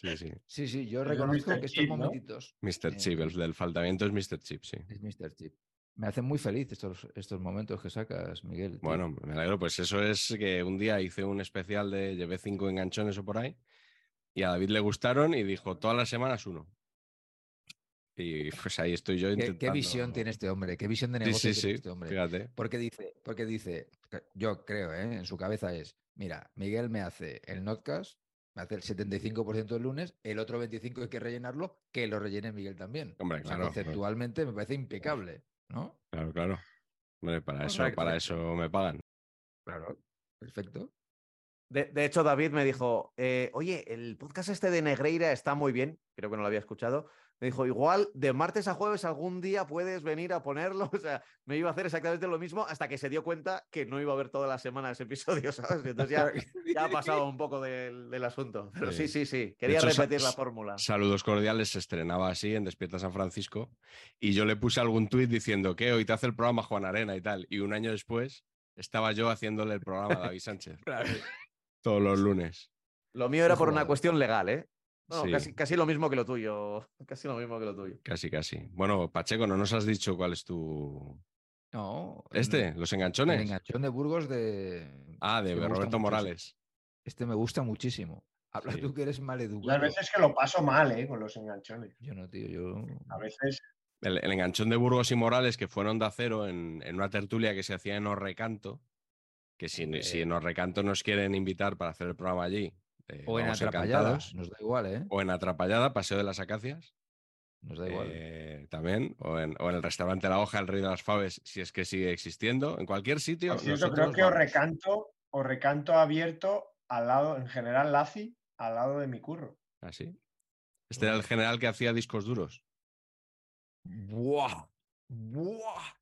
Sí, sí. Sí, sí, yo reconozco Mr. que estos Chip, ¿no? momentitos Mr. Eh, Chip, el del faltamiento es Mr. Chip, sí. es Mr. Chip. Me hacen muy feliz estos, estos momentos que sacas, Miguel. tío. Bueno, me alegro. Pues eso es que un día hice un especial de llevé cinco enganchones o por ahí y a David le gustaron y dijo todas las semanas uno. Y pues ahí estoy yo ¿Qué, intentando. qué visión tiene este hombre? ¿Qué visión de negocio sí, tiene sí. este hombre? Fíjate. Porque dice, porque dice, yo creo, ¿eh? en su cabeza es, mira, Miguel me hace el notcast, me hace el 75% el lunes, el otro 25% hay que rellenarlo, que lo rellene Miguel también. Hombre, O sea, claro. conceptualmente me parece impecable, ¿no? Claro, claro. Hombre, para eso, para eso me pagan. Claro. Perfecto. De, de hecho, David me dijo, eh, oye, el podcast este de Negreira está muy bien, creo que no lo había escuchado. Me dijo, igual de martes a jueves algún día puedes venir a ponerlo. O sea, me iba a hacer exactamente lo mismo hasta que se dio cuenta que no iba a haber toda la semana ese episodio, ¿sabes? Entonces ya, ya ha pasado un poco del, del asunto. Pero sí, sí, sí. Quería hecho, repetir la fórmula. Saludos cordiales se estrenaba así en Despierta San Francisco y yo le puse algún tuit diciendo que hoy te hace el programa Juan Arena y tal. Y un año después estaba yo haciéndole el programa a David Sánchez todos los lunes. Lo mío era por una cuestión legal, ¿eh? No, Sí. casi, casi lo mismo que lo tuyo. Casi lo mismo que lo tuyo. Casi, casi. Bueno, Pacheco, no nos has dicho cuál es tu. No. el- ¿Este? ¿Los El enganchones? enganchón de Burgos de. Ah, de este Roberto Morales. Este me gusta muchísimo. Habla Sí. tú que eres maleducado. Las veces que lo paso mal, ¿eh? Con los enganchones. Yo no, tío, yo. A veces. El, el enganchón de Burgos y Morales, que fue en Onda Cero en, en una tertulia que se hacía en Orrecanto, que si, si en Orrecanto nos quieren invitar para hacer el programa allí, eh, O en Atrapallada. encantados. Nos da igual, ¿eh? O en Atrapallada, Paseo de las Acacias. Nos da igual. eh, también, o en, o en el restaurante La Hoja, el Rey de las Faves, si es que sigue existiendo, en cualquier sitio. Por cierto, nosotros creo que os recanto, os recanto abierto al lado, en general, Lazi, al lado de mi curro. ¿Ah, sí? Este era el general que hacía discos duros. ¡Buah! ¡Buah!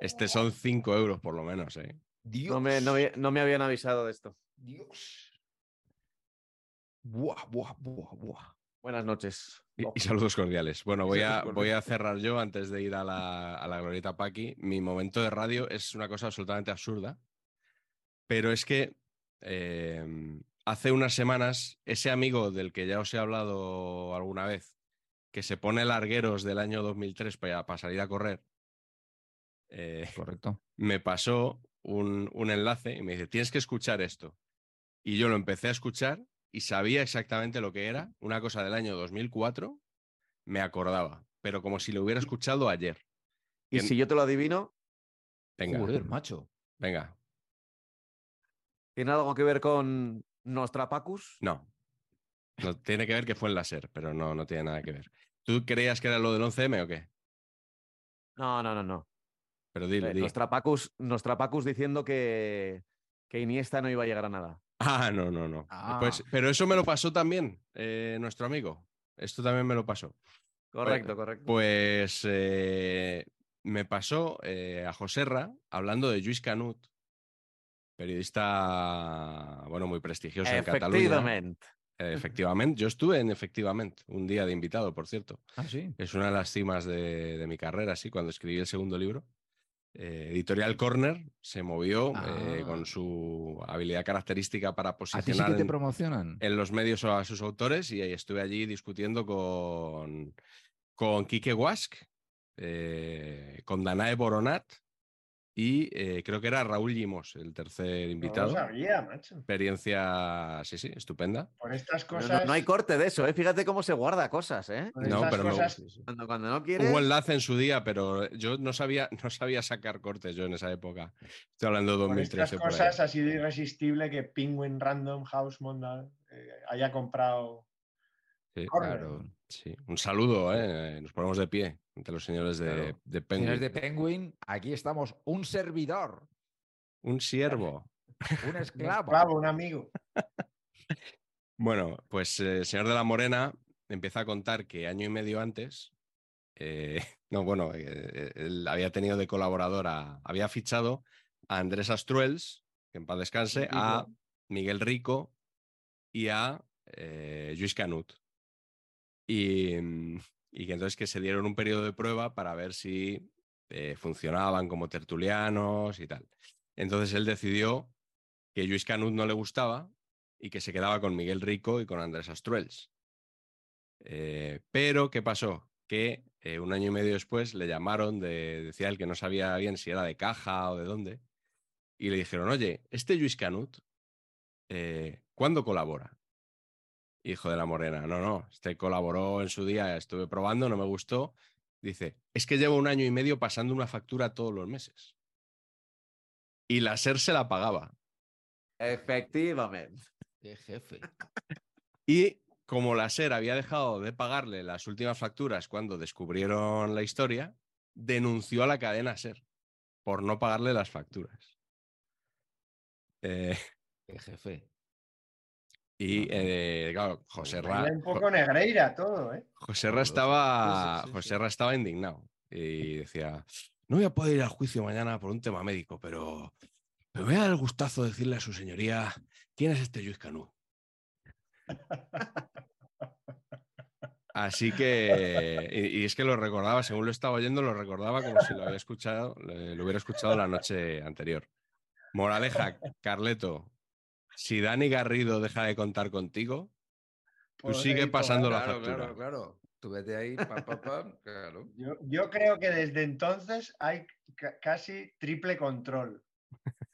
Este son 5 euros por lo menos, ¿eh? No me, no me- no me habían avisado de esto. Dios. Buah, buah, buah, buah. Buenas noches. Y, y saludos cordiales. Bueno, voy a, voy a cerrar yo antes de ir a la, a la glorieta Paqui. Mi momento de radio es una cosa absolutamente absurda, pero es que eh, hace unas semanas ese amigo del que ya os he hablado alguna vez, que se pone largueros del año 2003 para, para salir a correr, eh, Correcto. me pasó un, un enlace y me dice, tienes que escuchar esto. Y yo lo empecé a escuchar y sabía exactamente lo que era, una cosa del año 2004, me acordaba, pero como si lo hubiera escuchado ayer. Y En- si yo te lo adivino, Venga, Joder, macho. venga, ¿tiene algo que ver con Nostrapacus? no. No tiene que ver que fue el láser, pero no, no tiene nada que ver. ¿Tú creías que era lo del 11M o qué? No, no, no, no. Pero dilo, Eh, di. Nostrapacus, Nostrapacus diciendo que, que Iniesta no iba a llegar a nada. Ah, no, no, no. Ah. Pues, pero eso me lo pasó también, eh, nuestro amigo. Esto también me lo pasó. Correcto, correcto. Pues eh, me pasó eh, a Joserra hablando de Lluís Canut, periodista, bueno, muy prestigioso en Cataluña. Efectivamente. Efectivamente, yo estuve en Efectivamente, un día de invitado, por cierto. Ah, sí. Es una de las cimas de, de mi carrera, sí, cuando escribí el segundo libro. Eh, Editorial Corner se movió eh, Ah. con su habilidad característica para ¿A ti sí posicionar que te en- promocionan? en los medios a sus autores y ahí estuve allí discutiendo con, con Quique Wask, eh, con Danae Boronat y eh, creo que era Raúl Limos, el tercer No lo invitado. sabía, macho. Experiencia, sí, sí, estupenda. Por estas cosas. No, no hay corte de eso, ¿eh? Fíjate cómo se guarda cosas, ¿eh? por No, estas pero me- cosas- Cuando, cuando no quieres... Hubo enlace en su día, pero yo no sabía, no sabía sacar cortes yo en esa época. Estoy hablando de por 2013. estas por ahí. cosas ha sido irresistible que Penguin Random House Mondal eh, haya comprado. Sí, Corner. Claro. Sí. Un saludo, ¿eh? nos ponemos de pie ante los señores de, Claro. de Señores Penguin. de Penguin, aquí estamos. Un servidor, Un siervo. un Un esclavo. esclavo, un amigo. Bueno, pues eh, el señor de la Morena empieza a contar que año y medio antes, eh, no, bueno, eh, él había tenido de colaborador, a- había fichado a Andrés Astruels, que en paz descanse, a. Miguel Rico y a Luis Canut. Y, mm, y que entonces que se dieron un periodo de prueba para ver si eh, funcionaban como tertulianos y tal. Entonces él decidió que Luis Canut no le gustaba y que se quedaba con Miguel Rico y con Andrés Astruels. Eh, pero, ¿qué pasó? Que eh, un año y medio después le llamaron, de, decía él que no sabía bien si era de caja o de dónde, y le dijeron, oye, este Luis Canut, ¿cuándo colabora? Hijo de la Morena, no, no, este colaboró en su día, estuve probando, no me gustó. Dice, es que llevo un año y medio pasando una factura todos los meses. Y la SER se la pagaba. Efectivamente. Qué jefe. Y como la SER había dejado de pagarle las últimas facturas cuando descubrieron la historia, denunció a la cadena SER por no pagarle las facturas. Eh, Qué jefe. Y eh, claro, José Ra, un poco Negreira todo, ¿eh? José Ra estaba, Sí, sí, sí, José. Ra estaba indignado y decía, no voy a poder ir al juicio mañana por un tema médico, pero me voy a dar el gustazo de decirle a su señoría quién es este Luis Canú. Así que, y, y es que lo recordaba, según lo estaba oyendo, lo recordaba como si lo había escuchado, lo hubiera escuchado la noche anterior. Moraleja, Carleto, si Dani Garrido deja de contar contigo, tú sigue Pobrecito, pasando la factura. claro, claro. Tú vete ahí, pam, pam, pam, claro. Yo, yo creo que desde entonces hay ca- casi triple control.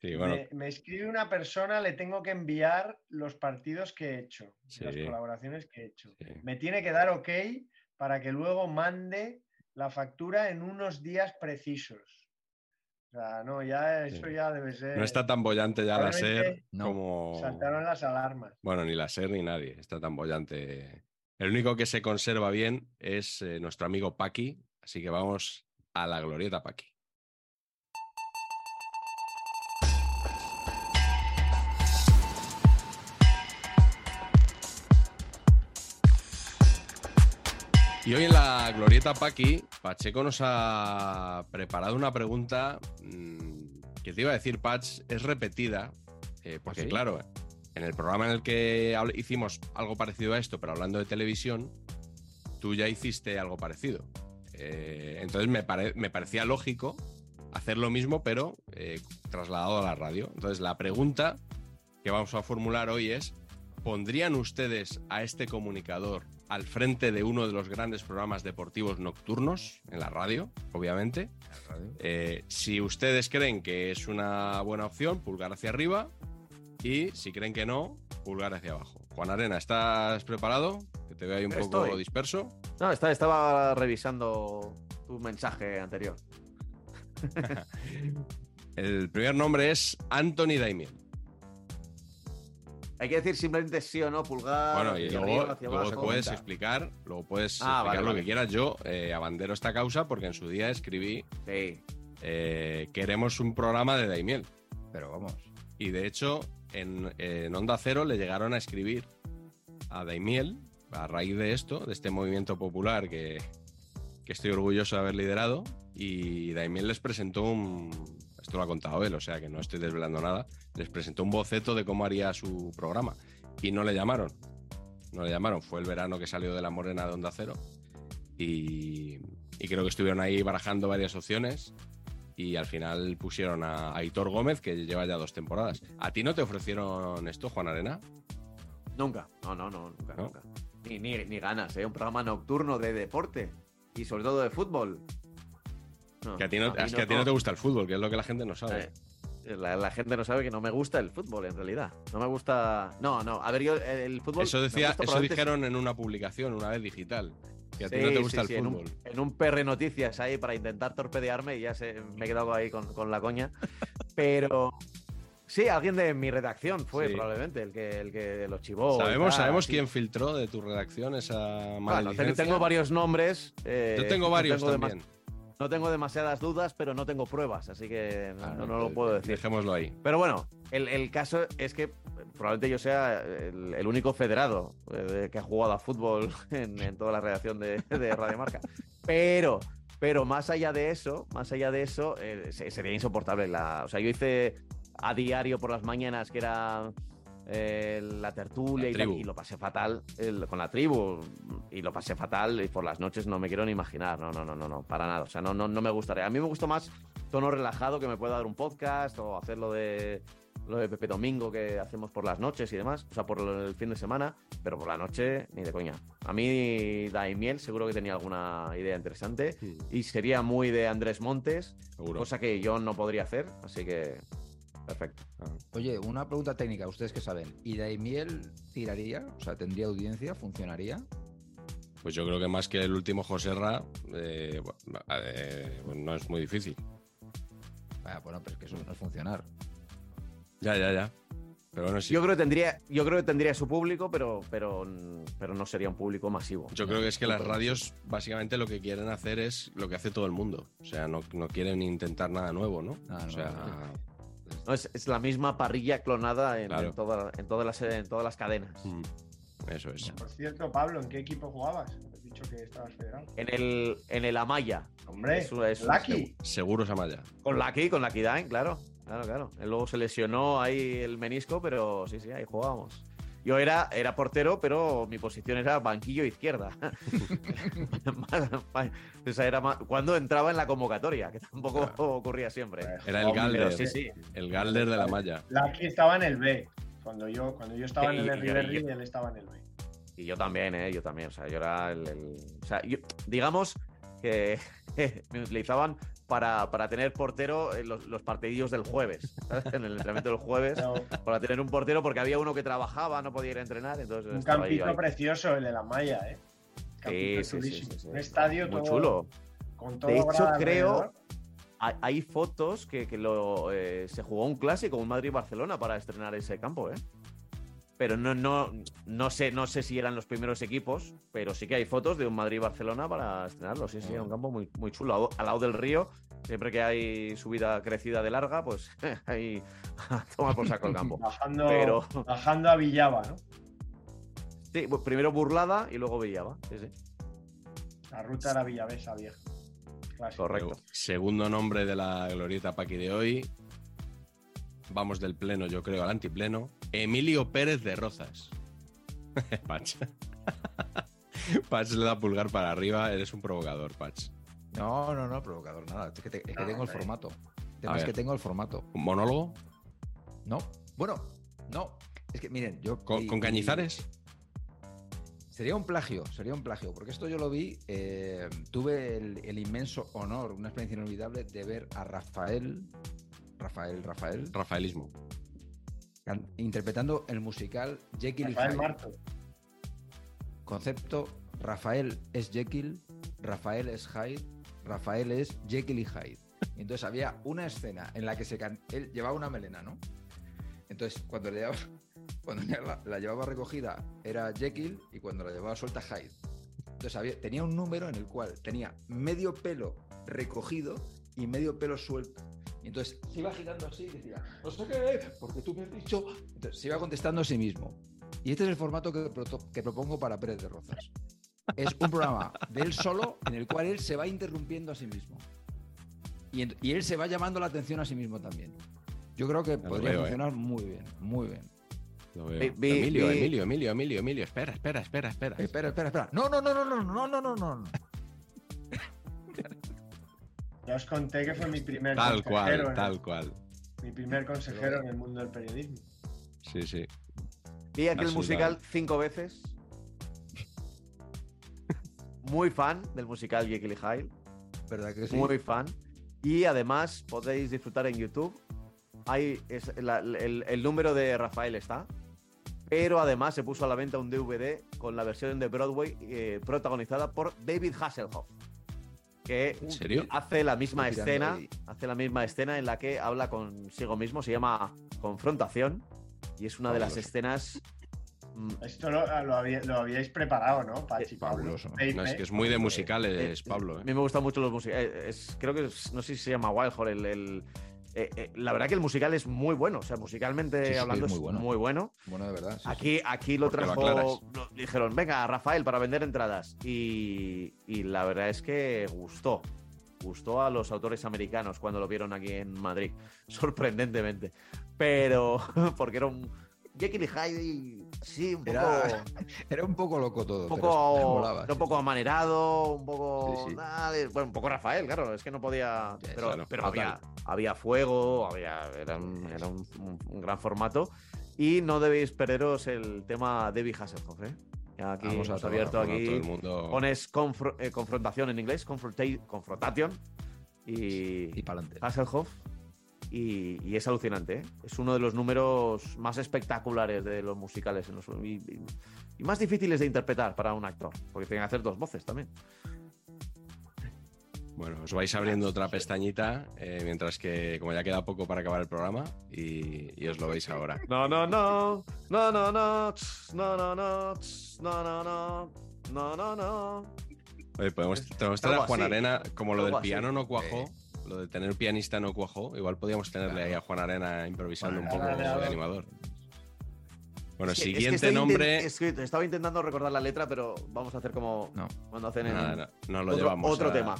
Sí, bueno, me, me escribe una persona, le tengo que enviar los partidos que he hecho, las colaboraciones que he hecho. sí. Me tiene que dar ok para que luego mande la factura en unos días precisos. O sea, no, ya eso Sí. ya debe ser. no está tan bollante ya la SER No. como... Saltaron las alarmas. Bueno, ni la SER ni nadie está tan bollante. El único que se conserva bien es eh, nuestro amigo Paqui, así que vamos a la glorieta Paqui. Y hoy en la Glorieta Paqui, Pacheco nos ha preparado una pregunta mm, que te iba a decir, Pach, es repetida, eh, porque sí? claro, en el programa en el que hicimos algo parecido a esto, pero hablando de televisión, tú ya hiciste algo parecido. Eh, entonces me, pare- me parecía lógico hacer lo mismo, pero eh, trasladado a la radio. Entonces la pregunta que vamos a formular hoy es, ¿pondrían ustedes a este comunicador al frente de uno de los grandes programas deportivos nocturnos en la radio, obviamente? Eh, si ustedes creen que es una buena opción, pulgar hacia arriba. Y si creen que no, pulgar hacia abajo. Juan Arena, ¿estás preparado? Que te veo ahí un poco disperso. No, estaba, estaba revisando tu mensaje anterior. El primer nombre es Anthony Daimiel. Hay que decir simplemente sí o no, pulgar. Bueno, y luego, arriba, hacia luego abajo. puedes explicar, luego puedes Ah, explicar vale, lo vale. que quieras. Yo eh, abandero esta causa porque en su día escribí Sí. eh, queremos un programa de Daimiel. Pero vamos. Y de hecho, en, en Onda Cero le llegaron a escribir a Daimiel, a raíz de esto, de este movimiento popular que, que estoy orgulloso de haber liderado. Y Daimiel les presentó un. Esto lo ha contado él, o sea que no estoy desvelando nada. Les presentó un boceto de cómo haría su programa. Y no le llamaron. No le llamaron. Fue el verano que salió de la Morena de Onda Cero. Y, y creo que estuvieron ahí barajando varias opciones y al final pusieron a Aitor Gómez, que lleva ya dos temporadas. ¿A ti no te ofrecieron esto, Juan Arena? Nunca. No, no, no, nunca, ¿No? nunca. Ni, ni, ni ganas, ¿eh? Un programa nocturno de deporte. Y sobre todo de fútbol. No, Que a ti no, a es que a ti no te gusta el fútbol, que es lo que la gente no sabe. Eh, La, la gente no sabe que no me gusta el fútbol, en realidad. No me gusta. No, no. A ver, yo eh, el fútbol. eso decía, eso dijeron en una publicación, una vez digital. Que a ti no te sí, gusta sí, el en un- fútbol. En un, PR Noticias ahí para intentar torpedearme y ya se, me he quedado ahí con, con la coña. Pero. Sí, alguien de mi redacción fue probablemente el que, el que lo chivó. Sabemos, tal, sabemos quién filtró de tu redacción esa Bueno, maledicencia. tengo, tengo varios nombres. eh, Yo tengo varios tengo demas- también. No tengo demasiadas dudas, pero no tengo pruebas, así que no, Ah, no, no, lo puedo decir. Dejémoslo ahí. Pero bueno, el, el caso es que probablemente yo sea el, el único federado eh, que ha jugado a fútbol en, en toda la redacción de, de Radio Marca. Pero, pero más allá de eso, más allá de eso, eh, se- sería insoportable. La, o sea, yo hice a diario por las mañanas que era eh, la tertulia La y, lo pasé fatal el- con la tribu y lo pasé fatal y por las noches no me quiero ni imaginar, no, no, no, no, no, para nada, o sea, no, no, no me gustaría. A mí me gustó más tono relajado que me pueda dar un podcast o hacerlo de lo de Pepe Domingo que hacemos por las noches y demás, o sea, por el fin de semana, pero por la noche ni de coña. A mí Daimiel seguro que tenía alguna idea interesante y sería muy de Andrés Montes, Seguro. cosa que yo no podría hacer, así que perfecto. Oye, una pregunta técnica, ustedes que saben. ¿Y Daimiel tiraría? O sea, ¿tendría audiencia? ¿Funcionaría? Pues yo creo que más que el último Joserra, eh, eh, bueno, no es muy difícil. Ah, bueno, pero es que eso no es funcionar. Ya, ya, ya. Pero bueno, sí. Yo creo que tendría, yo creo que tendría su público, pero, pero, pero no sería un público masivo. Yo creo que es que las radios básicamente lo que quieren hacer es lo que hace todo el mundo. O sea, no, no quieren intentar nada nuevo, ¿no? Ah, o sea, No, es, es la misma parrilla clonada en, Claro. en toda- en todas, las, en todas las cadenas. mm, eso es. Por cierto, Pablo, ¿en qué equipo jugabas? Has dicho que estabas federado. En el, en el Amaya. Hombre, Es un- es Lucky. Amaya. Con Lucky, con Lucky Dine, claro. Claro, claro. Él luego se lesionó ahí el menisco, pero sí, sí, ahí jugábamos. Yo era, era portero, pero mi posición era banquillo izquierda. Esa era más- cuando entraba en la convocatoria, que tampoco ocurría siempre. Era el Galder. sí, sí. El Galder de la malla. Lucky estaba en el B. Cuando yo, cuando yo estaba en el River y- él estaba en el B. Y yo también, ¿eh? Yo también. O sea, yo era el. el- o sea, yo- digamos que me utilizaban para, para tener portero en los, los partidillos del jueves. ¿sabes? En el entrenamiento del jueves. Para tener un portero, porque había uno que trabajaba, no podía ir a entrenar. Entonces un campito precioso, el de la malla, ¿eh? Sí, sí, sí. Un estadio Muy todo chulo. con todo De hecho, creo. alrededor. Hay fotos que, que lo, eh, se jugó un clásico, un Madrid-Barcelona, para estrenar ese campo, ¿eh? Pero no, no, no, sé, no sé si eran los primeros equipos, pero sí que hay fotos de un Madrid-Barcelona para estrenarlo. Sí, sí, un campo muy, muy chulo, al- lado del río. Siempre que hay subida crecida de larga, pues ahí a tomar por saco el campo. Bajando, Pero bajando a Villava, ¿no? sí, bu- primero burlada y luego Villava. Sí, sí. La ruta era Villavesa vieja. Clásico. Correcto. Segundo nombre de la glorieta Paqui de hoy. Vamos del pleno, yo creo, al antipleno. Emilio Pérez de Rozas. Patch. Patch le da pulgar para arriba. Eres un provocador, Patch. No, no, no, provocador, nada. Es que, te- es que No, tengo el formato. Es que tengo el formato. ¿Un monólogo? No. Bueno, no. Es que miren, yo. ¿Con, y- con y- cañizares? Sería un plagio, sería un plagio, porque esto yo lo vi, eh, tuve el, el inmenso honor, una experiencia inolvidable de ver a Rafael, Rafael, Rafael, Rafaelismo. Interpretando el musical Jekyll y Hyde. Marto. Concepto, Rafael es Jekyll, Rafael es Hyde, Rafael es Jekyll y Hyde. Entonces había una escena en la que se can- él llevaba una melena, ¿no? Entonces, cuando, le llevaba, cuando la llevaba recogida era Jekyll y cuando la llevaba suelta Hyde. Entonces había- tenía un número en el cual tenía medio pelo recogido y medio pelo suelto. Y entonces se iba girando así y decía, no sé qué, porque tú me has dicho. Entonces se iba contestando a sí mismo. Y este es el formato que, propongo para Pérez de Rozas. Es un programa de él solo en el cual él se va interrumpiendo a sí mismo. Y, en- y él se va llamando la atención a sí mismo también. Yo creo que lo podría veo, ¿eh? funcionar muy bien, muy bien. Emilio, vi- Emilio, Emilio, Emilio, Emilio. Espera, espera, espera, espera. Espera, espera, espera. No, no, no, no, no, no, no, no, no. Ya os conté que fue mi primer Tal consejero. cual, tal cual. Mi primer consejero en el mundo del periodismo. Sí, sí. Vi aquel musical cinco veces. Muy fan del musical Jekyll y Hyde. ¿Verdad que sí? Muy fan. Y además podéis disfrutar en YouTube. Hay, es- la- el, el número de Rafael está. Pero además se puso a la venta un DVD con la versión de Broadway eh, protagonizada por David Hasselhoff. Que ¿En serio? hace la misma Estoy escena. ahí. Hace la misma escena en la que habla consigo mismo. Se llama Confrontación. Y es una de las Fabuloso. escenas. mm, Esto lo, lo había- lo habíais preparado, ¿no? Pachi, fabuloso. Pablo? No, es que es muy de Eh, musicales, eh, Pablo. A ¿eh? mí me gustan mucho los musicales. creo que es- no sé si se llama Wild Horse, el. el- eh, eh, la verdad que el musical es muy bueno. O sea, musicalmente Sí, sí, hablando es muy muy bueno. bueno. De verdad. sí. Aquí, aquí lo Porque trajo. lo- dijeron, venga, Rafael, para vender entradas. Y, y la verdad es que gustó. Gustó a los autores americanos cuando lo vieron aquí en Madrid. Sorprendentemente. Pero. Porque era un. Jekyll y Hyde. Sí, un poco. Era- Era un poco loco todo. un poco, molaba, era un poco amanerado, un poco. Sí, sí. dale, bueno, un poco Rafael, claro, es que no podía. Pero claro, pero había, había fuego, había, era, un, era un- un- gran formato. Y no debéis perderos el tema David Hasselhoff, ¿eh? Aquí Vamos hemos abierto aquí. todo el mundo. Pones confro- eh, confrontación en inglés, confronta- confrontation. Y, Y para adelante. Hasselhoff. Y, y es alucinante, ¿eh? Es uno de los números más espectaculares de los musicales en los- y, y- y más difíciles de interpretar para un actor, porque tienen que hacer dos voces también. Bueno, os vais abriendo otra pestañita eh, mientras que, como ya queda poco para acabar el programa, y, y os lo veis ahora. No, no, no, no, no, no, no, no, no, no, no, no, no, no, no. Oye, podemos, tenemos que Algo traer a Juan así, Arena, como lo del así. piano no cuajó, lo de tener pianista no cuajó, igual podíamos tenerle ahí a Juan Arena improvisando un poco vale, de animador. Bueno, Es que- es que siguiente nombre. es que estaba intentando recordar la letra, pero vamos a hacer como No. cuando hacen en Nada, no, nos lo otro, llevamos. otro a- tema.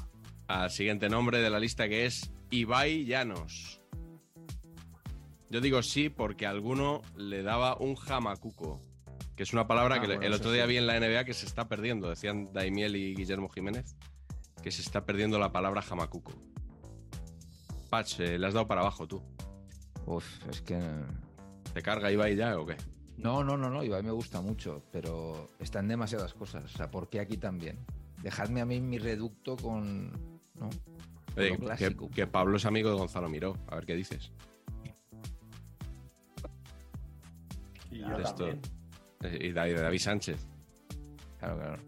Al siguiente nombre de la lista que es Ibai Llanos. Yo digo sí porque a alguno le daba un jamacuco, que es una palabra Ah, que bueno, el otro día sí. vi en la NBA que se está perdiendo. Decían Daimiel y Guillermo Jiménez que se está perdiendo la palabra jamacuco. Patch, eh, le has dado para abajo tú. Uf, es que. ¿Te carga Ibai ya o qué? No, no, no, no, Ibai me gusta mucho, pero están demasiadas cosas. O sea, ¿por qué aquí también? Dejadme a mí mi reducto con. ¿no? Con Oye, lo que, Pablo es amigo de Gonzalo Miró. A ver qué dices. Y yo esto. también. Eh, Y David Sánchez. Claro, claro.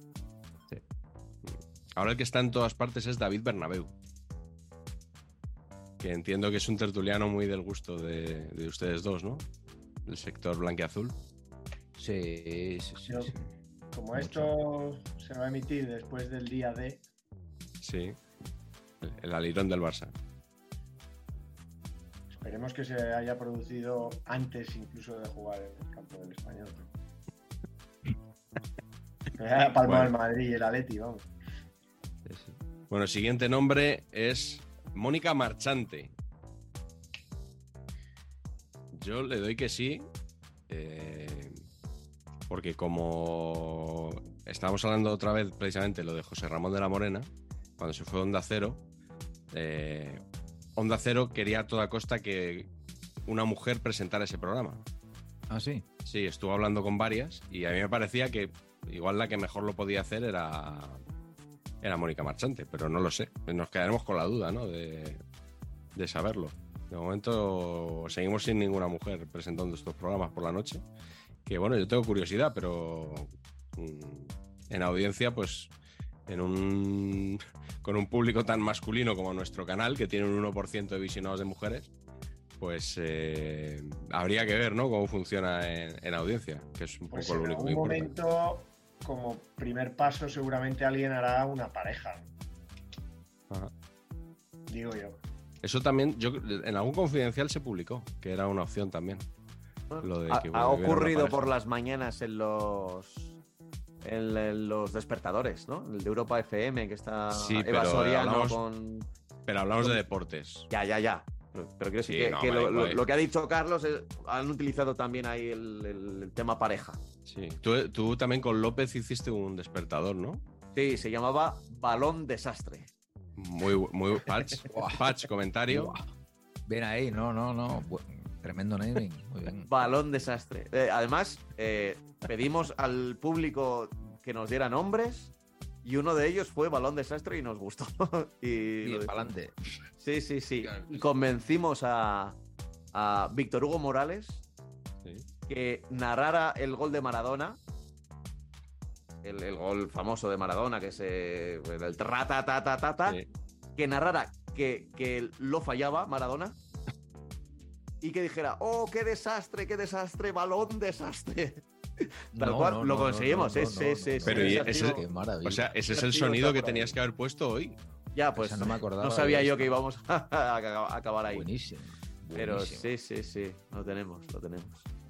Ahora el que está en todas partes es David Bernabeu. Que entiendo que es un tertuliano muy del gusto de, de ustedes dos, ¿no? El sector blanqueazul. Sí, sí, sí. Yo- sí. Como Mucho. esto se va a emitir después del día D, Sí. El, el alirón del Barça. esperemos que se haya producido antes incluso de jugar en el campo del español. Me haya palmado Bueno. el Madrid y el Atleti, vamos. Bueno, el siguiente nombre es Mónica Marchante. Yo le doy que sí, eh, porque como estábamos hablando otra vez precisamente lo de José Ramón de la Morena, cuando se fue a Onda Cero, eh, Onda Cero quería a toda costa que una mujer presentara ese programa. Ah, sí. Sí, estuvo hablando con varias y a mí me parecía que igual la que mejor lo podía hacer era, era Mónica Marchante, pero no lo sé. Nos quedaremos con la duda, ¿no? De, de saberlo. De momento seguimos sin ninguna mujer presentando estos programas por la noche. Que bueno, yo tengo curiosidad, pero mm, en audiencia, pues en un con un público tan masculino como nuestro canal, que tiene un 1% de visionados de mujeres, pues eh, habría que ver, ¿no? Cómo funciona en, en audiencia, que es un Pues poco lo único que algún importa. Como primer paso, seguramente alguien hará una pareja. Ajá. Digo yo. Eso también, yo en algún confidencial se publicó, que era una opción también. Lo de Ha, que, ha bueno, hubiera una ocurrido por las mañanas en los en, en los despertadores, ¿no? El de Europa FM, que está Sí, Eva pero Soriano hablamos- con. Pero hablamos de deportes. Ya, ya, ya. Pero, pero quiero decir Sí, que, no, que vale, lo, lo- vale. lo que ha dicho Carlos es- han utilizado también ahí el, el- el tema pareja. Sí. Tú, tú también con López hiciste un despertador, ¿no? Sí, se llamaba Balón Desastre. Muy, muy patch, patch comentario. Ven ahí, no, no, no. Tremendo naming. Muy bien. Balón Desastre. Eh, además, eh, pedimos al público que nos diera nombres y uno de ellos fue Balón Desastre y nos gustó. y Bien, pa'lante. Sí, sí, sí. Y convencimos a, a Víctor Hugo Morales que narrara el gol de Maradona. El, el gol famoso de Maradona, que es eh, el trata, ta, ta, ta, ta, que narrara que, que lo fallaba Maradona y que dijera, oh, qué desastre, qué desastre, balón desastre. Tal No, cual, no, lo no, conseguimos, no, sí, no, sí, no, sí, no. sí, Pero y ese maravilla. o sea, ese es el sonido que tenías que haber puesto hoy. Ya, pues no me acordaba no sabía yo que íbamos a, acabar ahí. Buenísimo. Pero sí, sí, sí, lo tenemos, lo tenemos.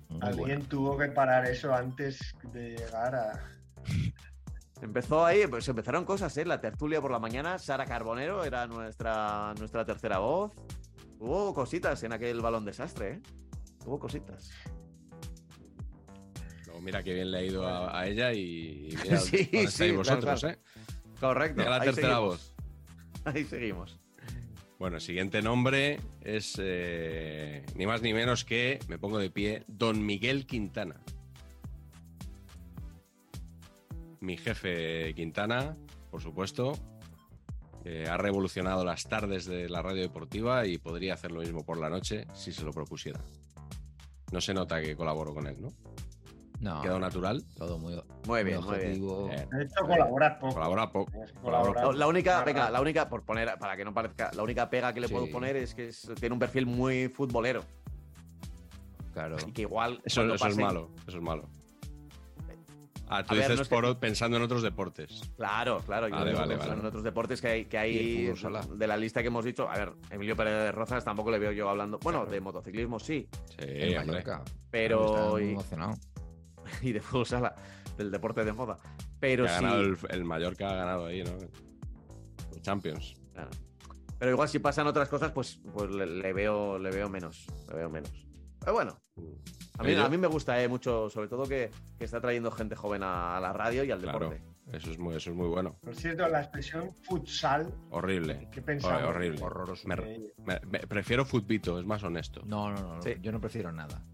Muy Alguien bueno. tuvo que parar eso antes de llegar a. Empezó ahí, pues empezaron cosas, ¿eh? La tertulia por la mañana, Sara Carbonero era nuestra, nuestra tercera voz. Hubo cositas en aquel balón desastre, ¿eh? Hubo cositas. Mira qué bien le ha ido a, a ella y, y mira Sí, dónde estáis sí, vosotros, ¿eh? Correcto. Mira la ahí tercera seguimos. voz. Ahí seguimos. Bueno, el siguiente nombre es eh, ni más ni menos que, me pongo de pie, Don Miguel Quintana. Mi jefe Quintana, por supuesto, ha revolucionado las tardes de la radio deportiva y podría hacer lo mismo por la noche si se lo propusiera. No se nota que colaboro con él, ¿no? No, Quedó natural. todo muy, Muy bien, muy bien. objetivo. Bien. De hecho, colaboras poco. Colabora poco. Colabora colaborar. No, la única, venga, la única, por poner, para que no parezca, la única pega que le Sí. puedo poner es que es- tiene un perfil muy futbolero. Claro. Y que igual. Eso, eso es malo, eso es malo. Ah, tú A ver, dices no es que- por pensando en otros deportes. Claro, claro. yo Vale, digo, vale, son vale. En otros deportes que hay, que hay de la lista que hemos dicho. A ver, Emilio Pérez de Rozas tampoco le veo yo hablando. Bueno, de motociclismo sí, Sí, En. Mallorca. pero. Está emocionado. y de fútbol sala, del deporte de moda. Pero Que ha sí. ganado el, el Mallorca ha ganado ahí, ¿no? Champions. claro. Pero igual si pasan otras cosas, pues, pues le, le veo, le veo menos. Le veo menos. Pero bueno, a mí, a mí me gusta eh, mucho, sobre todo que, que está trayendo gente joven a, a la radio y al Claro, deporte. eso es muy, eso es muy bueno. Por cierto, la expresión futsal, Horrible. ¿qué pensamos? Hor- horrible. Horroroso. Me- me- me- prefiero Futbito, es más honesto. No, no, no. Sí. Yo no prefiero nada.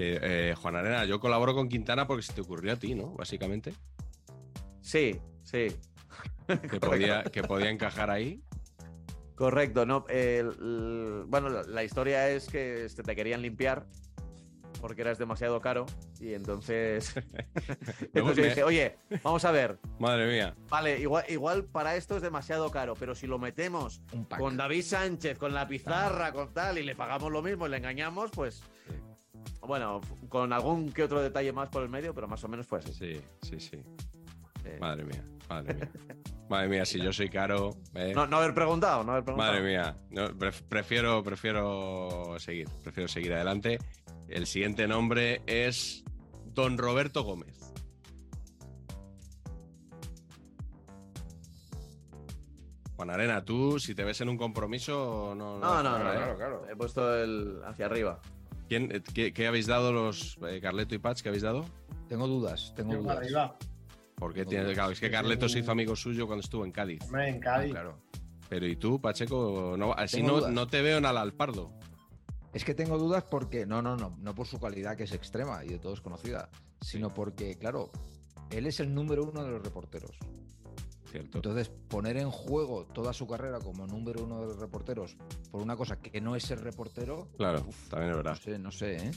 Eh, eh, Juan Arena, yo colaboro con Quintana porque se te ocurrió a ti, ¿no? Básicamente. Sí, sí. Que podía, que podía encajar ahí. Correcto, no. el- el- bueno, la, la historia es que este, te querían limpiar porque eras demasiado caro y entonces, entonces dije, oye, vamos a ver, Madre mía. vale, igual, igual para esto es demasiado caro, pero si lo metemos con David Sánchez, con la pizarra, con tal, y le pagamos lo mismo y le engañamos, pues, bueno, con algún que otro detalle más por el medio, pero más o menos fue así. Sí, sí, sí. Eh, Madre mía, madre mía. Madre mía, si yo soy caro. ¿eh? no, no haber preguntado, no haber preguntado. Madre mía, no, prefiero, prefiero seguir, prefiero seguir adelante. El siguiente nombre es Don Roberto Gómez. Juan Arena, tú, si te ves en un compromiso, no. No, no, no, claro, no. claro. He puesto el hacia arriba. ¿Quién, eh, qué, qué habéis dado los eh, Carleto y Patch? ¿Qué habéis dado? Tengo dudas, tengo Yo dudas. arriba. Porque Tengo tiene, claro, es que Carleto se hizo amigo suyo cuando estuvo en Cádiz. Hombre, en Cádiz. Claro. Pero ¿y tú, Pacheco? No, así Tengo no, dudas. no te veo en Alalpardo. Es que tengo dudas porque, no, no, no, no por su calidad que es extrema y de todos conocida, sino porque, claro, él es el número uno de los reporteros. Cierto. Entonces, poner en juego toda su carrera como número uno de los reporteros por una cosa que no es ser reportero, Claro, también es no verdad. sé, no sé, ¿eh?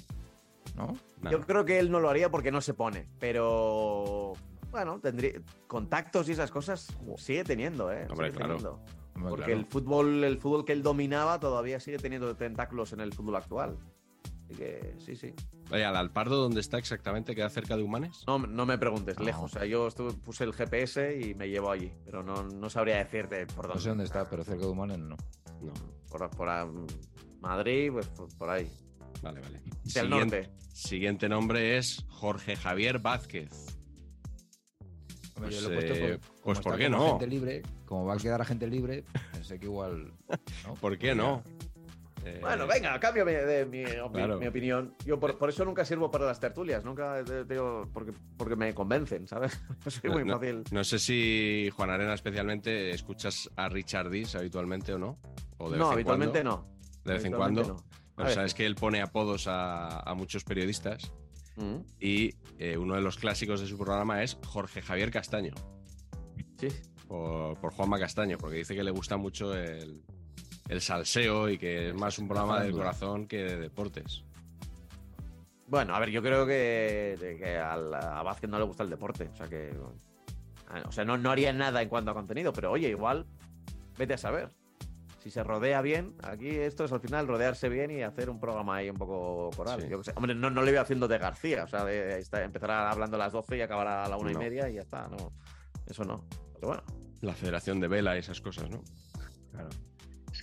¿No? Nah. Yo creo que él no lo haría porque no se pone, pero bueno, tendría contactos y esas cosas sigue teniendo, ¿eh? Hombre, Sigue claro. teniendo. Hombre, Porque claro. el fútbol, el fútbol que él dominaba todavía sigue teniendo tentáculos en el fútbol actual. Así que sí, sí. Oye, ¿Alalpardo dónde está exactamente? ¿Queda cerca de Humanes? No, no me preguntes, No. lejos. O sea, yo estuve- puse el GPS y me llevó allí, pero no, no sabría decirte por No dónde. sé dónde está, pero cerca de Humanes no. No. Por, por a- Madrid, pues por, por ahí. Vale, vale. Siguiente- norte. Siguiente nombre es Jorge Javier Vázquez. Hombre, yo Pues, lo he puesto eh, como pues, ¿por qué no? agente libre, como va a quedar agente libre, pensé que igual. ¿no? ¿Por qué no? Eh, Bueno, venga, cambio mi- de mi, opi- Claro. mi opinión. Yo por, por eso nunca sirvo para las tertulias, nunca te- digo, porque, porque me convencen, ¿sabes? Soy muy no, fácil. no sé si Juan Arena especialmente escuchas a Richard Dis habitualmente o no. O de vez No, en habitualmente cuando. no. De vez en cuando. no. Pero sabes que él pone apodos a, a muchos periodistas Mm, y eh, uno de los clásicos de su programa es Jorge Javier Castaño, Sí. por, por Juanma Castaño, porque dice que le gusta mucho el, el salseo y que es más un programa del corazón que de deportes. Bueno, a ver, yo creo que, a Vázquez no le gusta el deporte. O sea que. ah, O sea, no, no haría nada en cuanto a contenido, pero oye, igual, vete a saber. Si se rodea bien, aquí esto es al final rodearse bien y hacer un programa ahí un poco coral. Sí. Yo. Hombre, no, no le veo haciendo de García, o sea, de, estar- empezar hablando a las 12 y acabar a la una No. y media y ya está, no. Eso no. Pero bueno. La Federación de Vela y esas cosas, ¿no?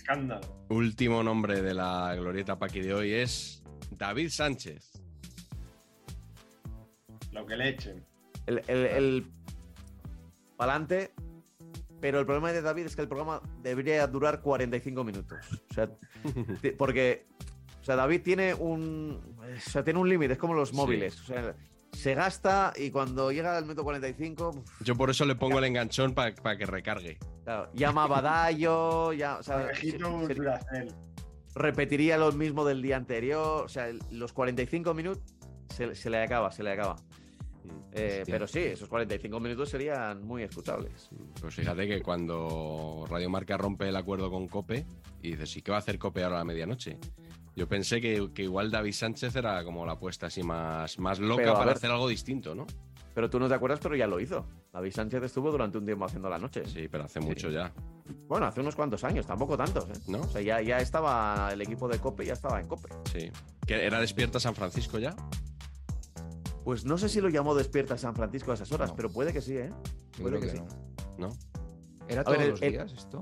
Escándalo. Último nombre de la glorieta Paqui de hoy es David Sánchez. Lo que le echen. El, el, el pa'lante, pero el problema de David es que el programa debería durar 45 minutos. O sea, porque o sea, David tiene un o sea, tiene un límite, es como los Sí. móviles. O sea, se gasta y cuando llega al minuto 45, uf, Yo por eso le pongo el enganchón para que recargue. Claro, llama a Badallo, ya, o sea, Conejito se- se- Duracell. repetiría lo mismo del día anterior. O sea, los 45 minutos se, se le acaba, se le acaba. Eh, pero sí, esos 45 minutos serían muy escuchables. Pues fíjate que cuando Radio Marca rompe el acuerdo con Cope y dice, sí, ¿qué va a hacer Cope ahora a la medianoche? Yo pensé que, que igual David Sánchez era como la apuesta así más, más loca para ver. hacer algo distinto, ¿no? Pero tú no te acuerdas, pero ya lo hizo. David Sánchez estuvo durante un tiempo haciendo la noche. Sí, pero hace mucho ya. Bueno, hace unos cuantos años, tampoco tantos. ¿eh? ¿No? O sea, ya, ya estaba el equipo de Cope, ya estaba en Cope. Sí. ¿Que ¿Era despierta San Francisco ya? Pues no sé si lo llamó Despierta San Francisco a esas horas, No. pero puede que sí, ¿eh? Puede que que sí. no. ¿No? ¿Era todos ver, los el- días esto?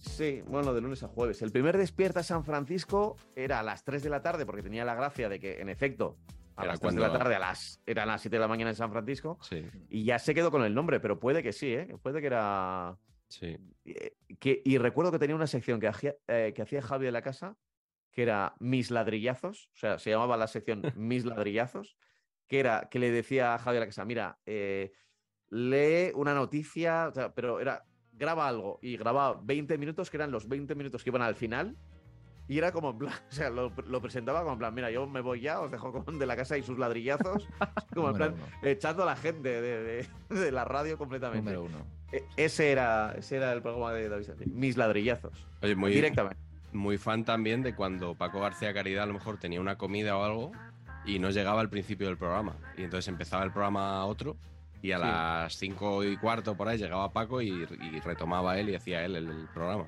Sí, bueno, de lunes a jueves. El primer Despierta San Francisco era a las 3 de la tarde, porque tenía la gracia de que, en efecto, a Era las 3 de la tarde a las, eran las 7 de la mañana en San Francisco, Sí, y ya se quedó con el nombre, pero puede que sí, ¿eh? Puede que era... sí. eh, que, y recuerdo que tenía una sección que hacía, eh, que hacía Javi de la Casa, que era Mis ladrillazos, o sea, se llamaba la sección Mis ladrillazos, que era que le decía a Javi de la Casa, mira, eh, lee una noticia, o sea, pero era, graba algo, y grababa 20 minutos, que eran los 20 minutos que iban al final, y era como en plan, o sea, lo, lo presentaba como en plan, mira, yo me voy ya, os dejo con de la casa y sus ladrillazos, como en plan, uno. echando a la gente de, de- de la radio completamente. Número uno. E- Ese era, ese era el programa de David Sánchez. Mis ladrillazos. Oye, muy, Directamente. muy fan también de cuando Paco García Caridad a lo mejor tenía una comida o algo y no llegaba al principio del programa. Y entonces empezaba el programa otro y a Sí. las cinco y cuarto por ahí llegaba Paco y, y retomaba él y hacía él el, el programa.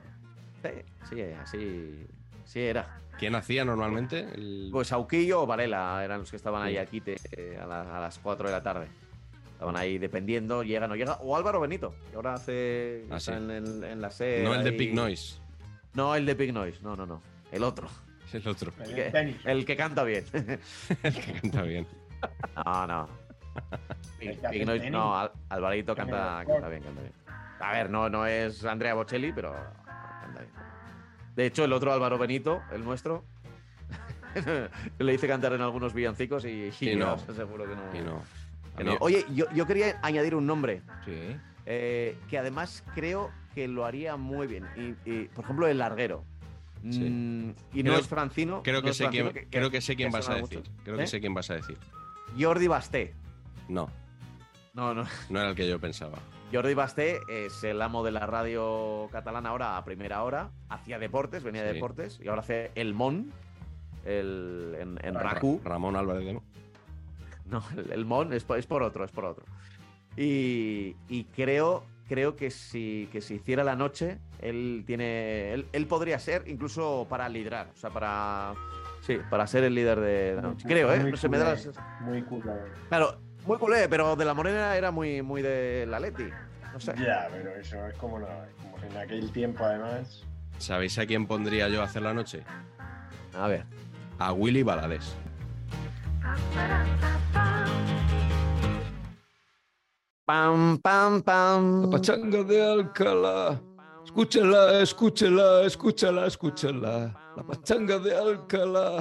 Sí, sí, así, sí era. ¿Quién hacía normalmente? El- Pues Auquillo o Varela eran los que estaban ahí aquí eh, a, la- a las 4 de la tarde. Estaban ahí dependiendo, llega o no llega. O Álvaro Benito, que ahora hace. Ah, sí. en, la SER. no el de ahí. Pig Noise, No, el de Pig Noise. No, no, no. El otro. el otro, El que, tenis. el que canta bien. el que canta bien. no, no. Pig, Noise, no, Al- Alvarito canta, canta bien, canta bien. A ver, no, no es Andrea Bocelli, pero canta bien. De hecho, el otro Álvaro Benito, el nuestro, le hice cantar en algunos villancicos y, y Y no. os aseguro que no. Y no. que no. Oye, yo, yo quería añadir un nombre Sí. eh, que además creo que lo haría muy bien. Y, por ejemplo, el larguero. Sí. Mm, y no es Francino. Creo que sé quién, creo que sé quién vas a decir. mucho. Creo que ¿Eh? sé quién vas a decir. Jordi Basté. No, No, no. no era el que yo pensaba. Jordi Basté es el amo de la radio catalana ahora a primera hora. Hacía deportes, venía de deportes. Y ahora hace el Mon. El, en, en Ra- Raku. Ramón Álvarez de Mo- No, el, el Mon es por, es por otro, es por otro. Y, y creo, creo que si, que si hiciera la noche, él tiene. Él, él podría ser incluso para liderar. O sea, para. Sí, para ser el líder de la noche. Creo, ¿eh? Muy No se me da las- Muy culé. Claro, muy culé, pero de la Morena era muy, muy de la Leti. No sé. Ya, pero eso es como, en aquel tiempo, además. ¿Sabéis a quién pondría yo a hacer la noche? A ver. A Willy Balades. Pam, pam, pam. La pachanga de Alcalá. Escúchala, escúchala, escúchala, escúchala. La pachanga de Alcalá.